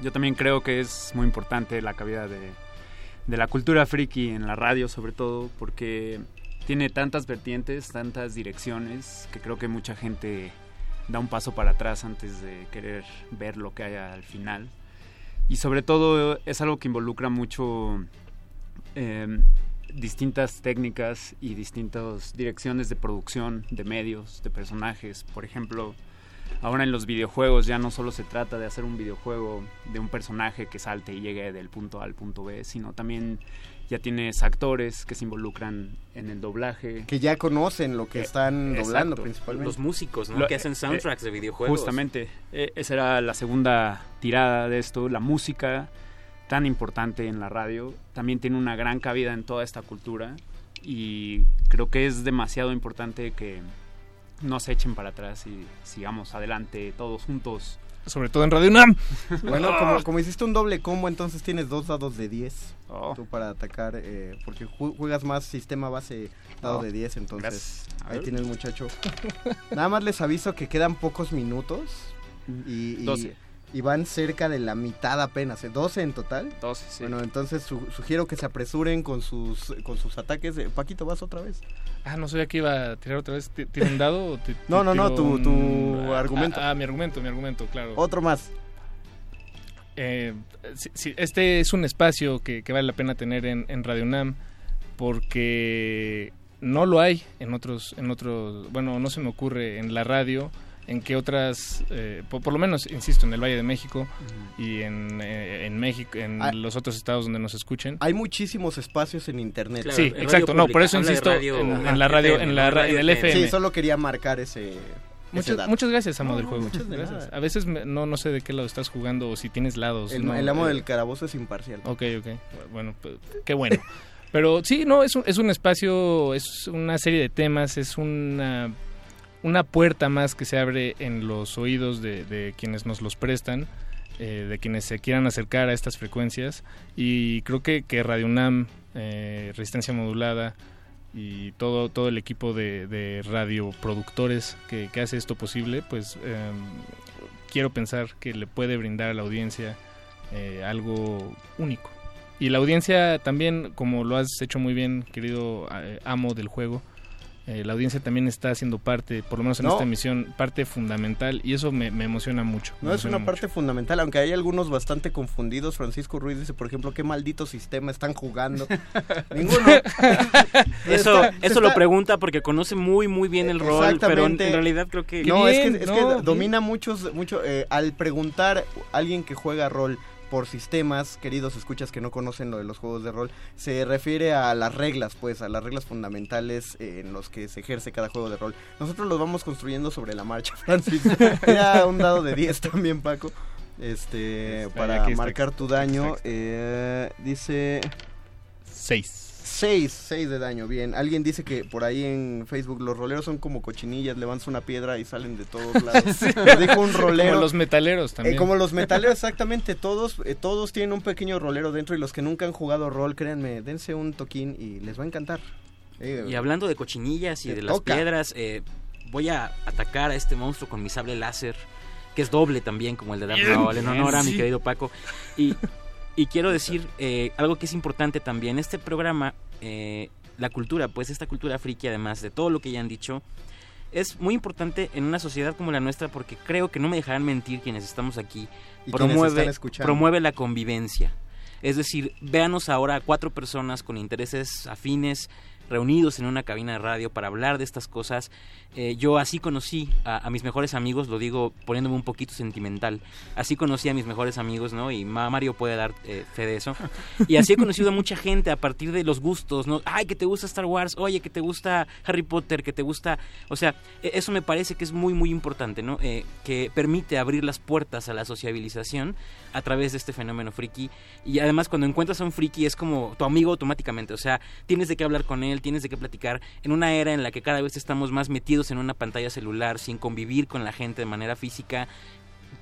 Yo también creo que es muy importante la cabida de, de la cultura friki en la radio sobre todo porque tiene tantas vertientes, tantas direcciones que creo que mucha gente da un paso para atrás antes de querer ver lo que hay al final. Y sobre todo es algo que involucra mucho eh, distintas técnicas y distintas direcciones de producción, de medios, de personajes. Por ejemplo, ahora en los videojuegos ya no solo se trata de hacer un videojuego de un personaje que salte y llegue del punto A al punto B, sino también ya tienes actores que se involucran en el doblaje. Que ya conocen lo que Eh, están doblando exacto. principalmente. Los músicos, ¿no? Lo- que hacen eh, soundtracks eh, de videojuegos. Justamente, eh, esa era la segunda tirada de esto, la música tan importante en la radio, también tiene una gran cabida en toda esta cultura y creo que es demasiado importante que no se echen para atrás y sigamos adelante todos juntos. Sobre todo en Radio UNAM. Bueno, como, (laughs) como hiciste un doble combo, entonces tienes dos dados de 10. Oh. Tú para atacar, eh, porque ju- juegas más sistema base dado Oh, de 10, entonces ahí ver. tienes muchacho. Nada más les aviso que quedan pocos minutos y, y- 12. y van cerca de la mitad apenas, ¿eh? 12 en total. 12, sí. Bueno, entonces su- sugiero que se apresuren con sus con sus ataques. Eh, Paquito, vas otra vez. Ah, no sabía que iba a tirar otra vez. ¿Ti- ¿Tira un dado? o No, no, no, tu- un- tu Ah, argumento. Ah, mi argumento, mi argumento, claro. Otro más. Eh, sí, sí, este es un espacio que, que vale la pena tener en, en Radio UNAM porque no lo hay en otros, en otros, bueno, no se me ocurre en la radio, en que otras, eh, por, por lo menos, insisto, en el Valle de México y en, eh, en México, en Ah. los otros estados donde nos escuchen. Hay muchísimos espacios en internet. Claro, Sí, exacto, no, por eso habla insisto radio- en- en la radio- FM, en la en el FM. Sí, solo quería marcar ese. Ese Muchas, gracias, amo No, del juego. muchas de gracias. nada. A veces me- no, no sé de qué lado estás jugando o si tienes lados. El, no, el amo eh, del calabozo es imparcial. Ok, ok. Bueno, pues, qué bueno. (laughs) Pero sí, no, es un, es un espacio, es una serie de temas, es una, una puerta más que se abre en los oídos de, de quienes nos los prestan, eh, de quienes se quieran acercar a estas frecuencias. Y creo que, que Radio UNAM, eh, Resistencia Modulada y todo, todo el equipo de, de radioproductores que, hace esto posible, pues em, quiero pensar que le puede brindar a la audiencia eh, algo único. Y la audiencia también, como lo has hecho muy bien, querido eh, amo del juego, eh, la audiencia también está haciendo parte, por lo menos en No. esta emisión, parte fundamental y eso me, me emociona mucho. me No es una parte fundamental, aunque hay algunos bastante confundidos. Francisco Ruiz dice, por ejemplo, qué maldito sistema están jugando. (laughs) Ninguno. Eso, Está- eso lo pregunta porque conoce muy muy bien el rol, pero en, realidad creo que... No, es que, Bien, es no, que bien. domina muchos, mucho, eh, al preguntar a alguien que juega rol por sistemas, queridos escuchas que no conocen lo de los juegos de rol, se refiere a las reglas, pues, a las reglas fundamentales en los que se ejerce cada juego de rol. Nosotros los vamos construyendo sobre la marcha, (laughs) Francis. Era un dado de 10 también, Paco. Este, Está, para marcar tu daño, eh, dice... 6. 6, 6 de daño, bien. Alguien dice que por ahí en Facebook los roleros son como cochinillas, levantas una piedra y salen de todos (laughs) lados. Sí. Lo dijo un (laughs) rolero. Como los metaleros también. Eh, como los metaleros, exactamente. Todos, eh, todos tienen un pequeño rolero dentro y los que nunca han jugado rol, créanme, dense un toquín y les va a encantar. Eh, Y hablando de cochinillas y de las toca. piedras, eh, voy a atacar a este monstruo con mi sable láser, que es doble también como el de Bien, Maul, en honor a mi querido Paco. Y, y quiero decir eh, algo que es importante también. Este programa, eh, la cultura, pues esta cultura friki, además de todo lo que ya han dicho, es muy importante en una sociedad como la nuestra porque creo que no me dejarán mentir quienes estamos aquí. Y Promueve, promueve la convivencia. Es decir, véanos ahora cuatro personas con intereses afines reunidos en una cabina de radio para hablar de estas cosas. Eh, yo así conocí a, a mis mejores amigos, lo digo poniéndome un poquito sentimental. Así conocí a mis mejores amigos, ¿no? Y Ma- Mario puede dar eh, fe de eso. (laughs) Y así he conocido a mucha gente a partir de los gustos, ¿no? Ay, que te gusta Star Wars, oye, que te gusta Harry Potter, que te gusta... O sea, e- eso me parece que es muy, muy importante, ¿no? Eh, que permite abrir las puertas a la sociabilización a través de este fenómeno friki. Y además cuando encuentras a un friki es como tu amigo automáticamente. O sea, tienes de qué hablar con él, tienes de qué platicar. En una era en la que cada vez estamos más metidos en una pantalla celular, sin convivir con la gente de manera física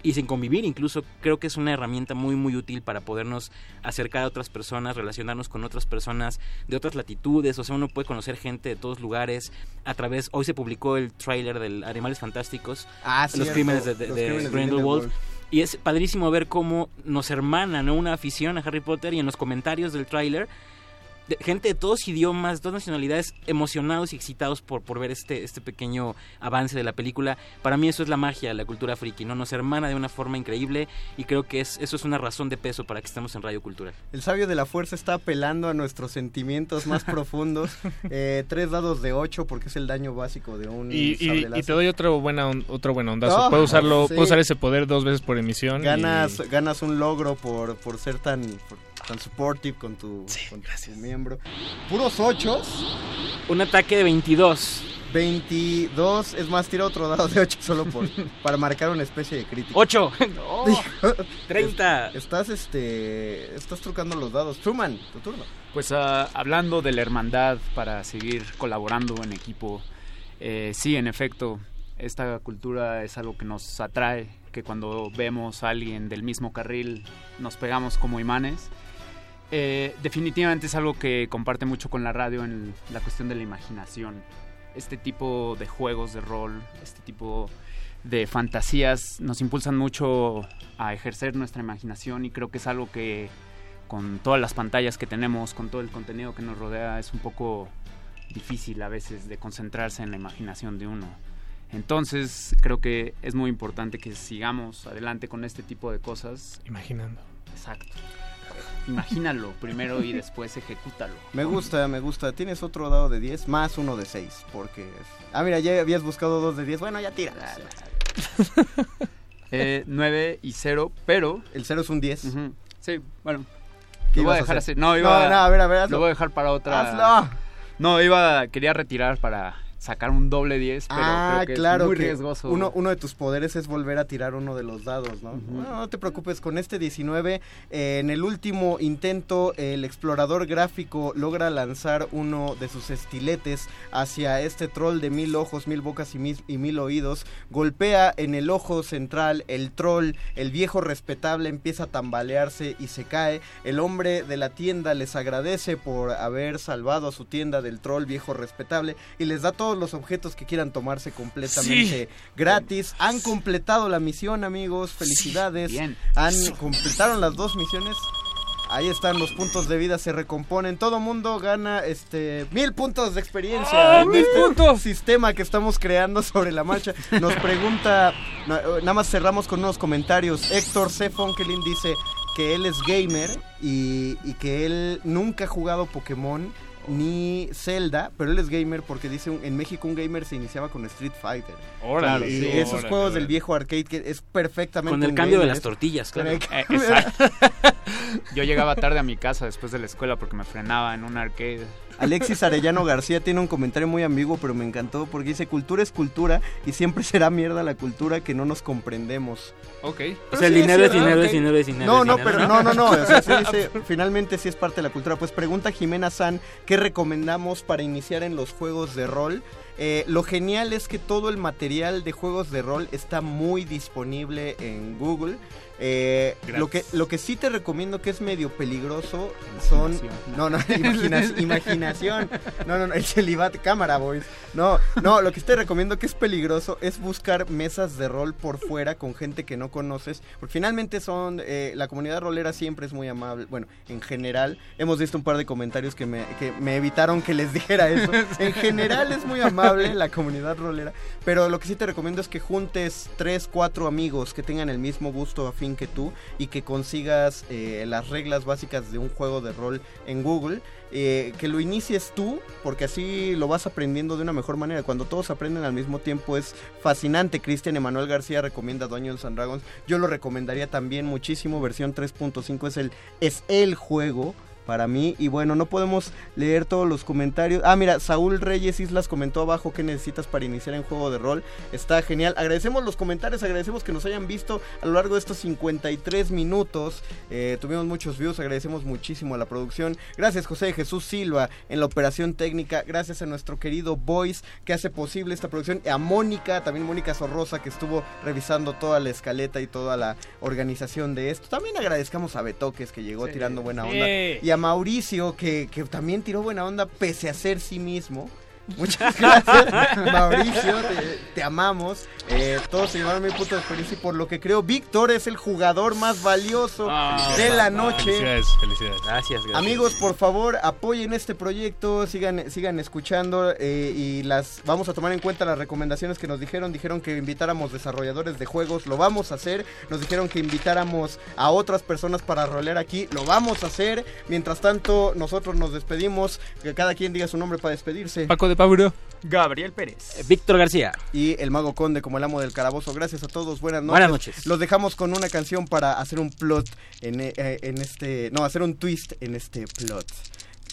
y sin convivir incluso creo que es una herramienta muy muy útil para podernos acercar a otras personas, relacionarnos con otras personas de otras latitudes, o sea, uno puede conocer gente de todos lugares a través, hoy se publicó el tráiler del Animales Fantásticos, Ah, los cierto, crímenes de, de- los de crímenes de Grindelwald, Grindelwald. y es padrísimo ver cómo nos hermana ¿no? una afición a Harry Potter y en los comentarios del tráiler de- gente de todos idiomas, todas nacionalidades, emocionados y excitados por, por ver este, este pequeño avance de la película. Para mí eso es la magia de la cultura friki, ¿no? Nos hermana de una forma increíble y creo que es, eso es una razón de peso para que estemos en Radio Cultural. El sabio de la fuerza está apelando a nuestros sentimientos más (laughs) profundos. Eh, tres dados de ocho porque es el daño básico de un Y, y- y te doy otro, buena, on- otro buen ondazo. Puedo usarlo, sí. puedo usar ese poder dos veces por emisión. y- ganas, ganas un logro por, por ser tan, por- tan supportive con tu, con tu miembro. Puros ochos. Un ataque de 22. 22, es más, tira otro dado de 8 solo por, (laughs) para marcar una especie de crítico. 8. Hijo, 30. es- Estás, este, estás trucando los dados. Truman, tu turno. Pues ah, hablando de la hermandad para seguir colaborando en equipo, eh, sí, en efecto, esta cultura es algo que nos atrae, que cuando vemos a alguien del mismo carril nos pegamos como imanes. Eh, definitivamente es algo que comparte mucho con la radio en la cuestión de la imaginación. Este tipo de juegos de rol, este tipo de fantasías nos impulsan mucho a ejercer nuestra imaginación y creo que es algo que con todas las pantallas que tenemos, con todo el contenido que nos rodea, es un poco difícil a veces de concentrarse en la imaginación de uno. Entonces creo que es muy importante que sigamos adelante con este tipo de cosas. Imaginando. Exacto. Imagínalo primero y después ejecútalo. Me gusta, me gusta. Tienes otro dado de 10 más uno de 6. Porque. es- Ah, mira, ya habías buscado dos de 10. Bueno, ya tira. Eh, 9 y 0, pero... El 0 es un 10. Sí, bueno. ¿Qué Lo voy a a dejar hacer? así. No, iba No, no, a ver, a ver, hazlo. Lo voy a dejar para otra. Hazlo. No, iba, quería retirar para sacar un doble 10, pero ah, creo que claro. es muy que riesgoso. Uno, uno de tus poderes es volver a tirar uno de los dados, ¿no? Bueno, no te preocupes, con este 19, eh, en el último intento, el explorador gráfico logra lanzar uno de sus estiletes hacia este troll de mil ojos, mil bocas y mil, y mil oídos. Golpea en el ojo central, el troll, el viejo respetable empieza a tambalearse y se cae. El hombre de la tienda les agradece por haber salvado a su tienda del troll viejo respetable y les da todos los objetos que quieran tomarse completamente Sí. gratis. Han completado la misión, amigos. Felicidades. bien. Han completaron las dos misiones. Ahí están los puntos de vida, se recomponen. Todo mundo gana este mil puntos de experiencia ¡Ah, en mil este puntos! sistema que estamos creando sobre la marcha. Nos pregunta, eh, nada más cerramos con unos comentarios. Héctor C. Fonkelin dice que él es gamer y, y que él nunca ha jugado Pokémon ni Zelda, pero él es gamer porque dice un- en México un gamer se iniciaba con Street Fighter. Órale, sí, órale, esos juegos órale. del viejo arcade que es perfectamente Con el un cambio de las tortillas, claro. Eh, exacto. Yo llegaba tarde a mi casa después de la escuela porque me frenaba en un arcade. Alexis Arellano García tiene un comentario muy ambiguo, pero me encantó porque dice cultura es cultura y siempre será mierda la cultura que no nos comprendemos. Ok. O sea, el dinero es dinero, es dinero, es dinero. No, no, pero no, no, no. o sea, sí dice, (laughs) finalmente sí es parte de la cultura. Pues pregunta Jimena San, ¿qué recomendamos para iniciar en los juegos de rol? Eh, lo genial es que todo el material de juegos de rol está muy disponible en Google. Eh, lo que lo que sí te recomiendo que es medio peligroso son no no (laughs) imagina- imaginación. No no no el celibato cámara boys. No no lo que sí te recomiendo que es peligroso es buscar mesas de rol por fuera con gente que no conoces porque finalmente son eh, la comunidad rolera siempre es muy amable bueno en general hemos visto un par de comentarios que me, que me evitaron que les dijera eso. (laughs) En general es muy amable la comunidad rolera pero lo que sí te recomiendo es que juntes tres cuatro amigos que tengan el mismo gusto afín que tú y que consigas eh, las reglas básicas de un juego de rol en Google eh, que lo inicies tú, porque así lo vas aprendiendo de una mejor manera. Cuando todos aprenden al mismo tiempo es fascinante. Cristian Emanuel García recomienda Dungeons and Dragons. Yo lo recomendaría también muchísimo. Versión 3.5 es el, es el juego para mí. Y bueno, no podemos leer todos los comentarios. Ah, mira, Saúl Reyes Islas comentó abajo qué necesitas para iniciar en juego de rol. Está genial. Agradecemos los comentarios, agradecemos que nos hayan visto a lo largo de estos 53 minutos. Eh, tuvimos muchos views, agradecemos muchísimo a la producción. Gracias José Jesús Silva en la operación técnica. Gracias a nuestro querido Voice que hace posible esta producción. A Mónica, también Mónica Sorrosa que estuvo revisando toda la escaleta y toda la organización de esto. También agradezcamos a Betoques que llegó Sí. tirando buena Sí. onda. Y a Mauricio que, que también tiró buena onda pese a ser sí mismo. Muchas (laughs) gracias, Mauricio. Te, te amamos. Eh, todos se llevaron mi punto de experiencia y por lo que creo, Víctor es el jugador más valioso de la noche. Felicidades, felicidades. Gracias, gracias. Amigos, por favor, apoyen este proyecto, sigan, sigan escuchando eh, y las vamos a tomar en cuenta las recomendaciones que nos dijeron. Dijeron que invitáramos desarrolladores de juegos, lo vamos a hacer. Nos dijeron que invitáramos a otras personas para rolear aquí, lo vamos a hacer. Mientras tanto, nosotros nos despedimos. Que cada quien diga su nombre para despedirse. Paco de Pablo. Gabriel Pérez. Víctor García. Y el Mago Conde como el amo del calabozo. Gracias a todos. Buenas noches. Buenas noches. Los dejamos con una canción para hacer un plot en, eh, en este... No, hacer un twist en este plot.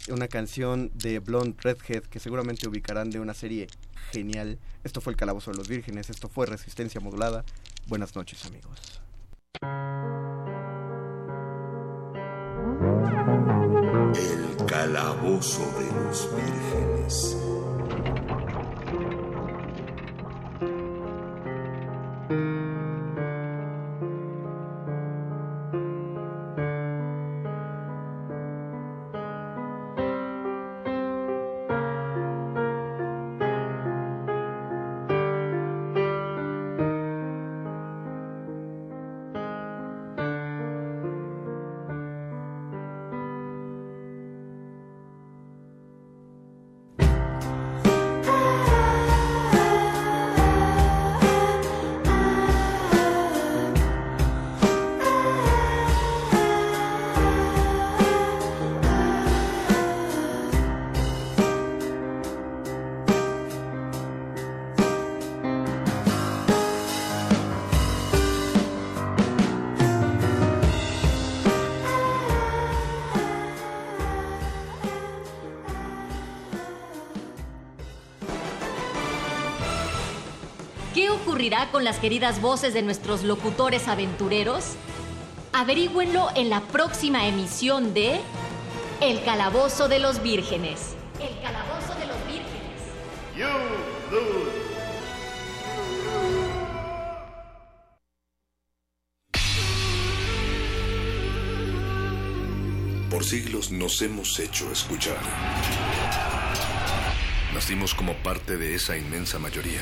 Una canción de Blonde Redhead que seguramente ubicarán de una serie genial. Esto fue el Calabozo de los Vírgenes. Esto fue Resistencia Modulada. Buenas noches, amigos. El calabozo de los vírgenes. ¿Qué las queridas voces de nuestros locutores aventureros? Averígüenlo en la próxima emisión de El Calabozo de los Vírgenes. El Calabozo de los Vírgenes. You lose. Por siglos nos hemos hecho escuchar. Nacimos como parte de esa inmensa mayoría.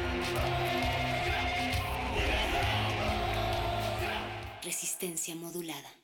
Resistencia modulada.